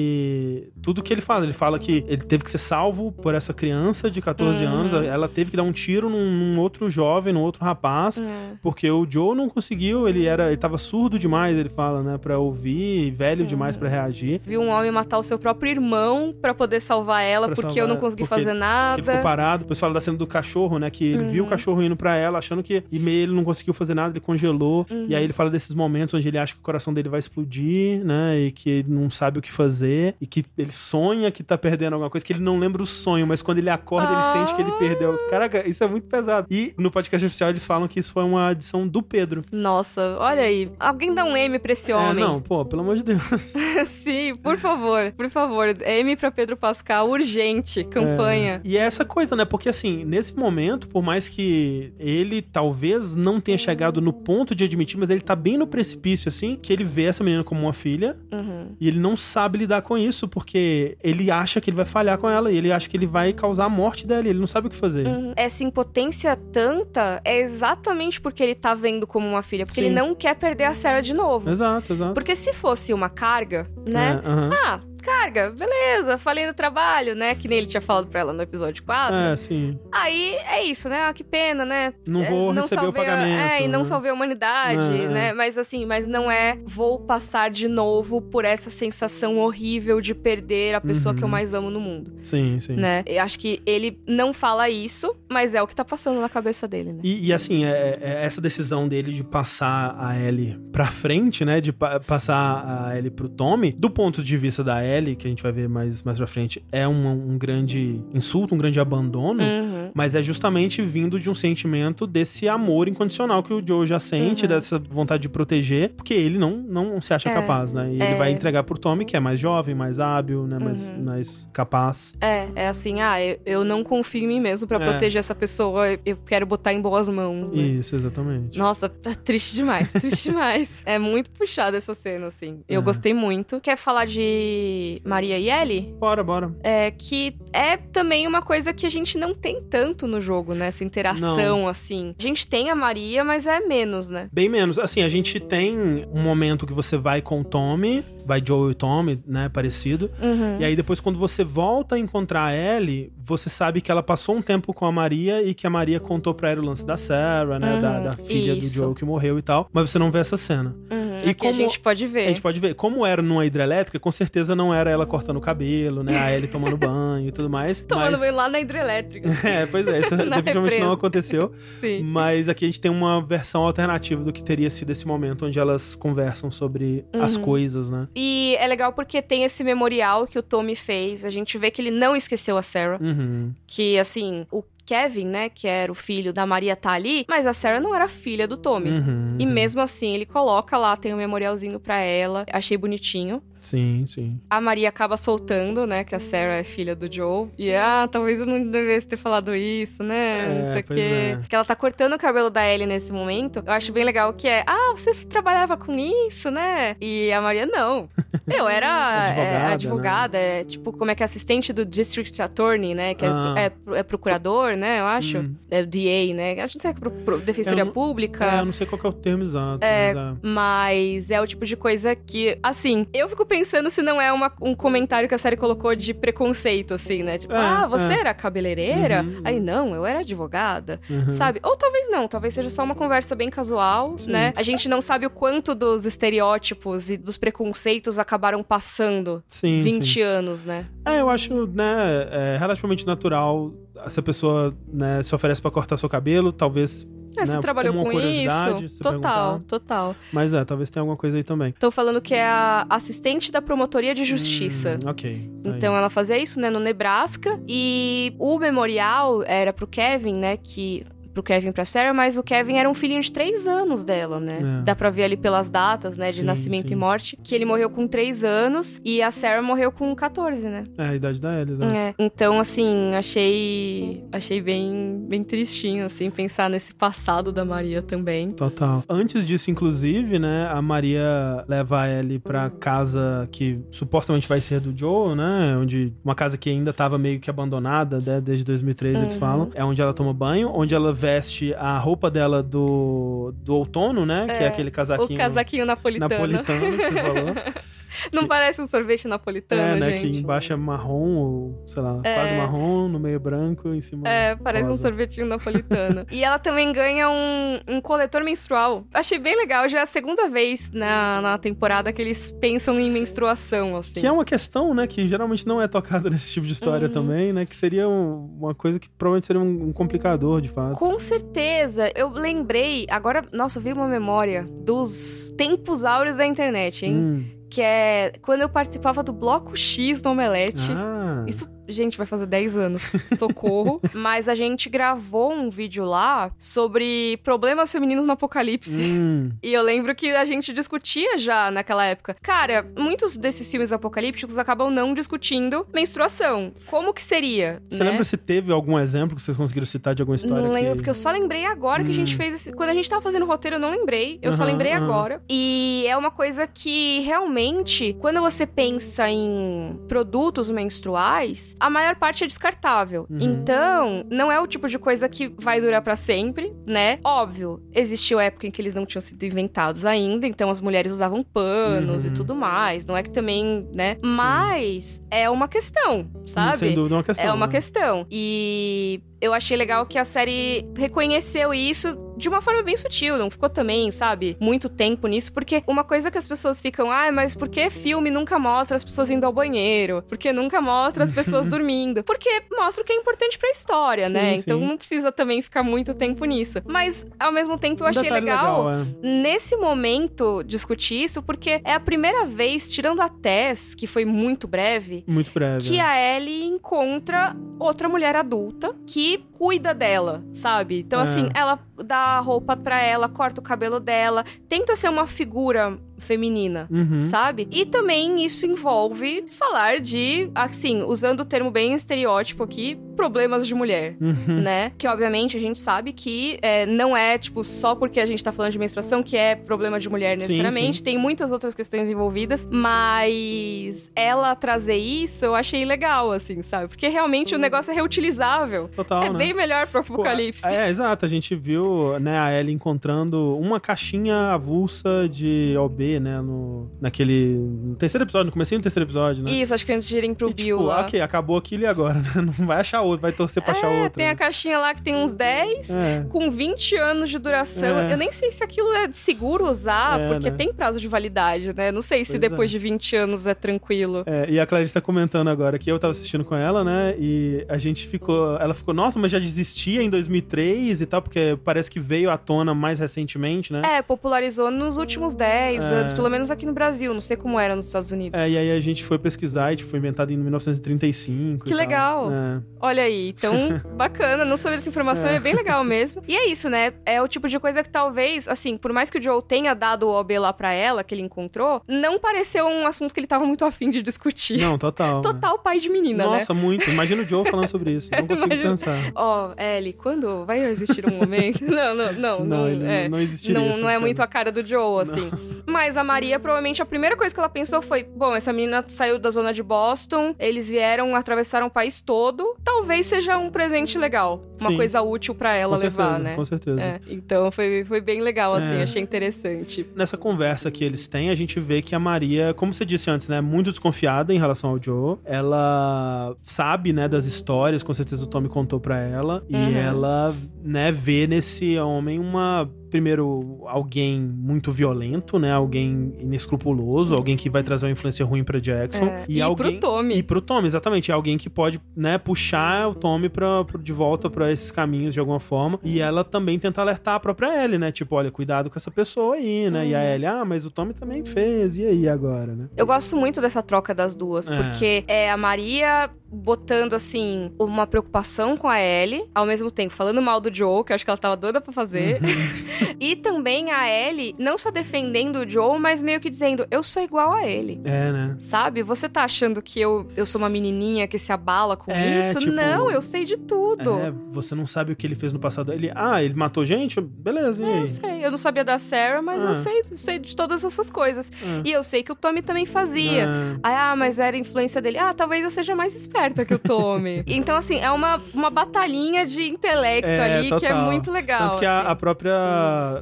Speaker 2: Tudo que ele fala. Ele fala que ele teve que ser salvo por essa criança de 14
Speaker 1: Uhum.
Speaker 2: anos. Ela teve que dar um tiro num, num outro jovem, num outro rapaz.
Speaker 1: É.
Speaker 2: Porque o Joe não conseguiu, ele era. Ele tava surdo demais, ele fala, né? Pra ouvir, velho
Speaker 1: Uhum.
Speaker 2: demais pra reagir.
Speaker 1: Viu um homem matar o seu próprio irmão pra poder salvar ela,
Speaker 2: Pra
Speaker 1: porque
Speaker 2: salvar
Speaker 1: eu não consegui fazer nada.
Speaker 2: ele ficou parado, o pessoal da cena do cachorro, né? Que ele viu o cachorro indo pra ela, achando que. E meio ele não conseguiu fazer nada, ele congelou. E aí ele fala desses momentos onde ele acha que o coração dele vai explodir. Né? E que ele não sabe o que fazer. E que ele sonha que tá perdendo alguma coisa, que ele não lembra o sonho, mas quando ele acorda, ele sente que ele perdeu. Caraca, isso é muito pesado. E no podcast oficial eles falam que isso foi uma adição do Pedro.
Speaker 1: Nossa, olha aí. Alguém dá um M pra esse
Speaker 2: É,
Speaker 1: homem.
Speaker 2: não, pô, pelo amor de Deus.
Speaker 1: Sim, por favor, por favor. M pra Pedro Pascal, urgente, campanha.
Speaker 2: E é essa coisa, né? Porque assim, nesse momento, por mais que ele talvez não tenha chegado no ponto de admitir, mas ele tá bem no precipício, assim, que ele vê essa menina como uma filha
Speaker 1: Uhum.
Speaker 2: e ele não sabe lidar com isso, porque ele acha que ele vai falhar com ela e ele acha que ele vai causar a morte dela, e ele não sabe o que fazer.
Speaker 1: Uhum. Essa impotência tanta é exatamente porque ele tá vendo como uma filha, porque
Speaker 2: Sim.
Speaker 1: ele não quer perder a Sarah de novo.
Speaker 2: Exato, exato.
Speaker 1: Porque se fosse uma carga, né?
Speaker 2: É, aham.
Speaker 1: Ah, carga, beleza, falei no trabalho, né? Que nem ele tinha falado pra ela no episódio 4.
Speaker 2: É, sim.
Speaker 1: Aí é isso, né? Ah, que pena, né?
Speaker 2: Não
Speaker 1: É,
Speaker 2: vou receber o
Speaker 1: salvei a-
Speaker 2: pagamento.
Speaker 1: É, e não
Speaker 2: né?
Speaker 1: salvei a humanidade,
Speaker 2: É, é.
Speaker 1: né? Mas assim, mas não é vou passar de novo por essa sensação horrível de perder a pessoa que eu
Speaker 2: Uhum.
Speaker 1: mais amo no mundo,
Speaker 2: Sim, sim.
Speaker 1: né? Eu acho que ele não fala isso, mas é o que tá passando na cabeça dele, né?
Speaker 2: E, e, assim, é, é essa decisão dele de passar a Ellie pra frente, né? De pa- passar a Ellie pro Tommy, do ponto de vista da Ellie, que a gente vai ver mais, mais pra frente, é um, um grande insulto, um grande abandono.
Speaker 1: Uhum.
Speaker 2: Mas é justamente vindo de um sentimento desse amor incondicional que o Joe já sente,
Speaker 1: Uhum.
Speaker 2: dessa vontade de proteger, porque ele não, não se acha
Speaker 1: É,
Speaker 2: capaz, né? E ele
Speaker 1: é.
Speaker 2: vai entregar pro Tommy, que é mais jovem, mais hábil, né? Mais,
Speaker 1: Uhum.
Speaker 2: mais capaz.
Speaker 1: É, é assim, ah, eu, eu não confio em mim mesmo pra
Speaker 2: É.
Speaker 1: proteger essa pessoa, eu- quero botar em boas mãos. né?
Speaker 2: Isso, exatamente.
Speaker 1: Nossa, é triste demais, triste demais. É muito puxada essa cena, assim. Eu
Speaker 2: É.
Speaker 1: gostei muito. Quer falar de Maria e Ellie?
Speaker 2: Bora, bora.
Speaker 1: É, que é também uma coisa que a gente não tem tanto no jogo, né? Essa interação, assim. A gente tem a Maria, mas é menos, né?
Speaker 2: Bem menos. Assim, a gente tem um momento que você vai com o Tommy, vai Joe e Tommy, né? Parecido.
Speaker 1: Uhum.
Speaker 2: E aí depois, quando você volta a encontrar a Ellie, você sabe que ela passou um tempo com a Maria e que a Maria contou pra ela o lance da Sarah, né?
Speaker 1: Uhum,
Speaker 2: Da, da filha
Speaker 1: isso.
Speaker 2: do Joe que morreu e tal. Mas você não vê essa cena.
Speaker 1: Uhum.
Speaker 2: E como-
Speaker 1: a gente pode ver.
Speaker 2: A gente pode ver, como era numa hidrelétrica, com certeza não era ela cortando o cabelo, né? A Ellie tomando banho e tudo mais.
Speaker 1: Tomando
Speaker 2: mas...
Speaker 1: banho lá na hidrelétrica.
Speaker 2: É, pois é, isso definitivamente
Speaker 1: represa.
Speaker 2: não aconteceu.
Speaker 1: Sim.
Speaker 2: Mas aqui a gente tem uma versão alternativa do que teria sido esse momento onde elas conversam sobre as
Speaker 1: Uhum.
Speaker 2: coisas, né?
Speaker 1: E é legal porque tem esse memorial que o Tommy fez. A gente vê que ele não esqueceu a Sarah.
Speaker 2: Uhum.
Speaker 1: Que, assim, o Kevin, né, que era o filho da Maria, tá ali. Mas a Sarah não era filha do Tommy.
Speaker 2: Uhum.
Speaker 1: E mesmo assim, ele coloca lá, tem um memorialzinho pra ela. Achei bonitinho.
Speaker 2: Sim, sim.
Speaker 1: A Maria acaba soltando, né, que a Sarah é filha do Joe. E, ah, talvez eu não devesse ter falado isso, né?
Speaker 2: É,
Speaker 1: não sei o quê.
Speaker 2: é.
Speaker 1: Que ela tá cortando o cabelo da Ellie nesse momento. Eu acho bem legal que é, ah, você trabalhava com isso, né? E a Maria, não. Eu era
Speaker 2: Advogada,
Speaker 1: é,
Speaker 2: né?
Speaker 1: advogada, é, tipo, como é que é assistente do District Attorney, né? Que é-
Speaker 2: Ah.
Speaker 1: é, é procurador, né? Eu acho.
Speaker 2: Hum.
Speaker 1: É o DA, né? A gente não sei, pro, pro, Defensoria
Speaker 2: não-
Speaker 1: Pública.
Speaker 2: É, eu não sei qual que é o termo exato,
Speaker 1: É,
Speaker 2: mas é.
Speaker 1: Mas é o tipo de coisa que, assim, eu fico pensando se não é uma- um comentário que a série colocou de preconceito, assim, né? Tipo,
Speaker 2: É,
Speaker 1: ah, você
Speaker 2: é.
Speaker 1: era cabeleireira?
Speaker 2: Uhum,
Speaker 1: Aí, não, eu era advogada,
Speaker 2: Uhum.
Speaker 1: sabe? Ou talvez não, talvez seja só uma conversa bem casual,
Speaker 2: Sim.
Speaker 1: né? A gente não sabe o quanto dos estereótipos e dos preconceitos acabaram passando
Speaker 2: Sim,
Speaker 1: 20
Speaker 2: sim.
Speaker 1: anos, né?
Speaker 2: É, eu acho, né, é relativamente natural se a pessoa, né, se oferece pra cortar seu cabelo, talvez,
Speaker 1: É, você
Speaker 2: né,
Speaker 1: trabalhou com isso? Total, total.
Speaker 2: Mas é, talvez tenha alguma coisa aí também.
Speaker 1: Estão falando que é a assistente da promotoria de justiça.
Speaker 2: Hum, ok. tá aí.
Speaker 1: Então ela fazia isso, né, no Nebraska. E o memorial era pro Kevin, né, que... Pro Kevin e pra Sarah, mas o Kevin era um filhinho de três anos dela, né?
Speaker 2: É.
Speaker 1: Dá pra ver ali pelas datas, né, de
Speaker 2: Sim,
Speaker 1: nascimento
Speaker 2: sim.
Speaker 1: e morte, que ele morreu com três anos e a Sarah morreu com 14, né?
Speaker 2: É, a idade da Ellie, né?
Speaker 1: Então, assim, achei achei bem, bem tristinho, assim, pensar nesse passado da Maria também.
Speaker 2: Total. Antes disso, inclusive, né, a Maria leva a Ellie pra casa que supostamente vai ser do Joe, né, onde uma casa que ainda tava meio que abandonada, né, desde 2003, eles
Speaker 1: Uhum.
Speaker 2: falam. É onde ela toma banho, onde ela veste a roupa dela do, do outono, né, que é
Speaker 1: É,
Speaker 2: aquele casaquinho...
Speaker 1: O casaquinho napolitano.
Speaker 2: Napolitano, que você falou.
Speaker 1: Não parece um sorvete napolitano,
Speaker 2: é, né,
Speaker 1: gente?
Speaker 2: que embaixo é marrom, ou sei lá,
Speaker 1: É.
Speaker 2: quase marrom, no meio branco, em cima
Speaker 1: É, parece um
Speaker 2: rosa.
Speaker 1: sorvetinho napolitano. e ela também ganha um, um coletor menstrual. Achei bem legal, já é a segunda vez na, na temporada que eles pensam em menstruação, assim.
Speaker 2: Que é uma questão, né, que geralmente não é tocada nesse tipo de história
Speaker 1: Uhum.
Speaker 2: também, né, que seria um- uma coisa que provavelmente seria um, um complicador, de fato.
Speaker 1: Com certeza. Eu lembrei, agora, nossa, veio uma memória dos tempos áureos da internet, hein?
Speaker 2: Hum,
Speaker 1: que é quando eu participava do Bloco X no Omelete.
Speaker 2: Ah.
Speaker 1: Isso, gente, vai fazer 10 anos. Socorro. Mas a gente gravou um vídeo lá sobre problemas femininos no apocalipse.
Speaker 2: Hum.
Speaker 1: E eu lembro que a gente discutia já naquela época. Cara, muitos desses filmes apocalípticos acabam não discutindo menstruação. Como que seria?
Speaker 2: Você
Speaker 1: né?
Speaker 2: lembra se teve algum exemplo que vocês conseguiram citar de alguma história?
Speaker 1: Não lembro,
Speaker 2: que...
Speaker 1: porque eu só lembrei agora que a gente
Speaker 2: Hum.
Speaker 1: fez esse. Quando a gente tava fazendo o roteiro, eu não lembrei. Eu só
Speaker 2: Aham,
Speaker 1: lembrei
Speaker 2: aham.
Speaker 1: agora. E é uma coisa que realmente, quando você pensa em produtos menstruais, a maior parte é descartável.
Speaker 2: Uhum.
Speaker 1: Então, não é o tipo de coisa que vai durar pra sempre, né? Óbvio, existiu época em que eles não tinham sido inventados ainda, então as mulheres usavam panos
Speaker 2: Uhum.
Speaker 1: e tudo mais. Não é que também, né? Mas é uma questão, sabe?
Speaker 2: Sem dúvida é uma questão.
Speaker 1: É uma
Speaker 2: né?
Speaker 1: questão. E eu achei legal que a série reconheceu isso de uma forma bem sutil, não ficou também, sabe, muito tempo nisso, porque uma coisa que as pessoas ficam, ah, mas por que filme nunca mostra as pessoas indo ao banheiro? Por que nunca mostra as pessoas dormindo? Porque mostra o que é importante pra história,
Speaker 2: Sim,
Speaker 1: né?
Speaker 2: sim.
Speaker 1: Então não precisa também ficar muito tempo nisso. Mas, ao mesmo tempo, eu
Speaker 2: Um
Speaker 1: achei
Speaker 2: detalhe
Speaker 1: legal
Speaker 2: é.
Speaker 1: nesse momento discutir isso, porque é a primeira vez, tirando a Tess, que foi muito breve,
Speaker 2: Muito breve.
Speaker 1: que a Ellie encontra outra mulher adulta que cuida dela, sabe? Então,
Speaker 2: É.
Speaker 1: assim, ela dá roupa pra ela, corta o cabelo dela, tenta ser uma figura feminina.
Speaker 2: Uhum.
Speaker 1: Sabe? E também isso envolve falar de, assim, usando o termo bem estereótipo aqui, problemas de mulher,
Speaker 2: Uhum.
Speaker 1: né? Que obviamente a gente sabe que é, não é, tipo, só porque a gente tá falando de menstruação que é problema de mulher
Speaker 2: Sim,
Speaker 1: necessariamente.
Speaker 2: sim.
Speaker 1: Tem muitas outras questões envolvidas, mas ela trazer isso eu achei legal, assim, sabe? Porque realmente o negócio é reutilizável.
Speaker 2: Total,
Speaker 1: é
Speaker 2: né?
Speaker 1: bem melhor pro
Speaker 2: Pô,
Speaker 1: apocalipse.
Speaker 2: É, exato. A gente viu, né, a Ellie encontrando uma caixinha avulsa de OB, né, no, naquele no terceiro episódio, no comecinho do terceiro episódio, né?
Speaker 1: Isso, acho que antes de irem pro
Speaker 2: E,
Speaker 1: Bill
Speaker 2: tipo,
Speaker 1: lá.
Speaker 2: ok, acabou aquilo e agora, né? Não vai achar outro, vai torcer pra achar
Speaker 1: É,
Speaker 2: outro.
Speaker 1: tem a caixinha lá que tem uns 10,
Speaker 2: É.
Speaker 1: com 20 anos de duração.
Speaker 2: É.
Speaker 1: Eu nem sei se aquilo é seguro usar,
Speaker 2: É,
Speaker 1: porque
Speaker 2: né?
Speaker 1: tem prazo de validade, né? Não sei se
Speaker 2: Pois
Speaker 1: depois
Speaker 2: é.
Speaker 1: de 20 anos é tranquilo.
Speaker 2: É, e a Clarice tá comentando agora que eu tava assistindo com ela, né? E a gente ficou. Ela ficou, nossa, mas já desistia em 2003 e tal, porque parece que veio à tona mais recentemente, né?
Speaker 1: É, popularizou nos últimos 10
Speaker 2: É.
Speaker 1: anos, pelo menos aqui no Brasil. Não sei como era nos Estados Unidos.
Speaker 2: É, e aí a gente foi pesquisar e tipo, foi inventado em 1935.
Speaker 1: Que legal.
Speaker 2: É.
Speaker 1: Olha aí, então, bacana, não saber dessa informação é. bem legal mesmo. E é isso, né? É o tipo de coisa que talvez, assim, por mais que o Joe tenha dado o OB lá pra ela, que ele encontrou, não pareceu um assunto que ele tava muito afim de discutir.
Speaker 2: Não, total. né?
Speaker 1: Total pai de menina, né?
Speaker 2: Nossa, muito. Imagina o Joe falando sobre isso. Não consigo
Speaker 1: Imagina-
Speaker 2: pensar.
Speaker 1: Ó, Ellie, quando vai existir um momento? não, não, não.
Speaker 2: Não,
Speaker 1: Não, é.
Speaker 2: não.
Speaker 1: Não, não é muito a cara do Joe, assim. Mas a Maria, provavelmente, a primeira coisa que ela pensou foi: bom, essa menina saiu da zona de Boston, eles vieram, atravessaram o país todo. Talvez seja um presente legal. Uma
Speaker 2: Sim.
Speaker 1: coisa útil pra ela
Speaker 2: Com
Speaker 1: levar,
Speaker 2: certeza,
Speaker 1: né?
Speaker 2: Com certeza.
Speaker 1: É, então foi, foi bem legal, assim,
Speaker 2: É.
Speaker 1: achei interessante.
Speaker 2: Nessa conversa que eles têm, a gente vê que a Maria, como você disse antes, né, muito desconfiada em relação ao Joe. Ela sabe, né, das histórias, com certeza o Tommy contou pra ela. E
Speaker 1: Uhum.
Speaker 2: ela, né, vê nesse homem uma. Primeiro, alguém muito violento, né? Alguém inescrupuloso, alguém que vai trazer uma influência ruim pra Jackson.
Speaker 1: É,
Speaker 2: E,
Speaker 1: e
Speaker 2: alguém.
Speaker 1: pro Tommy.
Speaker 2: E pro Tommy, exatamente. É alguém que pode, né, puxar o Tommy pra, pro- de volta pra esses caminhos de alguma forma. E ela também tenta alertar a própria Ellie, né? Tipo, olha, cuidado com essa pessoa aí, né? E a
Speaker 1: Uhum.
Speaker 2: Ellie, ah, mas o Tommy também fez. E aí agora, né?
Speaker 1: Eu gosto muito dessa troca das duas,
Speaker 2: É.
Speaker 1: porque é a Maria botando, assim, uma preocupação com a Ellie, ao mesmo tempo falando mal do Joe, que eu acho que ela tava doida pra fazer.
Speaker 2: Uhum.
Speaker 1: e também a Ellie não só defendendo o Joe, mas meio que dizendo, eu sou igual a ele.
Speaker 2: É, né?
Speaker 1: Sabe? Você tá achando que eu, eu sou uma menininha que se abala com
Speaker 2: É,
Speaker 1: isso?
Speaker 2: tipo,
Speaker 1: não, eu sei de tudo.
Speaker 2: É, você não sabe o que ele fez no passado. Ele, ah, ele matou gente? Beleza, e
Speaker 1: É,
Speaker 2: aí?
Speaker 1: eu sei. Eu não sabia da Sarah, mas
Speaker 2: Ah.
Speaker 1: eu sei, sei de todas essas coisas.
Speaker 2: Ah.
Speaker 1: E eu sei que o Tommy também fazia.
Speaker 2: Ah.
Speaker 1: Ah, mas era influência dele. Ah, talvez eu seja mais esperta que o Tommy. então, assim, é uma, uma batalhinha de intelecto
Speaker 2: É,
Speaker 1: ali que é
Speaker 2: total.
Speaker 1: muito legal.
Speaker 2: Tanto que a,
Speaker 1: assim.
Speaker 2: a própria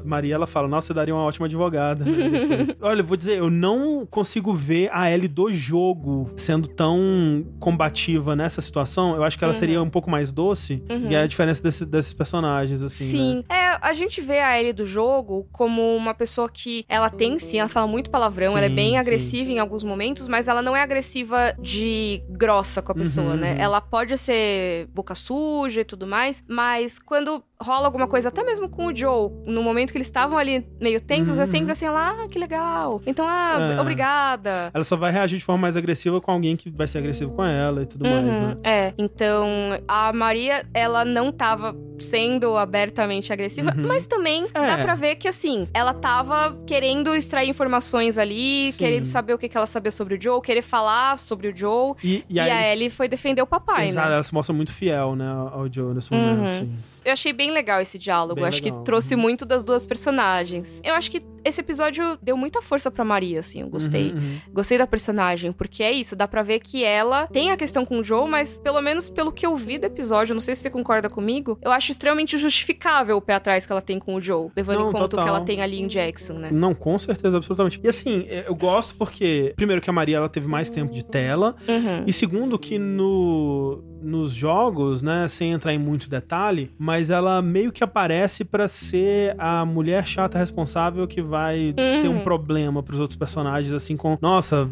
Speaker 2: Maria, ela fala, nossa, você daria uma ótima advogada. né. Olha, eu vou dizer, eu não consigo ver a Ellie do jogo sendo tão combativa nessa situação. Eu acho que ela
Speaker 1: Uhum.
Speaker 2: seria um pouco mais doce.
Speaker 1: Uhum.
Speaker 2: E é a diferença desse- desses personagens, assim,
Speaker 1: Sim,
Speaker 2: né?
Speaker 1: é, A gente vê a Ellie do jogo como uma pessoa que ela tem sim, ela fala muito palavrão,
Speaker 2: Sim,
Speaker 1: ela é bem
Speaker 2: sim.
Speaker 1: agressiva em alguns momentos, mas ela não é agressiva de grossa com a pessoa,
Speaker 2: Uhum,
Speaker 1: né? Ela pode ser boca suja e tudo mais, mas quando rola alguma coisa, até mesmo com o Joe, no momento que eles estavam ali meio tensos, é
Speaker 2: Uhum.
Speaker 1: sempre assim, ela, ah, que legal. Então, ah,
Speaker 2: É.
Speaker 1: obrigada.
Speaker 2: Ela só vai reagir de forma mais agressiva com alguém que vai ser agressivo com ela e tudo mais,
Speaker 1: Uhum,
Speaker 2: né?
Speaker 1: É, então a Maria, ela não tava sendo abertamente agressiva,
Speaker 2: Uhum.
Speaker 1: mas também
Speaker 2: É.
Speaker 1: dá pra ver que, assim, ela tava querendo extrair informações ali,
Speaker 2: Sim.
Speaker 1: querendo saber o que, que ela sabia sobre o Joe, querer falar sobre o Joe.
Speaker 2: E,
Speaker 1: E, a Ellie foi defender o papai,
Speaker 2: Exato,
Speaker 1: né?
Speaker 2: ela se mostra muito fiel, né, ao Joe nesse
Speaker 1: Uhum.
Speaker 2: momento, assim.
Speaker 1: Eu achei bem legal esse diálogo.
Speaker 2: Bem
Speaker 1: acho
Speaker 2: legal,
Speaker 1: que trouxe muito das duas personagens. Eu acho que esse episódio deu muita força pra Maria, assim, eu gostei.
Speaker 2: Uhum, uhum.
Speaker 1: Gostei da personagem, porque é isso, dá pra ver que ela tem a questão com o Joe, mas pelo menos pelo que eu vi do episódio, não sei se você concorda comigo, eu acho extremamente justificável o pé atrás que ela tem com o Joe, levando
Speaker 2: Não,
Speaker 1: em conta o
Speaker 2: total.
Speaker 1: que ela tem ali em Jackson, né?
Speaker 2: Não, com certeza, absolutamente. E assim, é, eu gosto porque, primeiro, que a Maria ela teve mais tempo de tela,
Speaker 1: Uhum.
Speaker 2: e segundo, que no, nos jogos, né, sem entrar em muito detalhe, mas ela meio que aparece pra ser a mulher chata responsável que vai ser um
Speaker 1: Uhum.
Speaker 2: problema pros outros personagens, assim, com, nossa,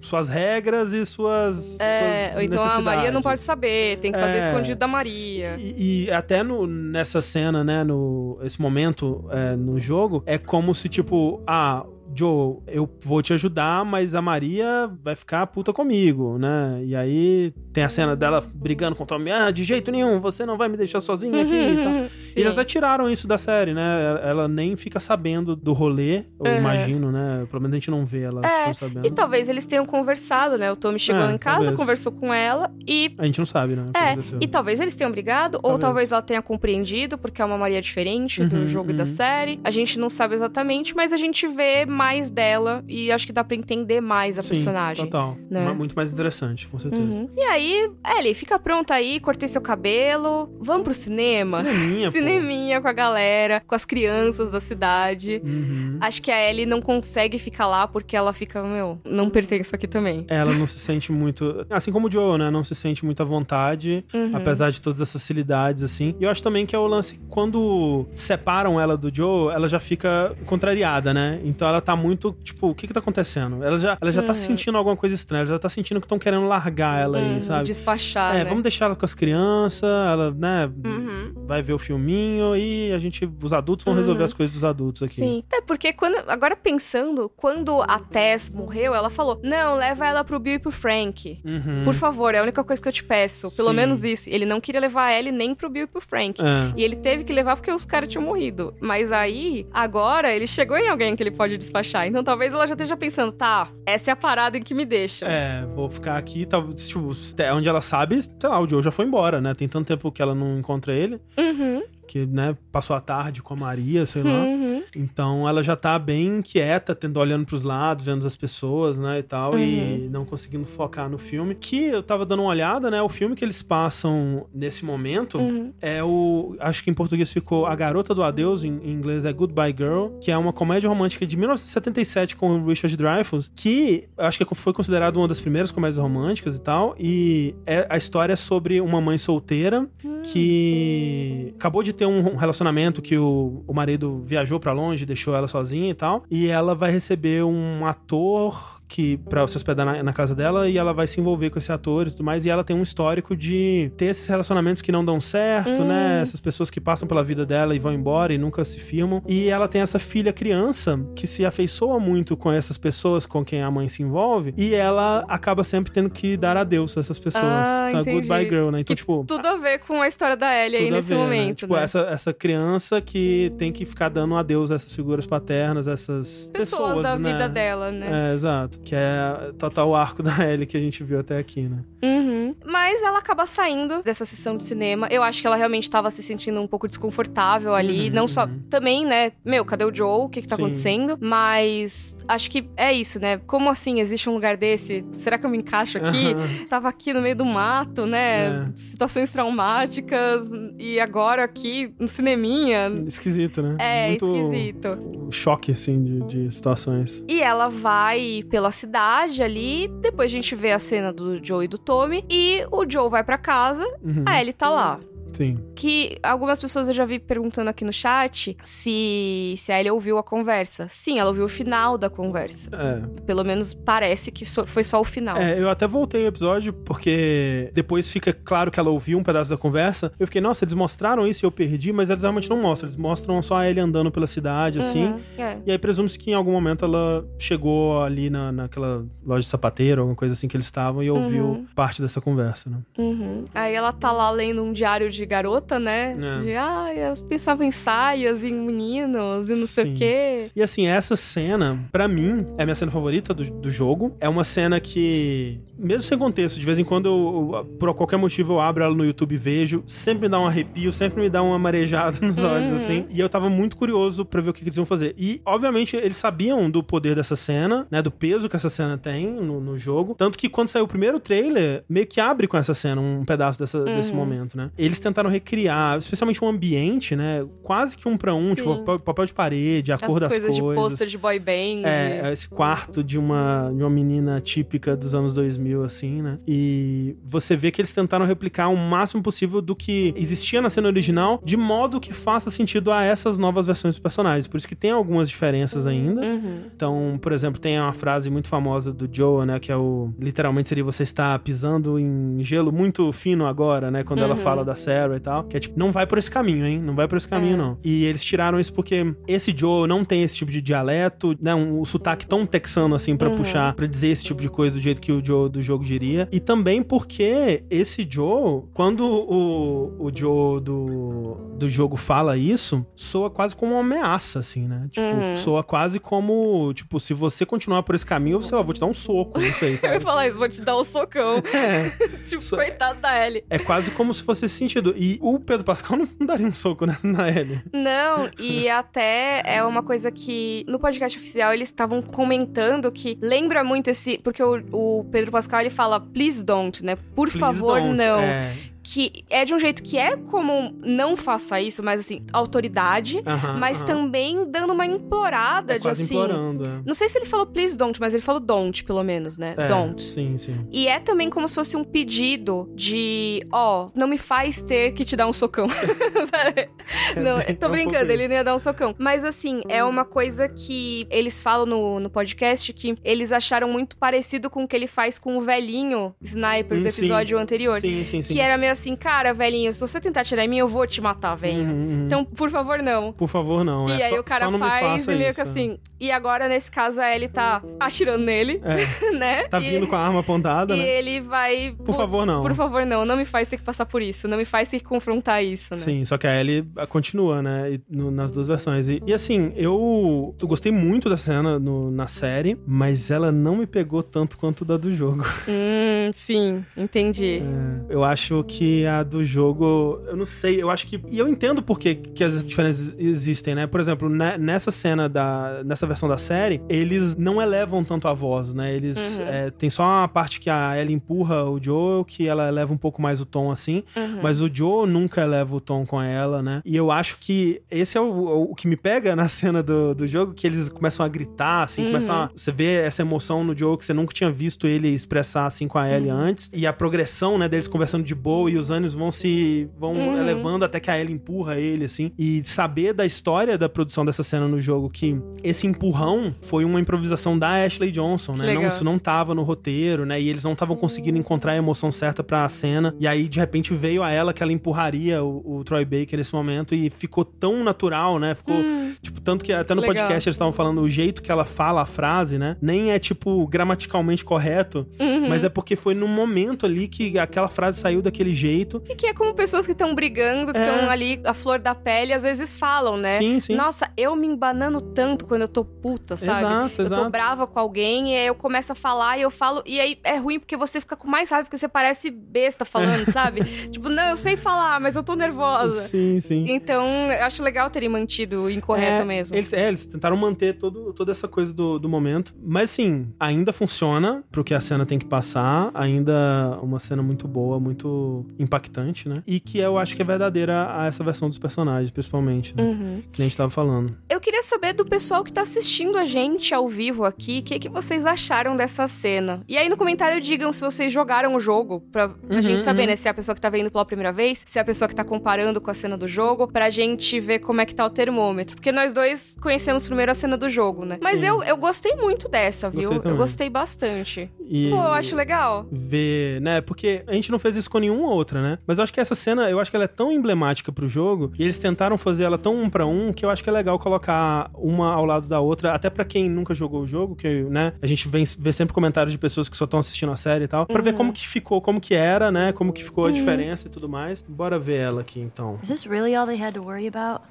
Speaker 2: suas regras e suas.
Speaker 1: É,
Speaker 2: suas
Speaker 1: ou então a Maria não pode saber, tem que fazer
Speaker 2: É.
Speaker 1: escondido da Maria.
Speaker 2: E, e até no, nessa cena, né, no esse momento é, no jogo, é como se tipo, ah, Joe, eu vou te ajudar, mas a Maria vai ficar puta comigo, né? E aí tem a cena dela brigando com o Tommy, ah, de jeito nenhum, você não vai me deixar sozinha aqui e tal.
Speaker 1: Sim.
Speaker 2: Eles até tiraram isso da série, né? Ela nem fica sabendo do rolê, eu
Speaker 1: Uhum.
Speaker 2: imagino, né? Pelo menos a gente não vê ela
Speaker 1: É,
Speaker 2: ficando sabendo.
Speaker 1: E talvez eles tenham conversado, né? O Tommy chegou
Speaker 2: É,
Speaker 1: em casa,
Speaker 2: talvez.
Speaker 1: conversou com ela e
Speaker 2: A gente não sabe, né?
Speaker 1: É, e talvez eles tenham brigado, ou
Speaker 2: Talvez.
Speaker 1: talvez ela tenha compreendido, porque é uma Maria diferente do
Speaker 2: Uhum,
Speaker 1: jogo e da
Speaker 2: uhum.
Speaker 1: série. A gente não sabe exatamente, mas a gente vê mais dela e acho que dá pra entender mais a
Speaker 2: Sim,
Speaker 1: personagem.
Speaker 2: Total.
Speaker 1: né?
Speaker 2: Muito mais interessante, com certeza.
Speaker 1: Uhum. E aí, Ellie, fica pronta aí, cortei seu cabelo, vamos pro cinema?
Speaker 2: Cineminha.
Speaker 1: Cineminha com a galera, com as crianças da cidade.
Speaker 2: Uhum.
Speaker 1: Acho que a Ellie não consegue ficar lá porque ela fica, meu, não pertenço aqui também.
Speaker 2: Ela não se sente muito. Assim como o Joe, né? Não se sente muito à vontade,
Speaker 1: Uhum.
Speaker 2: apesar de todas essas facilidades, assim. E eu acho também que é o lance. Quando separam ela do Joe, ela já fica contrariada, né? Então ela tá muito, tipo, o que que tá acontecendo? Ela já, ela já tá
Speaker 1: Uhum.
Speaker 2: sentindo alguma coisa estranha, ela já tá sentindo que estão querendo largar ela
Speaker 1: Hum,
Speaker 2: aí, sabe?
Speaker 1: Despachar,
Speaker 2: É,
Speaker 1: né?
Speaker 2: vamos deixar ela com as crianças, ela, né,
Speaker 1: Uhum.
Speaker 2: vai ver o filminho e a gente, os adultos vão resolver
Speaker 1: Uhum.
Speaker 2: as coisas dos adultos aqui.
Speaker 1: Sim. Até porque quando. Agora pensando, quando a Tess morreu, ela falou: Não, leva ela pro Bill e pro Frank.
Speaker 2: Uhum.
Speaker 1: Por favor, é a única coisa que eu te peço. Pelo
Speaker 2: Sim.
Speaker 1: menos isso. Ele não queria levar a Ellie nem pro Bill e pro Frank.
Speaker 2: É.
Speaker 1: E ele teve que levar porque os caras tinham morrido. Mas aí, agora, ele chegou em alguém que ele pode despachar. Então talvez ela já esteja pensando, tá, essa é a parada em que me deixa.
Speaker 2: É, vou ficar aqui, talvez, tipo, até onde ela sabe, sei lá, o Joe já foi embora, né? Tem tanto tempo que ela não encontra ele,
Speaker 1: Uhum,
Speaker 2: que, né, passou a tarde com a Maria, sei lá.
Speaker 1: uhum.
Speaker 2: Então ela já tá bem quieta, tendo olhando pros lados, vendo as pessoas, né, e tal, e não conseguindo focar no filme. Que eu tava dando uma olhada, né, o filme que eles passam nesse momento
Speaker 1: Uhum.
Speaker 2: é o, acho que em português ficou A Garota do Adeus, em, em inglês é Goodbye Girl, que é uma comédia romântica de 1977 com o Richard Dreyfuss, que acho que foi considerado uma das primeiras comédias românticas e tal, e é a história é sobre uma mãe solteira que acabou de ter um relacionamento que o, o marido viajou pra longe, deixou ela sozinha e tal, e ela vai receber um ator que para se hospedar na, na casa dela e ela vai se envolver com esse ator e tudo mais, e ela tem um histórico de ter esses relacionamentos que não dão certo,
Speaker 1: Hum.
Speaker 2: né? Essas pessoas que passam pela vida dela e vão embora e nunca se filmam. E ela tem essa filha criança que se afeiçoa muito com essas pessoas com quem a mãe se envolve, e ela acaba sempre tendo que dar adeus a essas pessoas.
Speaker 1: Ah,
Speaker 2: então é
Speaker 1: entendi.
Speaker 2: Goodbye Girl, né? Então,
Speaker 1: Que
Speaker 2: tipo,
Speaker 1: Tudo a ver com a história da Ellie aí nesse
Speaker 2: ver, né?
Speaker 1: momento,
Speaker 2: Tipo,
Speaker 1: né?
Speaker 2: essa, essa criança que tem que ficar dando adeus a essas figuras paternas, essas
Speaker 1: Pessoas,
Speaker 2: pessoas,
Speaker 1: da
Speaker 2: né?
Speaker 1: vida dela, né?
Speaker 2: É, exato. Que é total arco da Ellie que a gente viu até aqui, né?
Speaker 1: Uhum. Mas ela acaba saindo dessa sessão de cinema. Eu acho que ela realmente estava se sentindo um pouco desconfortável ali.
Speaker 2: Uhum,
Speaker 1: não só.
Speaker 2: uhum.
Speaker 1: Também, né? Meu, cadê o Joe? O que, que tá
Speaker 2: Sim.
Speaker 1: acontecendo? Mas acho que é isso, né? Como assim existe um lugar desse? Será que eu me encaixo aqui?
Speaker 2: Aham.
Speaker 1: Tava aqui no meio do mato, né?
Speaker 2: É.
Speaker 1: Situações traumáticas. E agora aqui no cineminha.
Speaker 2: Esquisito, né?
Speaker 1: É,
Speaker 2: Muito
Speaker 1: esquisito.
Speaker 2: choque, assim, de, de situações.
Speaker 1: E ela vai pela cidade ali. Depois a gente vê a cena do Joe e do Tommy. E o Joe vai pra casa.
Speaker 2: Uhum.
Speaker 1: A Ellie tá lá.
Speaker 2: Sim.
Speaker 1: Que algumas pessoas eu já vi perguntando aqui no chat se, se a Ellie ouviu a conversa. Sim, ela ouviu o final da conversa.
Speaker 2: É.
Speaker 1: Pelo menos parece que so- foi só o final.
Speaker 2: É, eu até voltei o episódio porque depois fica claro que ela ouviu um pedaço da conversa. Eu fiquei, nossa, eles mostraram isso e eu perdi, mas eles realmente não mostram. Eles mostram só a Ellie andando pela cidade, assim.
Speaker 1: Uhum, é.
Speaker 2: E aí presume-se que em algum momento ela chegou ali na, naquela loja de sapateiro, alguma coisa assim que eles estavam, e ouviu
Speaker 1: Uhum.
Speaker 2: parte dessa conversa, né?
Speaker 1: Uhum. Aí ela tá lá lendo um diário de garota, né?
Speaker 2: É.
Speaker 1: De, ah, elas pensavam em saias, em meninos, e não sei
Speaker 2: Sim.
Speaker 1: o quê.
Speaker 2: E assim, essa cena, pra mim, é a minha cena favorita do, do jogo. É uma cena que, mesmo sem contexto, de vez em quando, eu, eu, por qualquer motivo, eu abro ela no YouTube e vejo. Sempre me dá um arrepio, sempre me dá uma marejada nos olhos,
Speaker 1: Uhum.
Speaker 2: assim. E eu tava muito curioso pra ver o que, que eles iam fazer. E, obviamente, eles sabiam do poder dessa cena, né? Do peso que essa cena tem no, no jogo. Tanto que quando saiu o primeiro trailer, meio que abre com essa cena, um pedaço dessa, desse
Speaker 1: Uhum.
Speaker 2: momento, né? Eles tentaram recriar, especialmente o ambiente, né? Quase que um pra um,
Speaker 1: Sim.
Speaker 2: tipo, papel, de parede, a
Speaker 1: As
Speaker 2: cor das
Speaker 1: coisas
Speaker 2: coisas.
Speaker 1: de pôster de boy band.
Speaker 2: É, esse quarto de uma, de uma menina típica dos anos 2000, assim, né? E você vê que eles tentaram replicar o máximo possível do que existia na cena original, de modo que faça sentido a essas novas versões dos personagens. Por isso que tem algumas diferenças ainda.
Speaker 1: Uhum.
Speaker 2: Então, por exemplo, tem uma frase muito famosa do Joe, né? Que é o. Literalmente seria você está pisando em gelo muito fino agora, né? Quando ela
Speaker 1: Uhum.
Speaker 2: fala da Sarah e tal. Que é tipo, não vai por esse caminho, hein? Não vai por esse caminho,
Speaker 1: É.
Speaker 2: não. E eles tiraram isso porque esse Joe não tem esse tipo de dialeto, né? Um, um sotaque tão texano assim pra
Speaker 1: Uhum.
Speaker 2: puxar, pra dizer esse tipo de coisa do jeito que o Joe do jogo diria. E também porque esse Joe, quando o, o Joe do, do jogo fala isso, soa quase como uma ameaça, assim, né? Tipo,
Speaker 1: Uhum.
Speaker 2: soa quase como, tipo, se você continuar por esse caminho, eu, sei lá, vou te dar um soco, não sei,
Speaker 1: Eu ia falar isso, vou te dar um socão.
Speaker 2: É,
Speaker 1: tipo,
Speaker 2: Isso-
Speaker 1: coitado da Ellie.
Speaker 2: é quase como se fosse esse sentido. E o Pedro Pascal não, daria um soco né, na Ellie.
Speaker 1: Não, e até é uma coisa que no podcast oficial eles estavam comentando que lembra muito esse. Porque o, o Pedro Pascal ele fala, please don't, né? Por
Speaker 2: Please
Speaker 1: favor,
Speaker 2: don't.
Speaker 1: não.
Speaker 2: É,
Speaker 1: Que é de um jeito que é como não faça isso, mas assim, autoridade, mas também dando uma implorada
Speaker 2: é
Speaker 1: de assim.
Speaker 2: implorando. é.
Speaker 1: Não sei se ele falou please don't, mas ele falou don't, pelo menos, né?
Speaker 2: É,
Speaker 1: Don't.
Speaker 2: Sim, sim.
Speaker 1: E é também como se fosse um pedido de, ó, não me faz ter que te dar um socão. Sabe? não, tô
Speaker 2: é
Speaker 1: brincando, ele não ia dar um socão. Mas assim, é uma coisa que eles falam no, no podcast que eles acharam muito parecido com o que ele faz com o velhinho sniper
Speaker 2: Hum,
Speaker 1: do
Speaker 2: sim.
Speaker 1: episódio anterior.
Speaker 2: Sim, sim, sim.
Speaker 1: Que era meio assim, cara, velhinho, se você tentar tirar em mim, eu vou te matar, velho.
Speaker 2: Uhum, uhum.
Speaker 1: Então, por favor, não.
Speaker 2: Por favor, não.
Speaker 1: E
Speaker 2: é,
Speaker 1: aí
Speaker 2: só,
Speaker 1: o cara faz e meio
Speaker 2: isso.
Speaker 1: que assim. E agora, nesse caso, a Ellie tá atirando nele,
Speaker 2: É,
Speaker 1: né?
Speaker 2: tá
Speaker 1: E-
Speaker 2: vindo com a arma apontada,
Speaker 1: e
Speaker 2: né?
Speaker 1: ele vai.
Speaker 2: Por
Speaker 1: "Putz,
Speaker 2: favor, não."
Speaker 1: Por favor, não. Não me faz ter que passar por isso. Não me faz ter que confrontar isso, né?
Speaker 2: Sim, só que a Ellie ah, continua, né? e- no- nas duas versões. E, e, assim, eu, eu gostei muito da cena no- na série, mas ela não me pegou tanto quanto da do jogo.
Speaker 1: Hum, sim, entendi.
Speaker 2: É, eu acho que a do jogo, eu não sei, eu acho que. E eu entendo por que, que as diferenças existem, né? Por exemplo, ne- nessa cena da. Nessa versão da série, eles não elevam tanto a voz, né? Eles.
Speaker 1: Uhum.
Speaker 2: é, tem só a parte que a Ellie empurra o Joe, que ela eleva um pouco mais o tom assim.
Speaker 1: Uhum.
Speaker 2: Mas o Joe nunca eleva o tom com ela, né? E eu acho que esse é o, o que me pega na cena do, do jogo, que eles começam a gritar, assim,
Speaker 1: Uhum.
Speaker 2: começam a. Você vê essa emoção no Joe que você nunca tinha visto ele expressar assim com a Ellie
Speaker 1: Uhum.
Speaker 2: antes. E a progressão, né, deles conversando de boa e os anos vão se. vão
Speaker 1: Uhum.
Speaker 2: elevando até que a Ellie empurra ele, assim. E saber da história da produção dessa cena no jogo, que esse empurrão foi uma improvisação da Ashley Johnson, né? Não, isso não tava no roteiro, né? E eles não estavam conseguindo encontrar a emoção certa pra cena. E aí, de repente, veio a ela que ela empurraria o, o Troy Baker nesse momento e ficou tão natural, né? Ficou,
Speaker 1: Hum,
Speaker 2: tipo, tanto que até no
Speaker 1: Legal.
Speaker 2: podcast eles estavam falando o jeito que ela fala a frase, né? Nem é, tipo, gramaticalmente correto,
Speaker 1: uhum.
Speaker 2: mas é porque foi num momento ali que aquela frase saiu daquele jeito.
Speaker 1: E que é como pessoas que estão brigando, que
Speaker 2: É.
Speaker 1: estão ali, a flor da pele, às vezes falam, né?
Speaker 2: Sim, sim.
Speaker 1: Nossa, eu me embanano tanto quando eu tô puta, sabe?
Speaker 2: Exato,
Speaker 1: Eu tô
Speaker 2: exato.
Speaker 1: brava com alguém e aí eu começo a falar e eu falo. E aí é ruim porque você fica com mais raiva porque você parece besta falando, sabe? Tipo, não, eu sei falar, mas eu tô nervosa.
Speaker 2: Sim, sim.
Speaker 1: Então, eu acho legal terem mantido incorreto
Speaker 2: É,
Speaker 1: mesmo.
Speaker 2: Eles, é, eles tentaram manter todo, toda essa coisa do, do momento. Mas sim, ainda funciona pro que a cena tem que passar. Ainda uma cena muito boa, muito impactante, né? E que eu acho que é verdadeira a essa versão dos personagens, principalmente, né?
Speaker 1: Uhum.
Speaker 2: Que a gente tava falando.
Speaker 1: Eu queria saber do pessoal que tá assistindo a gente ao vivo aqui, o que, que vocês acharam dessa cena. E aí no comentário digam se vocês jogaram o jogo, pra, pra
Speaker 2: Uhum,
Speaker 1: gente saber,
Speaker 2: uhum.
Speaker 1: né? Se é a pessoa que tá vendo pela primeira vez, se é a pessoa que tá comparando com a cena do jogo, pra gente ver como é que tá o termômetro. Porque nós dois conhecemos primeiro a cena do jogo, né? Mas
Speaker 2: Sim.
Speaker 1: eu, eu gostei muito dessa, viu?
Speaker 2: Gostei
Speaker 1: eu gostei bastante.
Speaker 2: E
Speaker 1: Pô, eu acho legal.
Speaker 2: ver, né? Porque a gente não fez isso com nenhuma outra, né? Mas eu acho que essa cena, eu acho que ela é tão emblemática pro jogo e eles tentaram fazer ela tão um pra um que eu acho que é legal colocar uma ao lado da outra, até pra quem nunca jogou o jogo, que, né? A gente vem, vê sempre comentários de pessoas que só estão assistindo a série e tal, pra ver como que ficou, como que era, né? Como que ficou a diferença e tudo mais. Bora ver ela aqui então.
Speaker 4: Is this really all they had to worry about?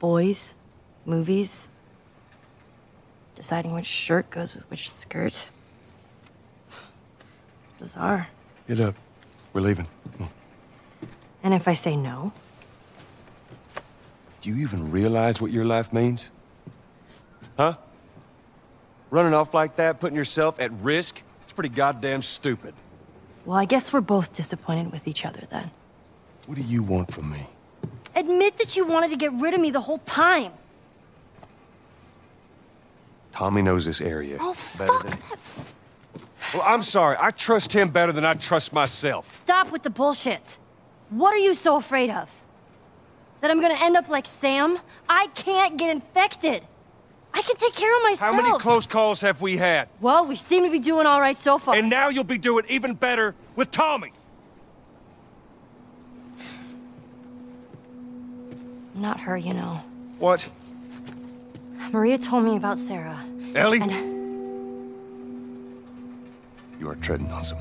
Speaker 4: Boys, movies, deciding which shirt goes with which skirt. It's bizarre.
Speaker 5: Get up. Uh, we're leaving.
Speaker 4: And if I say no,
Speaker 5: Do you even realize what your life means? Huh? Running off like that, putting yourself at risk? It's pretty goddamn stupid.
Speaker 4: well, I guess we're both disappointed with each other then.
Speaker 5: What do you want from me?
Speaker 4: Admit that you wanted to get rid of me the whole time.
Speaker 5: Tommy knows this area.
Speaker 4: Oh,
Speaker 5: better
Speaker 4: fuck
Speaker 5: than-. Well, I'm sorry. I trust him better than I trust myself.
Speaker 4: Stop with the bullshit. What are you so afraid of? That I'm gonna end up like Sam? I can't get infected. I can take care of myself.
Speaker 5: How many close calls have we had?
Speaker 4: Well, we seem to be doing all right so far.
Speaker 5: And now you'll be doing even better with Tommy.
Speaker 4: Not her, you know.
Speaker 5: What?
Speaker 4: Maria told me about Sarah.
Speaker 5: Ellie?
Speaker 4: And
Speaker 5: You are treading on some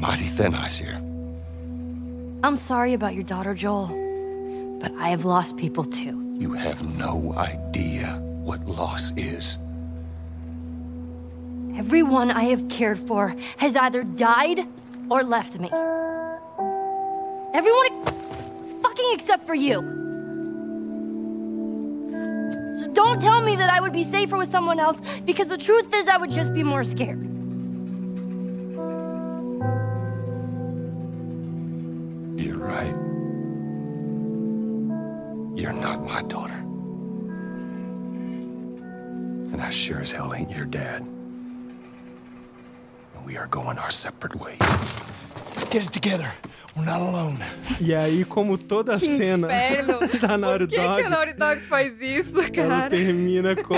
Speaker 5: mighty thin ice here.
Speaker 4: I'm sorry about your daughter, Joel. But I have lost people too.
Speaker 5: You have no idea what loss is.
Speaker 4: Everyone I have cared for has either died or left me. Everyone fucking except for you. So don't tell me that I would be safer with someone else because the truth is I would just be more scared.
Speaker 5: You're not my daughter. And I sure as hell ain't your dad. And we are going our separate ways.
Speaker 6: Get it together. We're not alone.
Speaker 2: E aí, como toda a
Speaker 1: Que
Speaker 2: cena
Speaker 1: inferno.
Speaker 2: da Naughty
Speaker 1: Por que, que
Speaker 2: Dog,
Speaker 1: a Naughty Dog faz isso,
Speaker 2: ela
Speaker 1: cara?
Speaker 2: termina com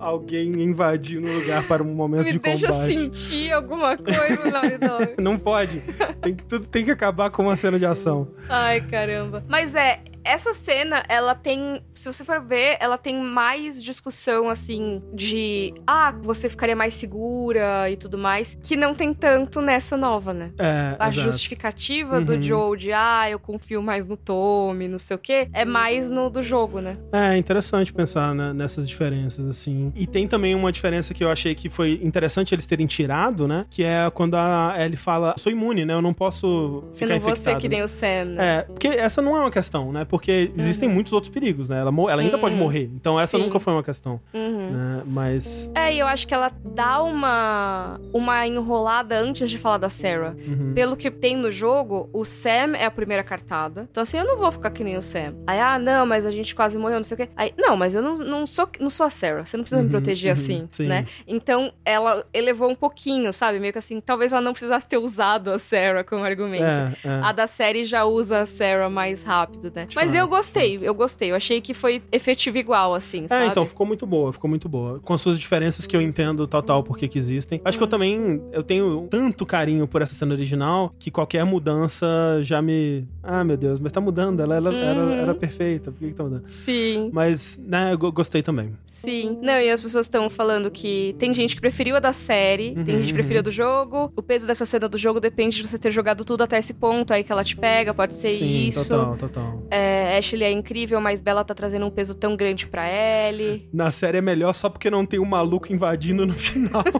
Speaker 2: alguém invadindo o lugar para um momento
Speaker 1: Me
Speaker 2: de
Speaker 1: deixa
Speaker 2: combate.
Speaker 1: sentir alguma coisa, Naughty Dog.
Speaker 2: Não pode. Tem que, tudo tem que acabar com uma cena de ação.
Speaker 1: Ai, caramba. Mas é, essa cena, ela tem. Se você for ver, ela tem mais discussão, assim, de. Ah, você ficaria mais segura e tudo mais. Que não tem tanto nessa nova, né?
Speaker 2: É,
Speaker 1: A
Speaker 2: exato.
Speaker 1: justificativa do
Speaker 2: Uhum.
Speaker 1: Joe de, ah, eu confio mais no Tommy, não sei o quê, é mais no do jogo, né?
Speaker 2: É interessante pensar né, nessas diferenças, assim. E tem também uma diferença que eu achei que foi interessante eles terem tirado, né? Que é quando a Ellie fala, sou imune, né? Eu não posso
Speaker 1: Eu
Speaker 2: ficar
Speaker 1: não vou ser
Speaker 2: infectado.
Speaker 1: que nem o Sam, né?
Speaker 2: É, porque essa não é uma questão, né? Porque existem muitos outros perigos, né? Ela, ela ainda
Speaker 1: Uhum.
Speaker 2: pode morrer. Então essa
Speaker 1: Sim.
Speaker 2: nunca foi uma questão,
Speaker 1: Uhum.
Speaker 2: né? Mas...
Speaker 1: É, e eu acho que ela dá uma, uma enrolada antes de falar da Sarah.
Speaker 2: uhum.
Speaker 1: Pelo que tem no jogo, o Sam é a primeira cartada. Então, assim, eu não vou ficar que nem o Sam. Aí, ah, não, mas a gente quase morreu, não sei o quê. Aí, não, mas eu não, não, sou, não sou a Sarah. Você não precisa me
Speaker 2: Uhum,
Speaker 1: proteger
Speaker 2: uhum,
Speaker 1: assim,
Speaker 2: sim.
Speaker 1: né? Então, ela elevou um pouquinho, sabe? Meio que assim, talvez ela não precisasse ter usado a Sarah como argumento.
Speaker 2: É, é.
Speaker 1: A da série já usa a Sarah mais rápido, né? Mas eu gostei, eu gostei. Eu achei que foi efetivo igual, assim,
Speaker 2: É,
Speaker 1: sabe?
Speaker 2: então, ficou muito boa, ficou muito boa. Com as suas diferenças que eu entendo total porque que existem. Acho que eu também, eu tenho tanto carinho por essa cena original que qualquer mudança já me... Ah, meu Deus, mas tá mudando, ela, ela- era,
Speaker 1: Uhum.
Speaker 2: era perfeita, por que que tá mudando?
Speaker 1: Sim.
Speaker 2: Mas, né, eu go- gostei também.
Speaker 1: Sim. Não, e as pessoas estão falando que tem gente que preferiu a da série, tem gente que preferiu a do jogo. O peso dessa cena do jogo depende de você ter jogado tudo até esse ponto, aí que ela te pega, pode ser
Speaker 2: Sim,
Speaker 1: isso.
Speaker 2: total, total.
Speaker 1: É, Ashley é incrível, mas Bella tá trazendo um peso tão grande pra Ellie.
Speaker 2: Na série é melhor só porque não tem um maluco invadindo no final.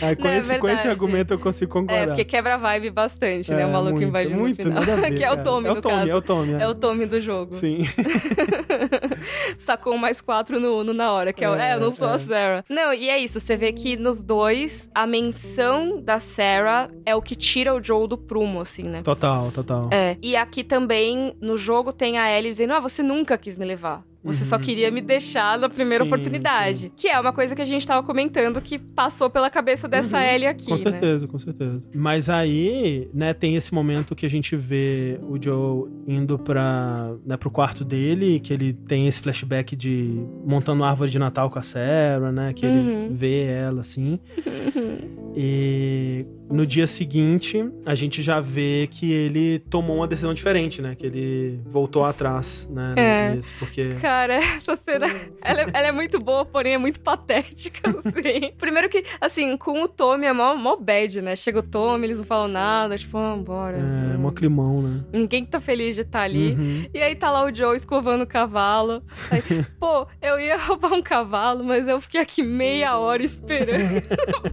Speaker 2: Aí, com,
Speaker 1: Não, é
Speaker 2: esse, com esse argumento eu consigo concordar.
Speaker 1: É, porque quebra a vibe bastante, né?
Speaker 2: É,
Speaker 1: O maluco
Speaker 2: muito,
Speaker 1: invadindo
Speaker 2: muito,
Speaker 1: no final.
Speaker 2: nada ver,
Speaker 1: que é o. Tommy,
Speaker 2: É o Tommy,
Speaker 1: caso.
Speaker 2: é o Tommy, é.
Speaker 1: É o Tommy do jogo.
Speaker 2: Sim.
Speaker 1: Sacou mais quatro no, no na hora, que é, o-
Speaker 2: É,
Speaker 1: é, eu não sou
Speaker 2: é.
Speaker 1: a Sarah. Não, e é isso, você vê que nos dois, a menção da Sarah é o que tira o Joel do prumo, assim, né?
Speaker 2: Total, total.
Speaker 1: É. E aqui também, no jogo, tem a Ellie dizendo: Ah, você nunca quis me levar. Você só queria me deixar na primeira
Speaker 2: Sim,
Speaker 1: oportunidade. Que é uma coisa que a gente tava comentando que passou pela cabeça dessa Ellie aqui.
Speaker 2: Com
Speaker 1: né?
Speaker 2: certeza, com certeza. Mas aí, né, tem esse momento que a gente vê o Joe indo pra, né, pro quarto dele, que ele tem esse flashback de montando árvore de Natal com a Sarah, né? Que ele
Speaker 1: Uhum.
Speaker 2: vê ela assim. E no dia seguinte, a gente já vê que ele tomou uma decisão diferente, né? Que ele voltou atrás, né?
Speaker 1: É.
Speaker 2: nisso, porque.
Speaker 1: Cara, essa cena, ela, é- ela é muito boa, porém é muito patética, assim. Primeiro que, assim, com o Tommy é mó, mó bad, né? Chega o Tommy, eles não falam nada, tipo, ah, bora.
Speaker 2: É,
Speaker 1: Hum.
Speaker 2: mó climão, né?
Speaker 1: Ninguém tá feliz de estar ali.
Speaker 2: Uhum.
Speaker 1: E aí tá lá o Joe escovando o cavalo. Aí, pô, eu ia roubar um cavalo, mas eu fiquei aqui meia hora esperando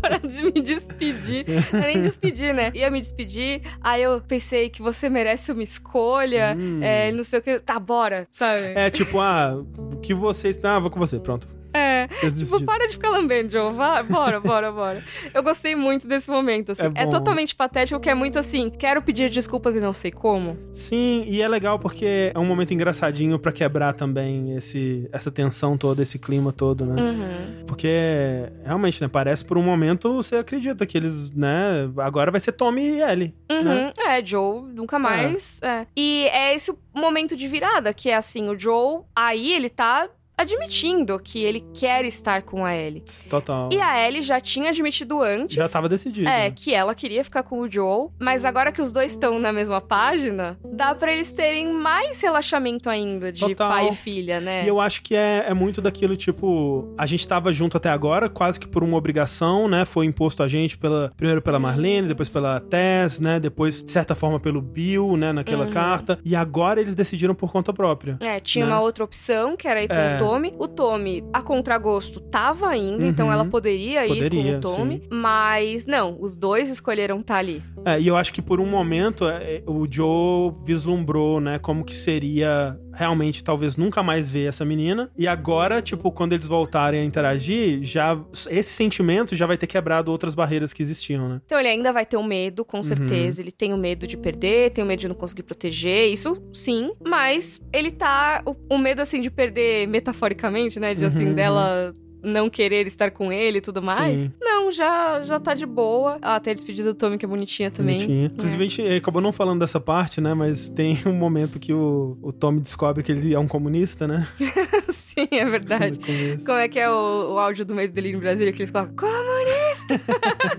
Speaker 1: para de me despedir. Não é nem despedir, né? Ia me despedir, aí eu pensei que você merece uma escolha,
Speaker 2: Hum.
Speaker 1: é, não sei o que. Tá, bora, sabe?
Speaker 2: É tipo, ah, o que vocês. Ah, vou com você, pronto.
Speaker 1: É. Tipo, para de ficar lambendo, Joe. Vai, bora, bora, bora. Eu gostei muito desse momento, assim.
Speaker 2: É
Speaker 1: É, totalmente patético, que é muito assim, quero pedir desculpas e não sei como.
Speaker 2: Sim, e é legal porque é um momento engraçadinho pra quebrar também esse, essa tensão toda, esse clima todo, né?
Speaker 1: Uhum.
Speaker 2: Porque realmente, né? Parece por um momento você acredita que eles, né? Agora vai ser Tommy e Ellie. Né?
Speaker 1: Uhum. É, Joe nunca mais. é. E é esse o momento de virada, que é assim, o Joe, aí ele tá admitindo que ele quer estar com a Ellie.
Speaker 2: Total.
Speaker 1: E a Ellie já tinha admitido antes.
Speaker 2: Já tava decidido.
Speaker 1: É, que ela queria ficar com o Joel, mas agora que os dois estão na mesma página, dá pra eles terem mais relaxamento ainda de
Speaker 2: Total.
Speaker 1: pai e filha, né?
Speaker 2: E eu acho que é, é muito daquilo, tipo, a gente tava junto até agora, quase que por uma obrigação, né? Foi imposto a gente pela, primeiro pela Marlene, depois pela Tess, né? Depois, de certa forma, pelo Bill, né? Naquela
Speaker 1: Uhum.
Speaker 2: carta. E agora eles decidiram por conta própria.
Speaker 1: É, tinha
Speaker 2: né?
Speaker 1: uma outra opção, que era ir com
Speaker 2: É.
Speaker 1: o Tommy. O Tommy, a contragosto, tava indo,
Speaker 2: Uhum.
Speaker 1: então ela poderia, ir
Speaker 2: Poderia,
Speaker 1: com o Tommy. Mas não, os dois escolheram estar ali.
Speaker 2: É, e eu acho que por um momento é, é, o Joe vislumbrou, né, como que seria realmente talvez nunca mais ver essa menina. E agora, tipo, quando eles voltarem a interagir, já esse sentimento já vai ter quebrado outras barreiras que existiam, né?
Speaker 1: Então ele ainda vai ter o medo,
Speaker 2: Uhum.
Speaker 1: com certeza. Ele tem o medo de perder, tem o medo de não conseguir proteger, isso sim. Mas ele tá. O, o medo, assim, de perder metaforicamente, né? De assim,
Speaker 2: Uhum.
Speaker 1: dela não querer estar com ele e tudo mais.
Speaker 2: Sim.
Speaker 1: Não, já, já tá de boa. Ah, tem a despedida do Tommy, que é bonitinha também.
Speaker 2: Bonitinha. Inclusive, a gente eh, acabou não falando dessa parte, né? Mas tem um momento que o, o Tommy descobre que ele é um comunista, né?
Speaker 1: sim, é verdade. Como é que é o, o áudio do meio dele em Brasília que eles falam? Comunista!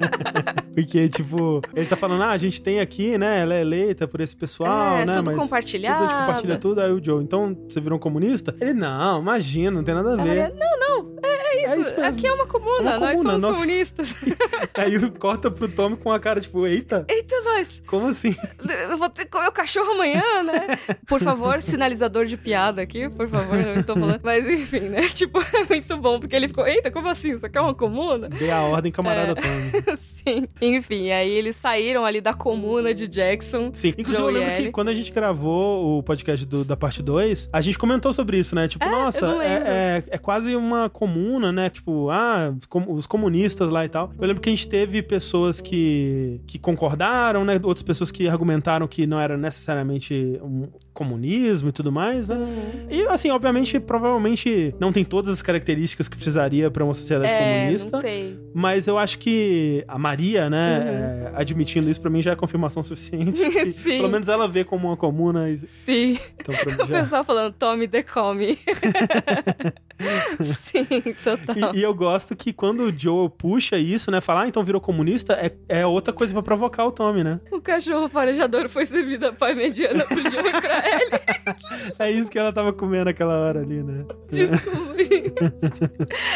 Speaker 2: Porque, tipo, ele tá falando, ah, a gente tem aqui, né? Ela é eleita por esse pessoal,
Speaker 1: É,
Speaker 2: né?
Speaker 1: tudo compartilhado.
Speaker 2: Tudo a gente compartilha tudo. Aí o Joe, então você virou um comunista? Ele, não, imagina, não tem nada a ver.
Speaker 1: mulher, não, não, é, é isso.
Speaker 2: isso mesmo.
Speaker 1: Aqui é uma comuna,
Speaker 2: É uma
Speaker 1: nós
Speaker 2: comuna,
Speaker 1: somos
Speaker 2: nossa.
Speaker 1: comunistas.
Speaker 2: Aí corta pro Tommy com a cara, tipo, eita,
Speaker 1: Eita, nós!
Speaker 2: como assim?
Speaker 1: Eu vou ter que comer o cachorro amanhã, né? Por favor, sinalizador de piada aqui, por favor, não estou falando. Mas enfim, né? Tipo, é muito bom, porque ele ficou, eita, como assim? Isso aqui é uma comuna?
Speaker 2: Dei a ordem, camarada
Speaker 1: É.
Speaker 2: Tommy.
Speaker 1: Sim. Enfim, aí eles saíram ali da comuna de Jackson.
Speaker 2: Sim, inclusive
Speaker 1: Joe
Speaker 2: eu lembro que quando a gente gravou o podcast do- da parte 2, a gente comentou sobre isso, né? Tipo, nossa,
Speaker 1: eu não
Speaker 2: é, é, é quase uma comuna, né? Tipo, ah, os comunistas lá e tal. Eu lembro que a gente teve pessoas que, que concordaram, né? Outras pessoas que argumentaram que não era necessariamente um comunismo e tudo mais, né?
Speaker 1: Uhum.
Speaker 2: E assim, obviamente, provavelmente não tem todas as características que precisaria pra uma sociedade
Speaker 1: É,
Speaker 2: comunista.
Speaker 1: não sei.
Speaker 2: Mas eu acho que a Maria, né, é, admitindo isso, pra mim já é confirmação suficiente. que
Speaker 1: Uhum. Sim.
Speaker 2: Pelo menos ela vê como uma comuna. E,
Speaker 1: Sim.
Speaker 2: então, pra
Speaker 1: O
Speaker 2: mim já...
Speaker 1: pessoal falando, tome, decome. Sim, total.
Speaker 2: E, e eu gosto que quando o Joe puxa isso, né, falar, ah, então virou comunista, é, é outra coisa pra provocar o Tommy, né?
Speaker 1: O cachorro farejador foi servido a pai mediana pro Joe e pra ele.
Speaker 2: É isso que ela tava comendo naquela hora ali, né?
Speaker 1: Desculpa, gente.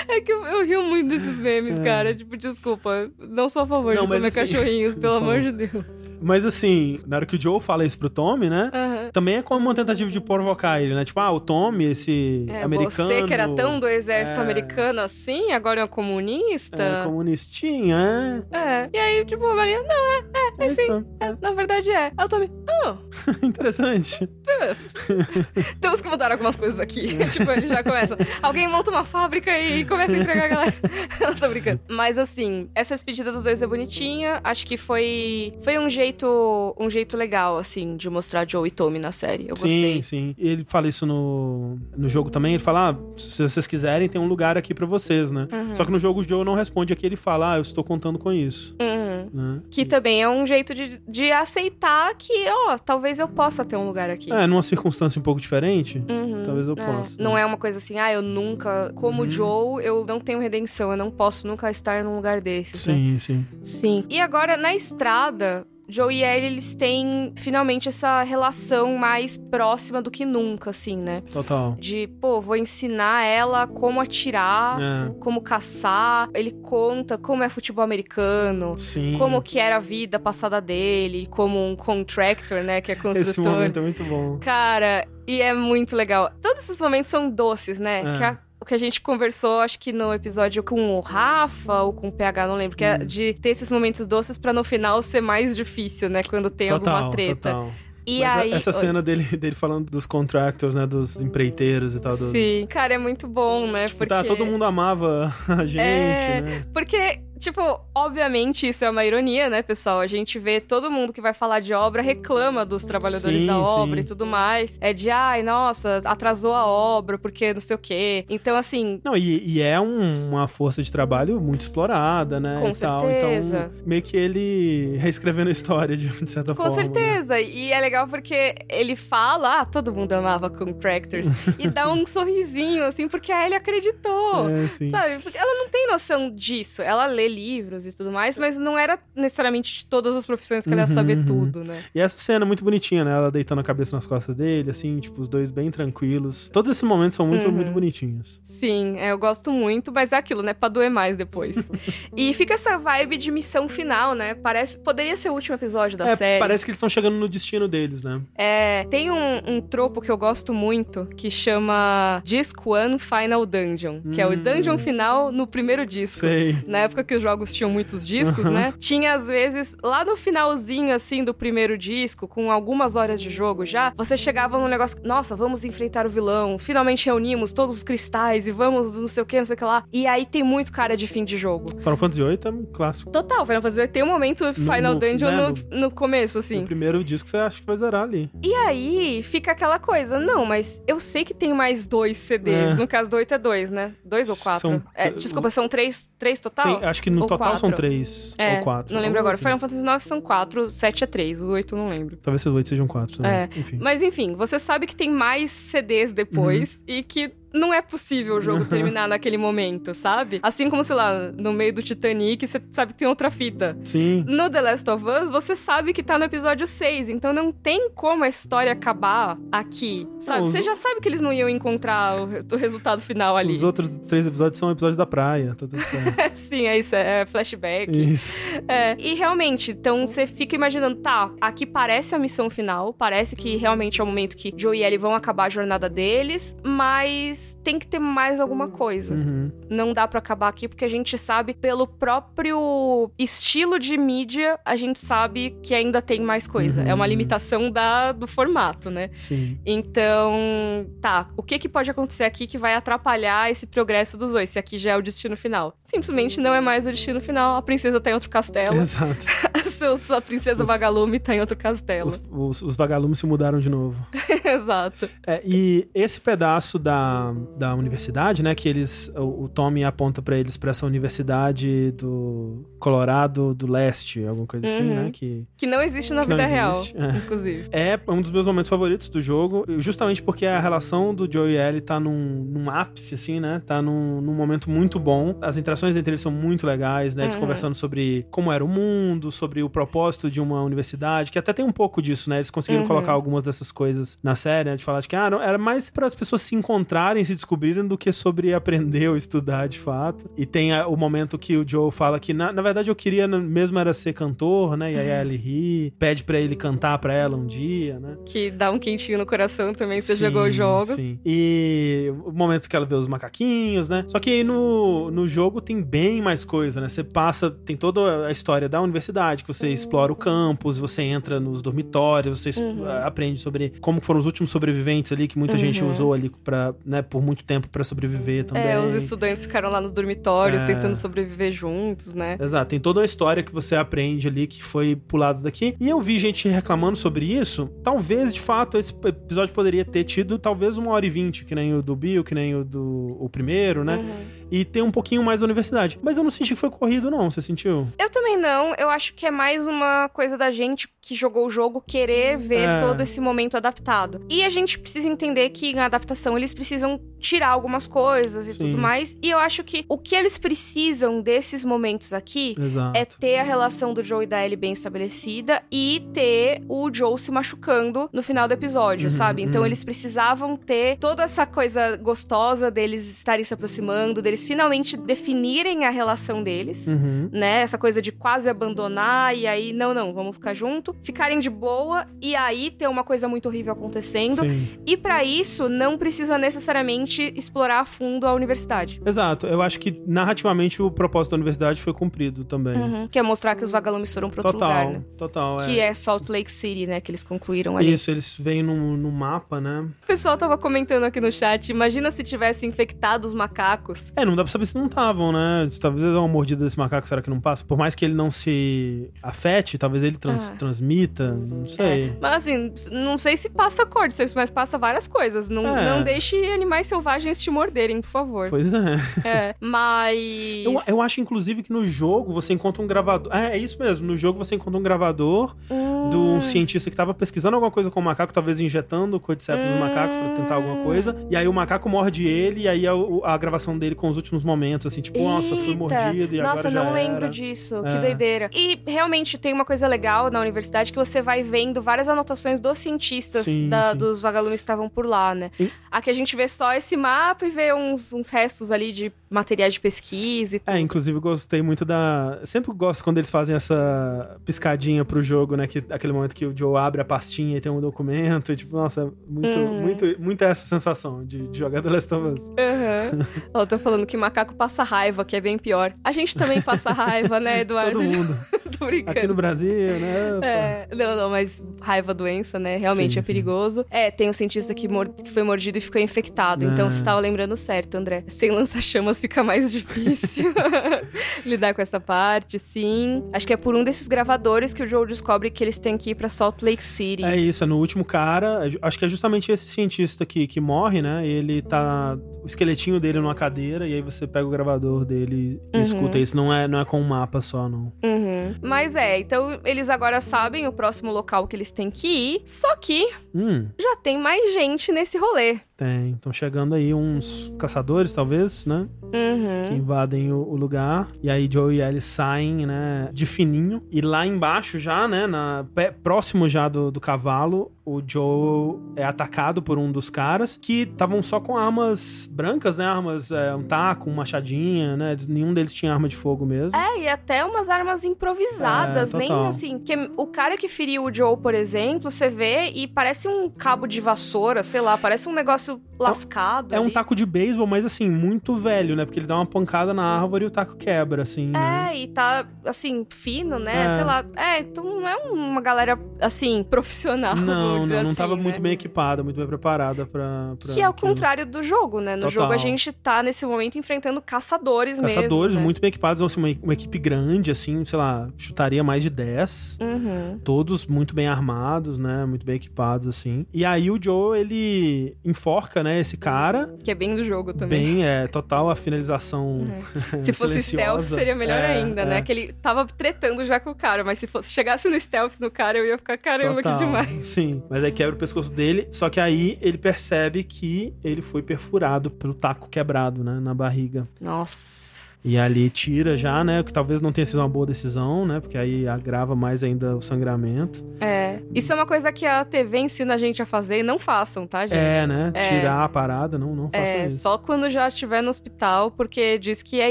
Speaker 1: É que eu, eu rio muito desses memes, cara. Tipo, desculpa. Não sou a favor
Speaker 2: É. Não,
Speaker 1: de comer
Speaker 2: assim-
Speaker 1: cachorrinhos, pelo
Speaker 2: Por
Speaker 1: amor de Deus.
Speaker 2: Mas assim, na hora que o Joe fala isso pro Tommy, né?
Speaker 1: Aham.
Speaker 2: Também é como uma tentativa de provocar ele, né? Tipo, ah, o Tommy, esse
Speaker 1: É,
Speaker 2: americano.
Speaker 1: você que era tão do exército
Speaker 2: É.
Speaker 1: americano assim, agora é um comunista.
Speaker 2: É, comunistinha,
Speaker 1: É. E aí, tipo, a Maria, não, é,
Speaker 2: é.
Speaker 1: é,
Speaker 2: É
Speaker 1: sim.
Speaker 2: isso,
Speaker 1: É, na verdade é. Aí o Tommy, oh,
Speaker 2: Interessante.
Speaker 1: temos que mudar algumas coisas aqui. tipo, ele já começa. Alguém monta uma fábrica e começa a entregar a galera. Não, tô brincando. Mas assim, essa despedida dos dois é bonitinha. Acho que foi foi um jeito um jeito legal, assim, de mostrar Joe e Tommy na série. Eu
Speaker 2: sim,
Speaker 1: gostei.
Speaker 2: sim. E ele fala isso no, no jogo também. Ele fala: ah, se vocês quiserem, tem um lugar aqui pra vocês, né?
Speaker 1: Uhum.
Speaker 2: Só que no jogo o Joe não responde aqui, ele fala: ah, eu estou contando com isso.
Speaker 1: Uhum.
Speaker 2: Né?
Speaker 1: Que também é um jeito de, de aceitar que, ó, talvez eu possa ter um lugar aqui.
Speaker 2: É, numa circunstância um pouco diferente,
Speaker 1: Uhum.
Speaker 2: talvez eu
Speaker 1: É,
Speaker 2: possa.
Speaker 1: Não é uma coisa assim, ah, eu nunca, como
Speaker 2: Uhum.
Speaker 1: Joe, eu não tenho redenção, eu não posso nunca estar num lugar desses, né?
Speaker 2: Sim, sim.
Speaker 1: Sim. E agora, na estrada, Joe e Ellie, eles têm finalmente essa relação mais próxima do que nunca, assim, né?
Speaker 2: Total.
Speaker 1: De, pô, vou ensinar ela como atirar,
Speaker 2: É,
Speaker 1: como caçar. Ele conta como é futebol americano.
Speaker 2: sim.
Speaker 1: Como que era a vida passada dele, como um contractor, né, que é construtor.
Speaker 2: Esse momento é muito bom.
Speaker 1: Cara, e é muito legal. Todos esses momentos são doces, né?
Speaker 2: É.
Speaker 1: Que a- que a gente conversou, acho que no episódio com o Rafa ou com o PH, não lembro, que
Speaker 2: Hum.
Speaker 1: é de ter esses momentos doces pra no final ser mais difícil, né? Quando tem
Speaker 2: total,
Speaker 1: alguma treta.
Speaker 2: total.
Speaker 1: E
Speaker 2: Mas
Speaker 1: aí.
Speaker 2: essa cena dele, dele falando dos contractors, né? Dos empreiteiros e tal. Do,
Speaker 1: Sim, cara, é muito bom, né? Porque...
Speaker 2: Tá, todo mundo amava a gente,
Speaker 1: É,
Speaker 2: né?
Speaker 1: Porque, tipo, obviamente isso é uma ironia, né, pessoal? A gente vê todo mundo que vai falar de obra reclama dos trabalhadores
Speaker 2: Sim,
Speaker 1: da obra
Speaker 2: sim.
Speaker 1: e tudo mais. É de, ai, nossa, atrasou a obra porque não sei o quê. Então, assim,
Speaker 2: Não, e, e é um- uma força de trabalho muito explorada, né?
Speaker 1: Com
Speaker 2: e tal.
Speaker 1: certeza.
Speaker 2: Então, meio que ele reescrevendo a história, de, de certa
Speaker 1: Com
Speaker 2: forma. né?
Speaker 1: certeza. E é legal porque ele fala, ah, todo mundo amava Contractors. e dá um sorrisinho, assim, porque a Ellie acreditou.
Speaker 2: É, sim.
Speaker 1: Sabe? Porque ela não tem noção disso. Ela lê livros e tudo mais, mas não era necessariamente de todas as profissões que ela ia
Speaker 2: Uhum,
Speaker 1: saber
Speaker 2: uhum.
Speaker 1: tudo, né?
Speaker 2: E essa cena é muito bonitinha, né? Ela deitando a cabeça nas costas dele, assim, tipo, os dois bem tranquilos. Todos esses momentos são muito,
Speaker 1: Uhum.
Speaker 2: muito bonitinhos.
Speaker 1: Sim, é, eu gosto muito, mas é aquilo, né? Pra doer mais depois. e fica essa vibe de missão final, né? Parece. Poderia ser o último episódio da
Speaker 2: é,
Speaker 1: série.
Speaker 2: parece que eles estão chegando no destino deles, né?
Speaker 1: É, tem um, um tropo que eu gosto muito que chama Disc One Final Dungeon, que é o
Speaker 2: Hum.
Speaker 1: dungeon final no primeiro disco.
Speaker 2: Sei.
Speaker 1: Na época que os jogos tinham muitos discos, né? Tinha, às vezes, lá no finalzinho, assim, do primeiro disco, com algumas horas de jogo já, você chegava num negócio, nossa, vamos enfrentar o vilão, finalmente reunimos todos os cristais e vamos não sei o que, não sei o que lá. E aí tem muito cara de fim de jogo.
Speaker 2: Final Fantasy VIII é um clássico.
Speaker 1: Total, Final Fantasy VIII tem um momento Final
Speaker 2: no-
Speaker 1: Dungeon
Speaker 2: né,
Speaker 1: no, no começo, assim.
Speaker 2: O primeiro disco você acha que vai zerar ali.
Speaker 1: E aí fica aquela coisa, não, mas eu sei que tem mais dois CDs.
Speaker 2: É.
Speaker 1: No caso do 8 é dois, né? Dois ou quatro?
Speaker 2: São-
Speaker 1: É, desculpa, são três, três total?
Speaker 2: Tem- acho que no
Speaker 1: Ou
Speaker 2: total são
Speaker 1: quatro?
Speaker 2: três
Speaker 1: É,
Speaker 2: ou quatro.
Speaker 1: não lembro agora.
Speaker 2: assim.
Speaker 1: Final Fantasy IX são quatro, o 7 é três, o 8 eu não lembro.
Speaker 2: Talvez os oito sejam quatro também.
Speaker 1: É,
Speaker 2: Enfim.
Speaker 1: Mas enfim, você sabe que tem mais CDs depois
Speaker 2: Uhum.
Speaker 1: e que não é possível o jogo terminar naquele momento, sabe? Assim como, sei lá, no meio do Titanic, você sabe que tem outra fita.
Speaker 2: Sim.
Speaker 1: No The Last of Us, você sabe que tá no episódio 6, então não tem como a história acabar aqui, sabe?
Speaker 2: Não, os-
Speaker 1: Você já sabe que eles não iam encontrar o, re- o resultado final ali.
Speaker 2: Os outros três episódios são episódios da praia, tá tudo certo.
Speaker 1: Sim, é isso, é flashback.
Speaker 2: Isso.
Speaker 1: É, e realmente, então você fica imaginando, tá, aqui parece a missão final, parece que realmente é o momento que Joe e Ellie vão acabar a jornada deles, mas tem que ter mais alguma coisa.
Speaker 2: Uhum.
Speaker 1: Não dá pra acabar aqui porque a gente sabe, pelo próprio estilo de mídia, a gente sabe que ainda tem mais coisa.
Speaker 2: Uhum.
Speaker 1: É uma limitação da, do formato, né?
Speaker 2: Sim.
Speaker 1: Então, tá, o que que pode acontecer aqui que vai atrapalhar esse progresso dos dois, se aqui já é o destino final? Simplesmente não é mais o destino final, a princesa tá em outro castelo,
Speaker 2: Exato.
Speaker 1: a sua princesa
Speaker 2: Os-
Speaker 1: vagalume tá em outro castelo.
Speaker 2: Os, os, os vagalumes se mudaram de novo.
Speaker 1: Exato.
Speaker 2: É, e esse pedaço da, da universidade, né, que eles, o, o Tommy aponta pra eles pra essa universidade do Colorado do Leste, alguma coisa assim,
Speaker 1: Uhum.
Speaker 2: né, que
Speaker 1: Que não existe na vida real,
Speaker 2: é.
Speaker 1: inclusive.
Speaker 2: é um dos meus momentos favoritos do jogo, justamente porque a relação do Joe e Ellie tá num, num ápice, assim, né, tá num, num momento muito bom. As interações entre eles são muito legais, né, eles
Speaker 1: Uhum.
Speaker 2: conversando sobre como era o mundo, sobre o propósito de uma universidade, que até tem um pouco disso, né, eles conseguiram
Speaker 1: Uhum.
Speaker 2: colocar algumas dessas coisas na série, né, de falar de que ah, não, era mais para as pessoas se encontrarem se descobrirem do que sobre aprender ou estudar de fato. E tem a- o momento que o Joe fala que, na, na verdade, eu queria mesmo era ser cantor, né? E aí ele ri, pede pra ele cantar pra ela um dia, né?
Speaker 1: Que dá um quentinho no coração também, você
Speaker 2: Sim,
Speaker 1: jogou os jogos.
Speaker 2: sim. E o momento que ela vê os macaquinhos, né? Só que aí no, no jogo tem bem mais coisa, né? Você passa, tem toda a história da universidade, que você explora o campus, você entra nos dormitórios, você
Speaker 1: Uhum.
Speaker 2: aprende sobre como foram os últimos sobreviventes ali, que muita gente usou ali pra, né, por muito tempo pra sobreviver também.
Speaker 1: É, os estudantes ficaram lá nos dormitórios
Speaker 2: É.
Speaker 1: tentando sobreviver juntos, né?
Speaker 2: Exato, tem toda uma história que você aprende ali que foi pulado daqui. E eu vi gente reclamando sobre isso. Talvez, de fato, esse episódio poderia ter tido talvez uma hora e vinte, que nem o do Bill, que nem o do o primeiro, né?
Speaker 1: Uhum.
Speaker 2: E ter um pouquinho mais da universidade. Mas eu não senti que foi corrido, não. Você sentiu?
Speaker 1: Eu também não, eu acho que é mais uma coisa da gente que jogou o jogo querer ver
Speaker 2: É.
Speaker 1: todo esse momento adaptado. E a gente precisa entender que na adaptação eles precisam tirar algumas coisas e
Speaker 2: Sim.
Speaker 1: tudo mais. E eu acho que o que eles precisam desses momentos aqui
Speaker 2: Exato.
Speaker 1: é ter a relação do Joe e da Ellie bem estabelecida e ter o Joe se machucando no final do episódio,
Speaker 2: Uhum,
Speaker 1: sabe? Então
Speaker 2: uhum.
Speaker 1: eles precisavam ter toda essa coisa gostosa deles estarem se aproximando, deles finalmente definirem a relação deles.
Speaker 2: Uhum.
Speaker 1: Né, essa coisa de quase abandonar e aí, não, não, vamos ficar junto, ficarem de boa e aí ter uma coisa muito horrível acontecendo.
Speaker 2: Sim.
Speaker 1: E pra isso, não precisa necessariamente explorar a fundo a universidade.
Speaker 2: Exato. Eu acho que narrativamente o propósito da universidade foi cumprido também.
Speaker 1: Uhum. Que é mostrar que os vagalumes foram pra outro
Speaker 2: Total,
Speaker 1: lugar, né?
Speaker 2: total.
Speaker 1: Que é Salt Lake City, né? Que eles concluíram ali.
Speaker 2: Isso, eles veem no, no mapa, né?
Speaker 1: O pessoal tava comentando aqui no chat. Imagina se tivesse infectado os macacos.
Speaker 2: É, não dá pra saber se não estavam, né? Talvez dê uma mordida desse macaco, será que não passa? Por mais que ele não se afete, talvez ele trans-
Speaker 1: Ah.
Speaker 2: transmita, não sei.
Speaker 1: Mas assim, não sei se passa cor, mas passa várias coisas. Não,
Speaker 2: É.
Speaker 1: não deixe animais selvagens te morderem, por favor.
Speaker 2: Pois é.
Speaker 1: É, mas.
Speaker 2: Eu, eu acho, inclusive, que no jogo você encontra um gravador. É, é isso mesmo. No jogo você encontra um gravador
Speaker 1: Hum,
Speaker 2: de um cientista que tava pesquisando alguma coisa com o macaco, talvez injetando o cordyceps nos macacos pra tentar alguma coisa. E aí o macaco morde ele, e aí a, a gravação dele com os últimos momentos, assim, tipo, nossa, fui
Speaker 1: Eita!
Speaker 2: mordido e
Speaker 1: Nossa,
Speaker 2: agora já
Speaker 1: não lembro
Speaker 2: era.
Speaker 1: disso.
Speaker 2: É.
Speaker 1: Que doideira. E realmente tem uma coisa legal na universidade que você vai vendo várias anotações dos cientistas
Speaker 2: Sim,
Speaker 1: da-
Speaker 2: sim.
Speaker 1: dos vagalumes que estavam por lá, né?
Speaker 2: E-
Speaker 1: Aqui a gente vê só esse mapa e vê uns, uns restos ali de materiais de pesquisa e tudo.
Speaker 2: É, inclusive gostei muito da. Sempre gosto quando eles fazem essa piscadinha pro jogo, né? Que, aquele momento que o Joe abre a pastinha e tem um documento. E, tipo, nossa, muito,
Speaker 1: Uhum.
Speaker 2: muito, muito essa sensação de, de jogar The Last of Us.
Speaker 1: Aham. Ela tá falando que macaco passa raiva, que é bem pior. A gente também passa raiva, né, Eduardo?
Speaker 2: Todo mundo.
Speaker 1: Tô brincando.
Speaker 2: Aqui no Brasil, né?
Speaker 1: É, não, não, mas raiva, doença, né? Realmente
Speaker 2: Sim,
Speaker 1: é
Speaker 2: sim.
Speaker 1: perigoso. É, tem um cientista que, que foi mordido e ficou infectado. Então
Speaker 2: Ah.
Speaker 1: você tava lembrando certo, André. Sem lança-chamas fica mais difícil lidar com essa parte, sim. Acho que é por um desses gravadores que o Joe descobre que eles têm que ir pra Salt Lake City.
Speaker 2: É isso, é no último cara. é Acho que é justamente esse cientista que, que morre, né? Ele tá. O esqueletinho dele numa cadeira, e aí você pega o gravador dele e
Speaker 1: Uhum.
Speaker 2: escuta isso. Não é, não é com um mapa só, não.
Speaker 1: Uhum. Mas é, então eles agora sabem o próximo local que eles têm que ir. Só que
Speaker 2: Hum,
Speaker 1: já tem mais gente nesse rolê.
Speaker 2: Tem. Estão chegando aí uns caçadores, talvez, né?
Speaker 1: Uhum.
Speaker 2: que invadem o, o lugar. E aí Joe e Ellie saem, né, de fininho. E lá embaixo já, né, na, pé- próximo já do, do cavalo, o Joe é atacado por um dos caras que estavam só com armas brancas, né, armas, é, um taco, uma machadinha, né, nenhum deles tinha arma de fogo mesmo.
Speaker 1: É, e até umas armas improvisadas,
Speaker 2: É,
Speaker 1: nem assim. Que o cara que feriu o Joe, por exemplo, você vê e parece um cabo de vassoura, sei lá, parece um negócio lascado.
Speaker 2: É um
Speaker 1: ali.
Speaker 2: taco de beisebol, mas assim, muito velho, né, porque ele dá uma pancada na árvore e o taco quebra, assim, né.
Speaker 1: É, e tá, assim, fino, né?
Speaker 2: É.
Speaker 1: Sei lá. É, então não é uma galera, assim, profissional.
Speaker 2: Não, não, não
Speaker 1: assim,
Speaker 2: tava
Speaker 1: né?
Speaker 2: muito bem equipada, muito bem preparada pra... pra
Speaker 1: Que é o contrário do jogo, né? No
Speaker 2: Total.
Speaker 1: jogo a gente tá, nesse momento, enfrentando caçadores,
Speaker 2: Caçadores
Speaker 1: mesmo. né?
Speaker 2: muito bem equipados, assim, uma, uma equipe grande, assim, sei lá, chutaria mais de 10.
Speaker 1: Uhum.
Speaker 2: Todos muito bem armados, né? Muito bem equipados, assim. E aí o Joe, ele enforca, né, esse cara.
Speaker 1: Que é bem do jogo também.
Speaker 2: Bem, é, total a finalização.
Speaker 1: Se fosse stealth, seria melhor
Speaker 2: É,
Speaker 1: ainda, né?
Speaker 2: é.
Speaker 1: Que ele tava tretando já com o cara, mas se fosse chegasse no stealth no cara, eu ia ficar, caramba,
Speaker 2: Total,
Speaker 1: que demais.
Speaker 2: Sim, mas aí quebra o pescoço dele, só que aí ele percebe que ele foi perfurado pelo taco quebrado, né, na barriga.
Speaker 1: Nossa.
Speaker 2: E ali tira já, né? Que talvez não tenha sido uma boa decisão, né? Porque aí agrava mais ainda o sangramento.
Speaker 1: É. Isso é uma coisa que a TV ensina a gente a fazer e não façam, tá, gente?
Speaker 2: É, né?
Speaker 1: É.
Speaker 2: Tirar a parada, não, não faça
Speaker 1: É,
Speaker 2: isso.
Speaker 1: só quando já estiver no hospital, porque diz que é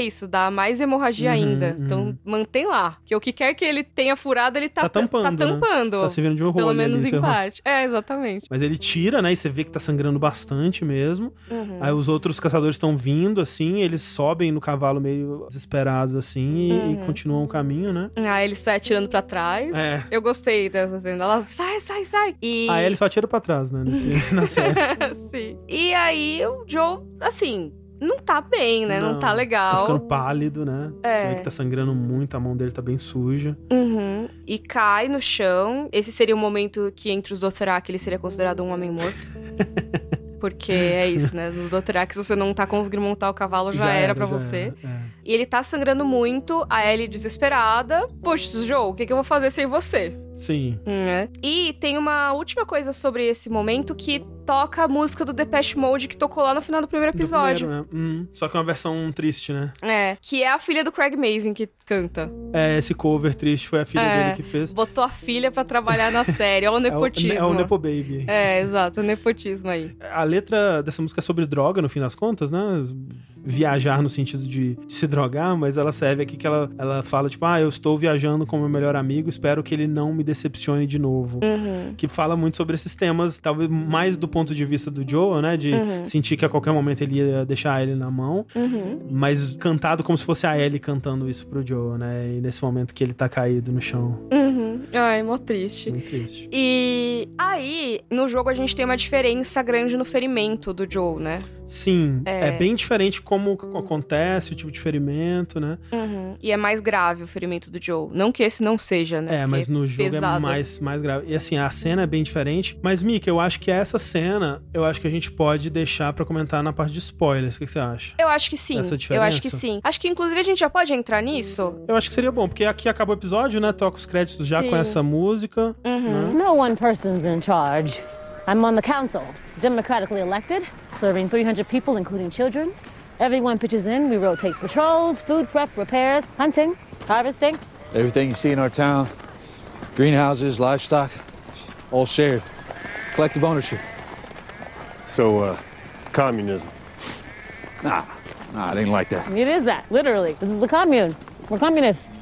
Speaker 1: isso, dá mais hemorragia
Speaker 2: Uhum,
Speaker 1: ainda.
Speaker 2: uhum.
Speaker 1: Então mantém lá. Que o que quer que ele tenha furado, ele tá,
Speaker 2: Tá tampando,
Speaker 1: Tá
Speaker 2: né?
Speaker 1: tampando.
Speaker 2: Tá servindo de um
Speaker 1: Pelo menos
Speaker 2: ali,
Speaker 1: em parte. É, exatamente.
Speaker 2: Mas ele tira, né? E você vê que tá sangrando bastante mesmo.
Speaker 1: Uhum.
Speaker 2: Aí os outros caçadores estão vindo, assim, eles sobem no cavalo meio desesperados, assim, e, e
Speaker 1: Uhum.
Speaker 2: continuam o caminho, né?
Speaker 1: Aí ele sai atirando pra trás.
Speaker 2: É.
Speaker 1: Eu gostei dessa cena. Ela sai, sai, sai. E...
Speaker 2: Aí ele só atira pra trás, né? Nesse, na série.
Speaker 1: Sim. E aí o Joe, assim, não tá bem, né? Não, tá
Speaker 2: Tá
Speaker 1: legal.
Speaker 2: ficando pálido, né?
Speaker 1: É.
Speaker 2: Você vê que tá sangrando muito, a mão dele tá bem suja.
Speaker 1: Uhum. E cai no chão. Esse seria o momento que entre os Dothraki ele seria considerado um homem morto. Porque é isso, né? Nos Dothraki, se você não tá conseguindo montar o cavalo, já, era, pra
Speaker 2: já
Speaker 1: você.
Speaker 2: era, é.
Speaker 1: E ele tá sangrando muito, a Ellie desesperada. Poxa, Joe, o que, que eu vou fazer sem você?
Speaker 2: Sim.
Speaker 1: Né? E tem uma última coisa sobre esse momento que toca a música do Depeche Mode que tocou lá no final do primeiro
Speaker 2: Do
Speaker 1: episódio.
Speaker 2: primeiro, né? Hum, só que é uma versão triste, né?
Speaker 1: É, que é a filha do Craig Mazin que canta.
Speaker 2: É, esse cover triste foi a filha
Speaker 1: É.
Speaker 2: dele que fez.
Speaker 1: Botou a filha pra trabalhar na série. Olha o
Speaker 2: É o,
Speaker 1: nepotismo.
Speaker 2: é o Nepo Baby.
Speaker 1: É, exato, o nepotismo aí.
Speaker 2: A letra dessa música é sobre droga, no fim das contas, né? Viajar no sentido de, de se drogar, mas ela serve aqui que ela, ela fala, tipo, ah, eu estou viajando com meu melhor amigo, espero que ele não me decepcione de novo.
Speaker 1: Uhum.
Speaker 2: Que fala muito sobre esses temas, talvez mais do ponto de vista do Joe, né? De sentir que a qualquer momento ele ia deixar ele na mão,
Speaker 1: Uhum.
Speaker 2: mas cantado como se fosse a Ellie cantando isso pro Joe, né? E nesse momento que ele tá caído no chão.
Speaker 1: Uhum. Ai, mó triste.
Speaker 2: Muito triste.
Speaker 1: E aí, no jogo a gente tem uma diferença grande no ferimento do Joe, né?
Speaker 2: Sim,
Speaker 1: É.
Speaker 2: é, bem diferente como acontece, o tipo de ferimento, né?
Speaker 1: Uhum. E é mais grave o ferimento do Joe. Não que esse não seja, né?
Speaker 2: É,
Speaker 1: Porque
Speaker 2: mas no jogo
Speaker 1: pesado.
Speaker 2: é mais, mais grave. E assim, a cena é bem diferente. Mas, Mika, eu acho que essa cena, eu acho que a gente pode deixar pra comentar na parte de spoilers. O que, que você acha?
Speaker 1: Eu acho que sim.
Speaker 2: Essa
Speaker 1: Eu acho que
Speaker 2: diferença?
Speaker 1: sim. Acho que inclusive a gente já pode entrar nisso.
Speaker 2: Eu acho que seria bom, porque aqui acaba o episódio, né? Toca os créditos já
Speaker 1: Sim.
Speaker 2: com essa música. né?
Speaker 7: No one person's in charge. I'm on the council, democratically elected, serving 300 people, including children. Everyone pitches in. We rotate patrols, food prep, repairs, hunting, harvesting.
Speaker 8: Everything you see in our town greenhouses, livestock all shared. Collective ownership.
Speaker 5: So, uh, communism.
Speaker 8: Nah, nah, it ain't like that.
Speaker 7: It is that, literally. This is the commune. We're communists.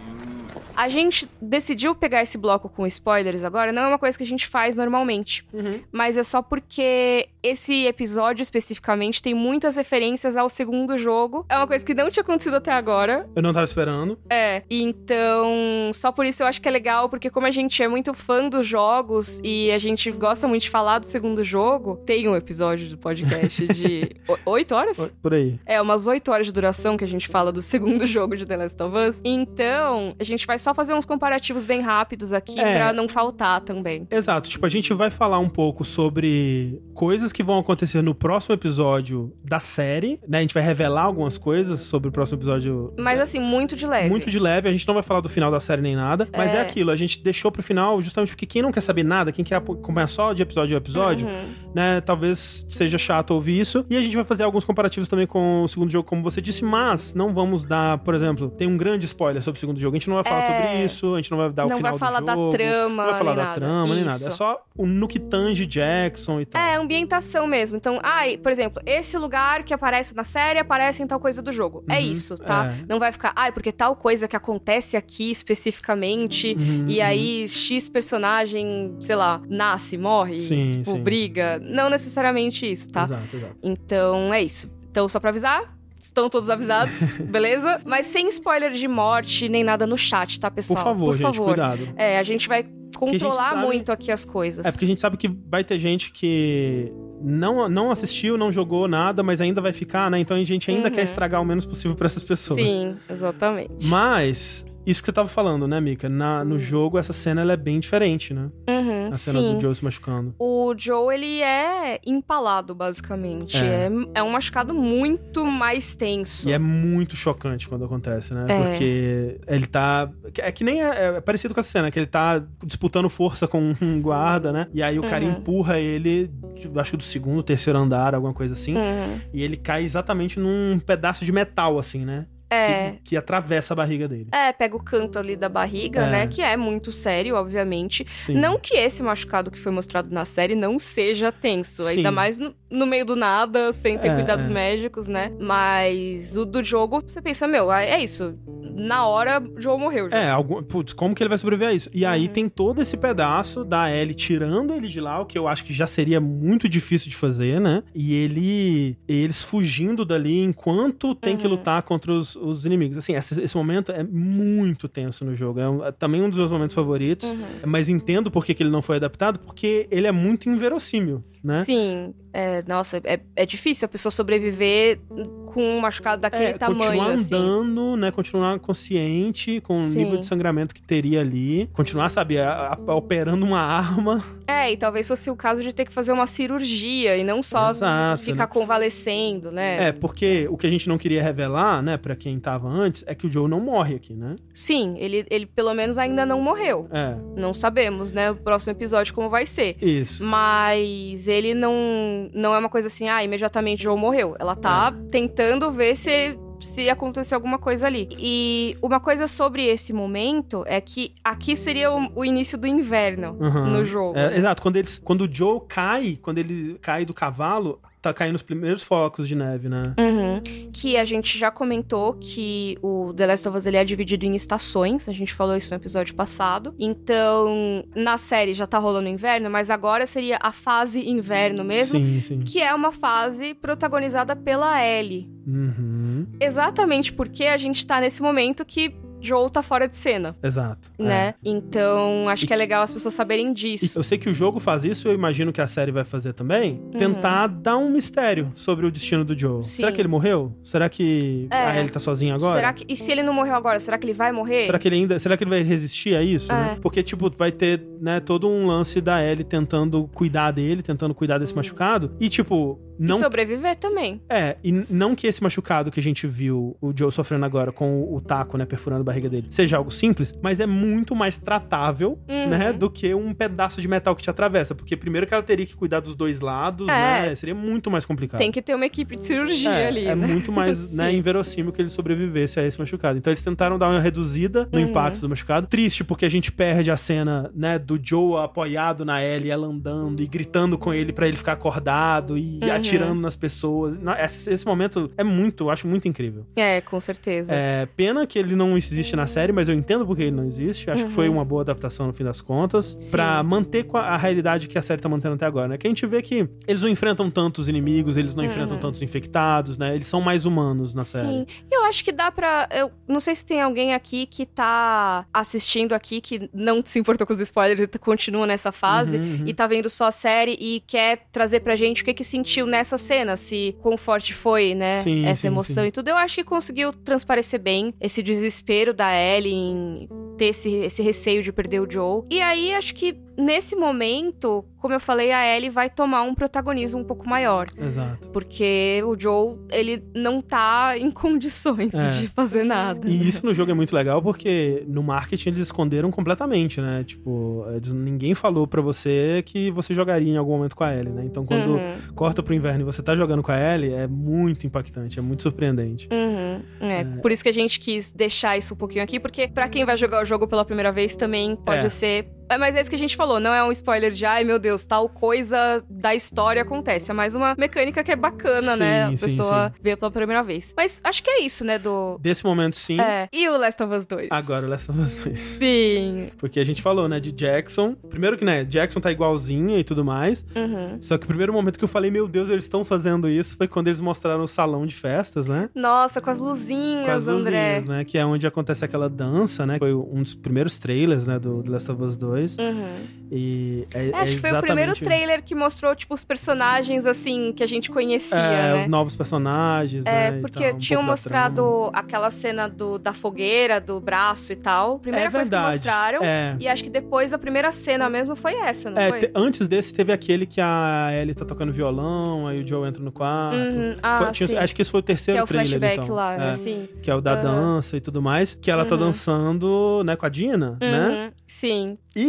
Speaker 1: A gente decidiu pegar esse bloco com spoilers agora, não é uma coisa que a gente faz normalmente. Mas é só porque esse episódio especificamente tem muitas referências ao segundo jogo. É uma coisa que não tinha acontecido até agora.
Speaker 2: Eu não tava esperando.
Speaker 1: É, então, só por isso eu acho que é legal, porque como a gente é muito fã dos jogos e a gente gosta muito de falar do segundo jogo, tem um episódio do podcast de oito horas?
Speaker 2: Por aí.
Speaker 1: É, umas 8 horas de duração que a gente fala do segundo jogo de The Last of Us. Então, a gente vai só fazer uns comparativos bem rápidos aqui
Speaker 2: É.
Speaker 1: pra não faltar também.
Speaker 2: Exato, tipo, a gente vai falar um pouco sobre coisas que vão acontecer no próximo episódio da série, né? A gente vai revelar algumas coisas sobre o próximo episódio.
Speaker 1: Mas assim, muito de leve.
Speaker 2: Muito de leve, a gente não vai falar do final da série nem nada, mas é,
Speaker 1: É.
Speaker 2: aquilo, a gente deixou pro final justamente porque quem não quer saber nada, quem quer acompanhar só de episódio a episódio,
Speaker 1: Uhum.
Speaker 2: né, talvez seja chato ouvir isso. E a gente vai fazer alguns comparativos também com o segundo jogo, como você disse, mas não vamos dar, por exemplo, tem um grande spoiler sobre o segundo jogo, a gente não vai falar
Speaker 1: É.
Speaker 2: sobre isso, a gente não vai dar o
Speaker 1: Não
Speaker 2: final
Speaker 1: vai falar
Speaker 2: do
Speaker 1: da
Speaker 2: jogo,
Speaker 1: trama,
Speaker 2: não vai falar da
Speaker 1: nada.
Speaker 2: trama, nem nada. É só o no que tange Jackson e tal.
Speaker 1: É, ambientação mesmo. Então, ai, por exemplo, esse lugar que aparece na série aparece em tal coisa do jogo. é
Speaker 2: Uhum,
Speaker 1: isso, tá?
Speaker 2: é.
Speaker 1: Não vai ficar, ai, porque tal coisa que acontece aqui especificamente,
Speaker 2: Uhum,
Speaker 1: e aí X personagem, sei lá, nasce, morre,
Speaker 2: Sim,
Speaker 1: tipo,
Speaker 2: sim.
Speaker 1: briga. Não necessariamente isso, tá?
Speaker 2: Exato, exato.
Speaker 1: Então é isso. Então, só pra avisar. Estão todos avisados, beleza? Mas sem spoiler de morte nem nada no chat, tá,
Speaker 2: Por
Speaker 1: pessoal?
Speaker 2: favor, gente,
Speaker 1: favor.
Speaker 2: cuidado.
Speaker 1: É, a gente vai controlar
Speaker 2: sabe-
Speaker 1: muito aqui as coisas.
Speaker 2: É porque a gente sabe que vai ter gente que não, não assistiu, não jogou nada, mas ainda vai ficar, né? Então a gente ainda
Speaker 1: Uhum.
Speaker 2: quer estragar o menos possível pra essas pessoas.
Speaker 1: Sim, exatamente.
Speaker 2: Mas, isso que você tava falando, né, Mika? Na, no jogo, essa cena ela é bem diferente, né?
Speaker 1: Uhum,
Speaker 2: A cena
Speaker 1: sim.
Speaker 2: do Joe se machucando.
Speaker 1: O Joe, ele é empalado, basicamente.
Speaker 2: É.
Speaker 1: É. É, um machucado muito mais tenso.
Speaker 2: E é muito chocante quando acontece, né?
Speaker 1: É.
Speaker 2: Porque ele tá. É que nem é, é parecido com essa cena, que ele tá disputando força com um guarda, né? E aí o cara
Speaker 1: Uhum.
Speaker 2: empurra ele, tipo, acho que do segundo, terceiro andar, alguma coisa assim.
Speaker 1: Uhum.
Speaker 2: E ele cai exatamente num pedaço de metal, assim, né?
Speaker 1: É.
Speaker 2: que, que atravessa a barriga dele.
Speaker 1: É, pega o canto ali da barriga,
Speaker 2: É.
Speaker 1: né? Que é muito sério, obviamente.
Speaker 2: Sim.
Speaker 1: Não que esse machucado que foi mostrado na série não seja tenso.
Speaker 2: Sim.
Speaker 1: Ainda mais no, no meio do nada, sem ter
Speaker 2: É,
Speaker 1: cuidados
Speaker 2: é.
Speaker 1: médicos, né? Mas o do jogo, você pensa, meu, é isso. Na hora, o Joe morreu. já.
Speaker 2: É, algum, putz, como que ele vai sobreviver a isso? E
Speaker 1: Uhum.
Speaker 2: aí tem todo esse pedaço da Ellie tirando ele de lá, o que eu acho que já seria muito difícil de fazer, né? E ele eles fugindo dali enquanto tem que
Speaker 1: Uhum.
Speaker 2: lutar contra os, os inimigos. Assim, esse, esse momento é muito tenso no jogo. É, um- é também um dos meus momentos favoritos.
Speaker 1: Uhum.
Speaker 2: Mas entendo por que, que ele não foi adaptado, porque ele é muito inverossímil, né?
Speaker 1: Sim, é, nossa, é, é difícil a pessoa sobreviver com um machucado daquele
Speaker 2: É,
Speaker 1: tamanho,
Speaker 2: continuar
Speaker 1: assim.
Speaker 2: andando, né? Continuar consciente com o
Speaker 1: Sim.
Speaker 2: nível de sangramento que teria ali. Continuar, sabe, a- a- operando uma arma.
Speaker 1: É, e talvez fosse o caso de ter que fazer uma cirurgia e não só
Speaker 2: Exato,
Speaker 1: ficar
Speaker 2: né?
Speaker 1: convalescendo, né?
Speaker 2: É, porque o que a gente não queria revelar, né, pra quem tava antes, é que o Joe não morre aqui, né?
Speaker 1: Sim, ele, ele pelo menos ainda não morreu.
Speaker 2: É,
Speaker 1: Não sabemos, né? O próximo episódio como vai ser.
Speaker 2: isso.
Speaker 1: Mas ele não, não é uma coisa assim, ah, imediatamente Joe morreu. Ela tá
Speaker 2: É.
Speaker 1: tentando ver se, se acontecer alguma coisa ali. E uma coisa sobre esse momento é que aqui seria o, o início do inverno
Speaker 2: Aham.
Speaker 1: no jogo.
Speaker 2: É, exato, quando, eles, quando o Joe cai, quando ele cai do cavalo, tá caindo os primeiros focos de neve, né?
Speaker 1: Uhum. Que a gente já comentou que o The Last of Us ele é dividido em estações. A gente falou isso no episódio passado. Então, na série já tá rolando inverno, mas agora seria a fase inverno mesmo.
Speaker 2: Sim, sim.
Speaker 1: Que é uma fase protagonizada pela Ellie.
Speaker 2: Uhum.
Speaker 1: Exatamente porque a gente tá nesse momento que Joel tá fora de cena,
Speaker 2: Exato. é.
Speaker 1: né? Então, acho que é legal as pessoas saberem disso.
Speaker 2: eu sei que o jogo faz isso, eu imagino que a série vai fazer também. Tentar dar um mistério sobre o destino do Joe.
Speaker 1: Uhum. Sim.
Speaker 2: Será que ele morreu? Será que
Speaker 1: É.
Speaker 2: a Ellie tá sozinha agora?
Speaker 1: Será que, e se ele não morreu agora, será que ele vai morrer?
Speaker 2: Será que ele ainda. Será que ele vai resistir a isso? né?
Speaker 1: É.
Speaker 2: Porque, tipo, vai ter, né, todo um lance da Ellie tentando cuidar dele, tentando cuidar desse machucado. E, tipo, não.
Speaker 1: E sobreviver também.
Speaker 2: É, e não que esse machucado que a gente viu o Joe sofrendo agora com o, o taco, né, perfurando barriga dele, seja algo simples, mas é muito mais tratável,
Speaker 1: Uhum.
Speaker 2: né, do que um pedaço de metal que te atravessa. Porque primeiro que ela teria que cuidar dos dois lados,
Speaker 1: É.
Speaker 2: né? Seria muito mais complicado.
Speaker 1: Tem que ter uma equipe de cirurgia
Speaker 2: é,
Speaker 1: ali,
Speaker 2: é
Speaker 1: né?
Speaker 2: muito mais né, inverossímil que ele sobrevivesse a esse machucado. Então eles tentaram dar uma reduzida no
Speaker 1: Uhum.
Speaker 2: impacto do machucado. Triste, porque a gente perde a cena, né, do Joe apoiado na Ellie, ela andando e gritando com ele pra ele ficar acordado e
Speaker 1: Uhum.
Speaker 2: atirando nas pessoas. Esse, esse momento é muito, eu acho muito incrível.
Speaker 1: É, com certeza.
Speaker 2: É, pena que ele não existe na série, mas eu entendo porque ele não existe. Acho que foi uma boa adaptação no fim das contas.
Speaker 1: Uhum. Sim.
Speaker 2: Pra manter a, realidade que a série tá mantendo até agora, né? Que a gente vê que eles não enfrentam tantos inimigos, eles não enfrentam tantos infectados, né? Eles são mais humanos na série.
Speaker 1: Uhum. Sim, eu acho que dá pra. Eu não sei se tem alguém aqui que tá assistindo aqui que não se importou com os spoilers e continua nessa fase
Speaker 2: Uhum, uhum.
Speaker 1: e tá vendo só a série e quer trazer pra gente o que que sentiu nessa cena, se quão forte foi, né?
Speaker 2: Sim,
Speaker 1: essa
Speaker 2: sim,
Speaker 1: emoção
Speaker 2: sim.
Speaker 1: e tudo. Eu acho que conseguiu transparecer bem esse desespero da Ellie em ter esse, esse receio de perder o Joe. E aí, acho que nesse momento, como eu falei, a Ellie vai tomar um protagonismo um pouco maior.
Speaker 2: Exato.
Speaker 1: Porque o Joe, ele não tá em condições
Speaker 2: É.
Speaker 1: de fazer nada.
Speaker 2: E isso no jogo é muito legal porque no marketing eles esconderam completamente, né? Tipo, eles- ninguém falou pra você que você jogaria em algum momento com a Ellie, né? Então quando
Speaker 1: Uhum,
Speaker 2: corta pro inverno e você tá jogando com a Ellie, é muito impactante, é muito surpreendente.
Speaker 1: uhum. É, por isso que a gente quis deixar isso um pouquinho aqui, porque pra quem vai jogar o jogo pela primeira vez também pode
Speaker 2: É.
Speaker 1: ser. É, mas é isso que a gente falou, não é um spoiler de ai meu Deus, tal coisa da história acontece. É mais uma mecânica que é bacana,
Speaker 2: Sim,
Speaker 1: né? A
Speaker 2: sim,
Speaker 1: pessoa vê pela primeira vez. Mas acho que é isso, né? Do.
Speaker 2: Desse momento, sim.
Speaker 1: É. E o Last of Us 2?
Speaker 2: Agora o Last of Us 2.
Speaker 1: Sim.
Speaker 2: Porque a gente falou, né, de Jackson. Primeiro que, né, Jackson tá igualzinho e tudo mais.
Speaker 1: Uhum.
Speaker 2: Só que o primeiro momento que eu falei, meu Deus, eles estão fazendo isso, foi quando eles mostraram o salão de festas, né?
Speaker 1: Nossa, com as luzinhas,
Speaker 2: Com as
Speaker 1: André.
Speaker 2: luzinhas, né? Que é onde acontece aquela dança, né? Foi um dos primeiros trailers, né? Do The Last of Us 2.
Speaker 1: Uhum.
Speaker 2: E é,
Speaker 1: É,
Speaker 2: é
Speaker 1: acho que foi o primeiro trailer que mostrou, tipo, os personagens, assim, que a gente conhecia,
Speaker 2: É,
Speaker 1: né?
Speaker 2: os novos personagens,
Speaker 1: É,
Speaker 2: né?
Speaker 1: porque
Speaker 2: tal, um
Speaker 1: tinham mostrado aquela cena do, da fogueira, do braço e tal. Primeira
Speaker 2: é
Speaker 1: coisa que mostraram.
Speaker 2: É.
Speaker 1: E acho que depois a primeira cena mesmo foi essa, não
Speaker 2: É,
Speaker 1: foi?
Speaker 2: te- antes desse teve aquele que a Ellie tá tocando violão, aí o Joe entra no quarto.
Speaker 1: Uhum. Ah,
Speaker 2: Foi- tinha- acho que esse foi o
Speaker 1: que
Speaker 2: terceiro
Speaker 1: é o
Speaker 2: trailer,
Speaker 1: flashback
Speaker 2: então.
Speaker 1: lá, né?
Speaker 2: É,
Speaker 1: Sim.
Speaker 2: Que é o da
Speaker 1: Aham.
Speaker 2: dança e tudo mais. Que ela tá
Speaker 1: Uhum.
Speaker 2: dançando, né, com a Dina, né?
Speaker 1: Uhum. Sim.
Speaker 2: E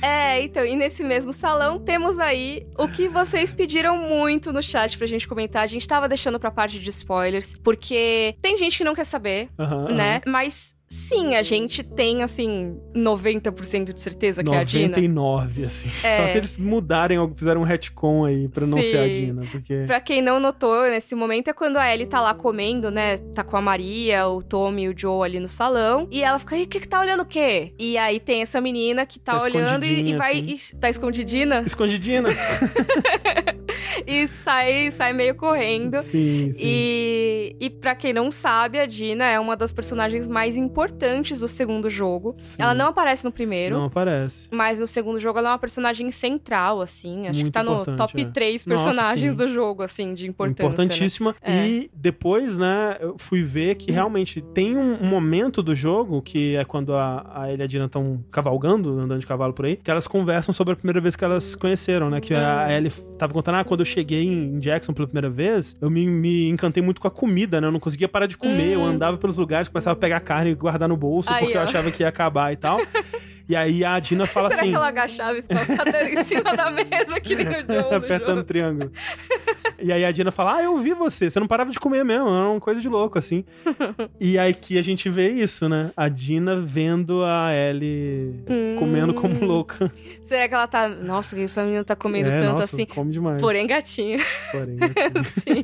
Speaker 1: É, então, e nesse mesmo salão temos aí o que vocês pediram muito no chat pra gente comentar. A gente tava deixando pra parte de spoilers, porque tem gente que não quer saber,
Speaker 2: Aham,
Speaker 1: né? Mas sim, a gente tem, assim, 90% de certeza que é a Dina.
Speaker 2: 99, assim.
Speaker 1: É.
Speaker 2: Só se eles mudarem ou fizeram um retcon aí pra não ser a
Speaker 1: Sim.
Speaker 2: Dina, porque...
Speaker 1: Pra quem não notou, nesse momento é quando a Ellie tá lá comendo, né? Tá com a Maria, o Tommy e o Joe ali no salão. E ela fica, e o que que tá olhando o quê? E aí tem essa menina que tá,
Speaker 2: Tá
Speaker 1: olhando e, e vai...
Speaker 2: assim.
Speaker 1: e tá escondidina?
Speaker 2: Escondidina.
Speaker 1: e sai, sai meio correndo.
Speaker 2: sim, sim.
Speaker 1: E, e para quem não sabe, a Dina é uma das personagens mais importantes do segundo jogo.
Speaker 2: Sim.
Speaker 1: Ela não aparece no primeiro.
Speaker 2: Não aparece.
Speaker 1: Mas no segundo jogo ela é uma personagem central, assim. Acho que
Speaker 2: Muito
Speaker 1: tá no top
Speaker 2: é.
Speaker 1: 3
Speaker 2: Nossa,
Speaker 1: personagens
Speaker 2: sim.
Speaker 1: do jogo, assim, de importância. né?
Speaker 2: Importantíssima.
Speaker 1: É.
Speaker 2: E depois, né, eu fui ver que realmente tem um, um momento do jogo, que é quando a, a Ellie e a Dina estão cavalgando, andando de cavalo por aí, que elas conversam sobre a primeira vez que elas se conheceram, né? Que a Ellie tava contando, ah, quando eu cheguei em Jackson pela primeira vez, eu me, me encantei muito com a comida, né? Eu não conseguia parar de comer, eu andava pelos lugares, começava a pegar carne e guardar no bolso,
Speaker 1: Aí,
Speaker 2: porque eu
Speaker 1: ó.
Speaker 2: achava que ia acabar e tal. E aí a Dina fala
Speaker 1: Será
Speaker 2: assim...
Speaker 1: que ela agachava e ficava em cima da mesa que nem o Joe no
Speaker 2: Apertando o
Speaker 1: jogo?
Speaker 2: triângulo. e aí a Dina fala: Ah, eu vi você, você não parava de comer mesmo, era uma coisa de louco, assim. e aí que a gente vê isso, né? A Dina vendo a Ellie
Speaker 1: Hum.
Speaker 2: comendo como louca.
Speaker 1: Será que ela tá... Nossa, essa menina tá comendo
Speaker 2: é,
Speaker 1: tanto
Speaker 2: nossa,
Speaker 1: assim?
Speaker 2: come demais.
Speaker 1: Porém, gatinha.
Speaker 2: Porém,
Speaker 1: Sim.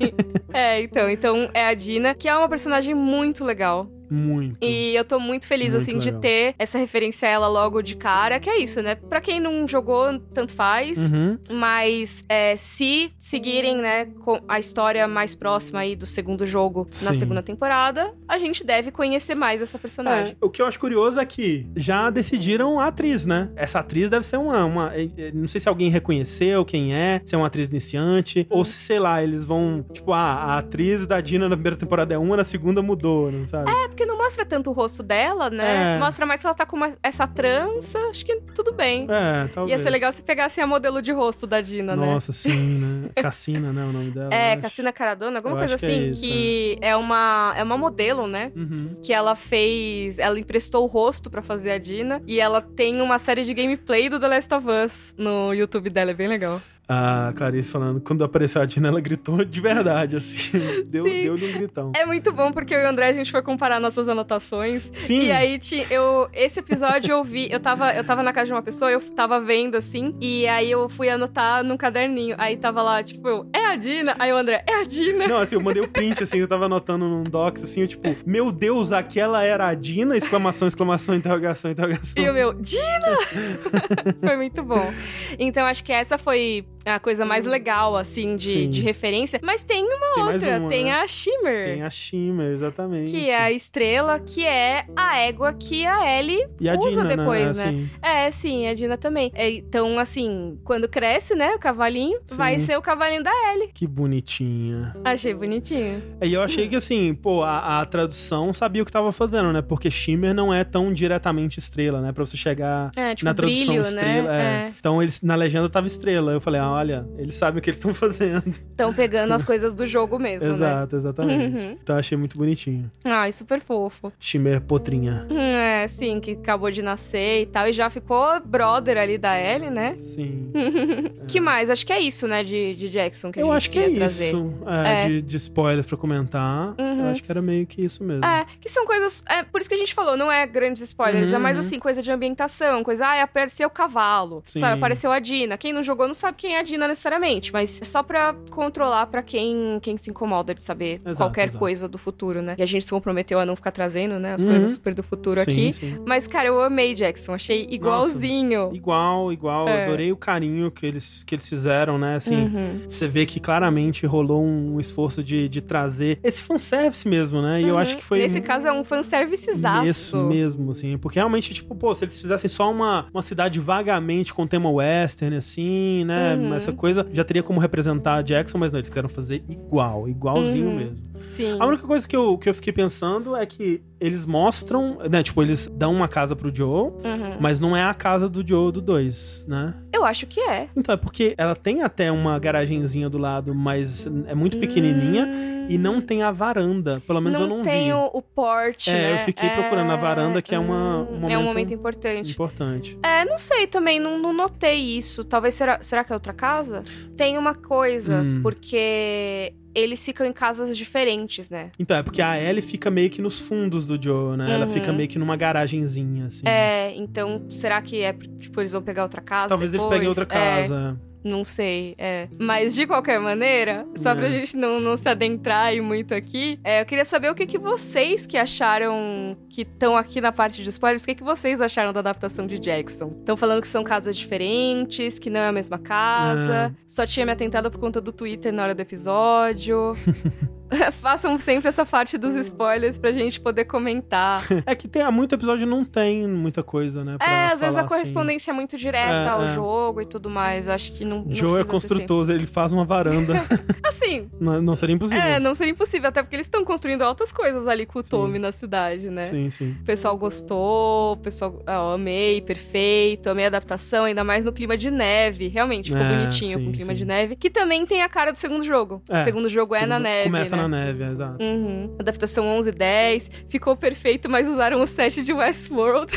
Speaker 1: É, então, então é a Dina, que é uma personagem muito legal.
Speaker 2: Muito.
Speaker 1: E eu tô muito feliz,
Speaker 2: Muito
Speaker 1: assim, de
Speaker 2: legal.
Speaker 1: ter essa referência a ela logo de cara, que é isso, né? Pra quem não jogou, tanto faz.
Speaker 2: Uhum.
Speaker 1: Mas é, se seguirem, né, com a história mais próxima aí do segundo jogo na
Speaker 2: Sim.
Speaker 1: segunda temporada, a gente deve conhecer mais essa personagem.
Speaker 2: É, o que eu acho curioso é que já decidiram a atriz, né? Essa atriz deve ser uma, uma- é, é, Não sei se alguém reconheceu quem é, se é uma atriz iniciante, ou se, sei lá, eles vão. Tipo, ah, a atriz da Dina na primeira temporada é uma, na segunda mudou, não sabe?
Speaker 1: É, porque não mostra tanto o rosto dela, né?
Speaker 2: É.
Speaker 1: Mostra mais que ela tá com uma- essa trança, acho que tudo bem.
Speaker 2: É, talvez.
Speaker 1: Ia ser legal se pegassem a modelo de rosto da Dina, né?
Speaker 2: Nossa, sim, né? Cassina, né? O nome dela.
Speaker 1: É. Cassina Caradona, alguma
Speaker 2: Eu
Speaker 1: coisa
Speaker 2: acho que é
Speaker 1: assim,
Speaker 2: isso,
Speaker 1: que é uma é uma modelo, né?
Speaker 2: Uhum.
Speaker 1: Que ela fez, ela emprestou o rosto pra fazer a Dina e ela tem uma série de gameplay do The Last of Us no YouTube dela, é bem legal.
Speaker 2: A Clarice falando, quando apareceu a Dina, ela gritou de verdade, assim. Deu,
Speaker 1: Sim.
Speaker 2: deu-lhe um gritão.
Speaker 1: É muito bom porque eu e o André a gente foi comparar nossas anotações.
Speaker 2: Sim.
Speaker 1: E aí eu esse episódio eu vi, eu tava eu tava na casa de uma pessoa, eu tava vendo assim, e aí eu fui anotar num caderninho. Aí tava lá, tipo, eu, é a Dina? Aí o André, é a Dina.
Speaker 2: Não, assim, eu mandei o print, assim, eu tava anotando num docs, assim, eu, tipo, meu Deus, aquela era a Dina? Exclamação, exclamação, interrogação, interrogação.
Speaker 1: E o meu, Dina! foi muito bom. Então, acho que essa foi a coisa mais legal, assim, de, de referência. Mas tem uma
Speaker 2: Tem
Speaker 1: outra,
Speaker 2: uma,
Speaker 1: tem
Speaker 2: né?
Speaker 1: a Shimmer.
Speaker 2: Tem a Shimmer, exatamente.
Speaker 1: Que é a estrela, que é a égua que a Ellie
Speaker 2: E a
Speaker 1: usa
Speaker 2: Dina,
Speaker 1: depois,
Speaker 2: né?
Speaker 1: né?
Speaker 2: Assim,
Speaker 1: É, sim, a Dina também. É, então, assim, quando cresce, né, o cavalinho,
Speaker 2: Sim.
Speaker 1: vai ser o cavalinho da Ellie.
Speaker 2: que bonitinha.
Speaker 1: Achei bonitinho.
Speaker 2: E eu achei que, assim, pô, a, a tradução sabia o que tava fazendo, né? Porque Shimmer não é tão diretamente estrela, né? Pra você chegar
Speaker 1: É, tipo,
Speaker 2: na tradução
Speaker 1: brilho,
Speaker 2: estrela.
Speaker 1: né?
Speaker 2: é.
Speaker 1: É.
Speaker 2: Então, eles, na legenda tava estrela. Eu falei, ah, olha, eles sabem o que eles estão fazendo.
Speaker 1: Estão pegando as coisas do jogo mesmo, né?
Speaker 2: Exato, exatamente.
Speaker 1: Uhum.
Speaker 2: Então, achei muito bonitinho.
Speaker 1: Ai, super fofo.
Speaker 2: Shimmer potrinha.
Speaker 1: Hum, É, sim, que acabou de nascer e tal. E já ficou brother ali da Ellie, né?
Speaker 2: Sim.
Speaker 1: Que mais? Acho que é isso, né, de, de Jackson que a
Speaker 2: Eu
Speaker 1: gente
Speaker 2: acho que é
Speaker 1: trazer.
Speaker 2: isso. É,
Speaker 1: É.
Speaker 2: De, de spoilers pra comentar.
Speaker 1: Uhum.
Speaker 2: Eu acho que era meio que isso mesmo.
Speaker 1: É, que são coisas. É, por isso que a gente falou, não é grandes spoilers,
Speaker 2: Uhum,
Speaker 1: é mais
Speaker 2: uhum.
Speaker 1: assim, coisa de ambientação, coisa, ah, apareceu o cavalo,
Speaker 2: Sim.
Speaker 1: sabe? Apareceu a Dina. Quem não jogou não sabe quem é a Dina necessariamente, mas é só pra controlar pra quem, quem se incomoda de saber
Speaker 2: Exato,
Speaker 1: qualquer
Speaker 2: exato.
Speaker 1: coisa do futuro, né? E a gente se comprometeu a não ficar trazendo, né, as
Speaker 2: Uhum.
Speaker 1: coisas super do futuro
Speaker 2: Sim,
Speaker 1: aqui.
Speaker 2: sim.
Speaker 1: Mas, cara, eu amei Jackson, achei igualzinho.
Speaker 2: Igual, igual.
Speaker 1: É.
Speaker 2: Adorei o carinho que eles, que eles fizeram, né? Assim,
Speaker 1: Uhum.
Speaker 2: você vê que claramente rolou um esforço de, de trazer esse fanservice mesmo, né? E eu
Speaker 1: Uhum.
Speaker 2: acho que foi.
Speaker 1: Nesse caso é um fanservicezaço.
Speaker 2: Isso mesmo, assim. Porque realmente, tipo, pô, se eles fizessem só uma, uma cidade vagamente com tema western, assim, né?
Speaker 1: Uhum.
Speaker 2: Essa coisa já teria como representar a Jackson, mas não, eles quiseram fazer igual, igualzinho
Speaker 1: Uhum.
Speaker 2: mesmo.
Speaker 1: Sim.
Speaker 2: A única coisa que eu, que eu fiquei pensando é que eles mostram, né? Tipo, eles dão uma casa pro Joe,
Speaker 1: Uhum.
Speaker 2: mas não é a casa do Joe do 2, né?
Speaker 1: Eu acho que é.
Speaker 2: Então, é porque ela tem até uma garagenzinha do lado, mas é muito pequenininha e não tem a varanda. Pelo menos
Speaker 1: não
Speaker 2: eu não
Speaker 1: tem
Speaker 2: vi.
Speaker 1: O, o porte,
Speaker 2: É,
Speaker 1: né?
Speaker 2: eu fiquei procurando a varanda, que é uma- um
Speaker 1: hum, É um
Speaker 2: momento
Speaker 1: momento importante.
Speaker 2: Importante.
Speaker 1: É, não sei também, não, não notei isso. Talvez será, será que é outra casa? Tem uma coisa,
Speaker 2: Hum.
Speaker 1: porque eles ficam em casas diferentes, né?
Speaker 2: Então, é porque a Ellie fica meio que nos fundos do Joe, né? Ela
Speaker 1: Uhum.
Speaker 2: fica meio que numa garagenzinha, assim.
Speaker 1: É, então será que é tipo eles vão pegar outra casa?
Speaker 2: Talvez eles
Speaker 1: depois?
Speaker 2: peguem outra
Speaker 1: É,
Speaker 2: casa.
Speaker 1: Não sei, é. Mas de qualquer maneira, só pra
Speaker 2: É.
Speaker 1: gente não, não se adentrar muito aqui, é, eu queria saber o que, que vocês que acharam que estão aqui na parte de spoilers, o que, que vocês acharam da adaptação de Jackson? Estão falando que são casas diferentes, que não é a mesma casa, só tinha me atentado por conta do Twitter na hora do episódio. Façam sempre essa parte dos spoilers pra gente poder comentar.
Speaker 2: É que tem, há muito episódio não tem muita coisa, né?
Speaker 1: É, às vezes a correspondência é muito direta
Speaker 2: É,
Speaker 1: ao
Speaker 2: é.
Speaker 1: jogo e tudo mais. Acho que não.
Speaker 2: Assim.
Speaker 1: não
Speaker 2: Joe é
Speaker 1: ser
Speaker 2: construtor, ele faz uma varanda.
Speaker 1: Assim,
Speaker 2: não, não seria impossível.
Speaker 1: é, não seria impossível, até porque eles estão construindo altas coisas ali com o Tommy na cidade, né?
Speaker 2: Sim, sim.
Speaker 1: O pessoal gostou, o pessoal. Ah, eu amei, perfeito, amei a adaptação, ainda mais no clima de neve. Realmente, ficou
Speaker 2: É,
Speaker 1: bonitinho
Speaker 2: sim,
Speaker 1: com o clima
Speaker 2: sim.
Speaker 1: de neve. Que também tem a cara do segundo jogo.
Speaker 2: É,
Speaker 1: o segundo jogo é na neve.
Speaker 2: Começa
Speaker 1: né?
Speaker 2: Na neve, é, exato.
Speaker 1: Uhum. Adaptação 11 e 10. Ficou perfeito, mas usaram o set de Westworld.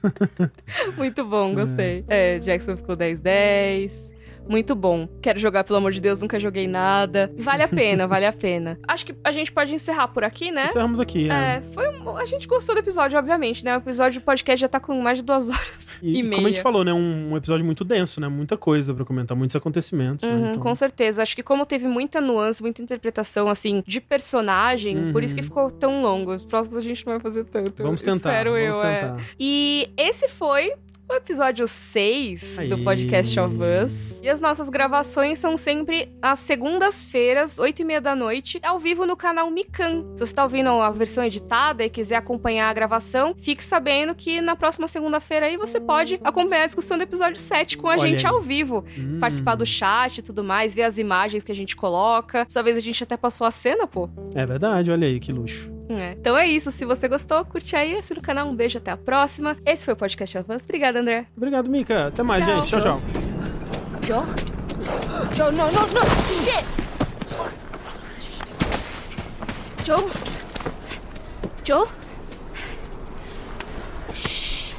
Speaker 1: Muito bom, gostei. É, Jackson ficou 10 10. Muito bom. Quero jogar, pelo amor de Deus, nunca joguei nada. Vale a pena, vale a pena. Acho que a gente pode encerrar por aqui, né?
Speaker 2: Encerramos aqui, é.
Speaker 1: É, foi um... A gente gostou do episódio, obviamente, né? O episódio do podcast já tá com mais de duas horas e,
Speaker 2: E,
Speaker 1: meia.
Speaker 2: como a gente falou, né? Um, um episódio muito denso, né? Muita coisa pra comentar, muitos acontecimentos. né?
Speaker 1: Uhum,
Speaker 2: Então,
Speaker 1: Com certeza. Acho que como teve muita nuance, muita interpretação, assim, de personagem, por isso que ficou tão longo. Os próximos a gente não vai fazer tanto.
Speaker 2: Uhum. Vamos tentar.
Speaker 1: Espero
Speaker 2: vamos
Speaker 1: eu, é.
Speaker 2: tentar.
Speaker 1: E esse foi o episódio 6 do
Speaker 2: Aí.
Speaker 1: podcast of Us. E as nossas gravações são sempre às segundas-feiras, 8 e meia da noite, ao vivo no canal Mikan. Se você tá ouvindo a versão editada e quiser acompanhar a gravação, fique sabendo que na próxima segunda-feira aí você pode acompanhar a discussão do episódio 7 com a
Speaker 2: Olha
Speaker 1: gente
Speaker 2: aí.
Speaker 1: ao vivo.
Speaker 2: Hum.
Speaker 1: Participar do chat e tudo mais, ver as imagens que a gente coloca. Dessa vez a gente até passou a cena, pô.
Speaker 2: É verdade, olha aí, que luxo.
Speaker 1: É. Então é isso. Se você gostou, curte aí, assina o canal. Um beijo, até a próxima. Esse foi o Podcast of Us. Obrigada, André.
Speaker 2: Obrigado, Mika. Até mais,
Speaker 1: Tchau.
Speaker 2: gente. Tchau, tchau.
Speaker 3: Joel? Joel, no, no, no! Shit! Joel? Joel? Shh.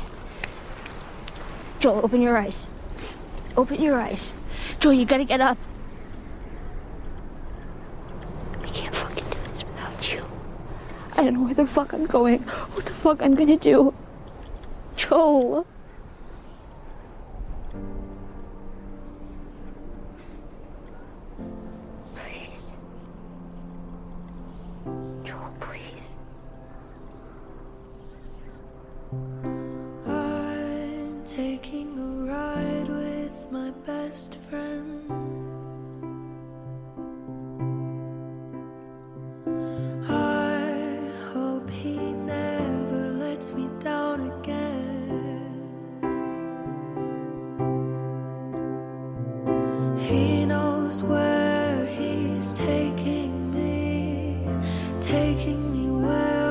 Speaker 3: Joel, open your eyes. Open your eyes. Joel, you gotta get up. I can't fucking I don't know where the fuck I'm going. What the fuck I'm gonna do. Joel. Please. Joel, please.
Speaker 9: I'm taking a ride with my best friend. He knows where he's taking me, taking me where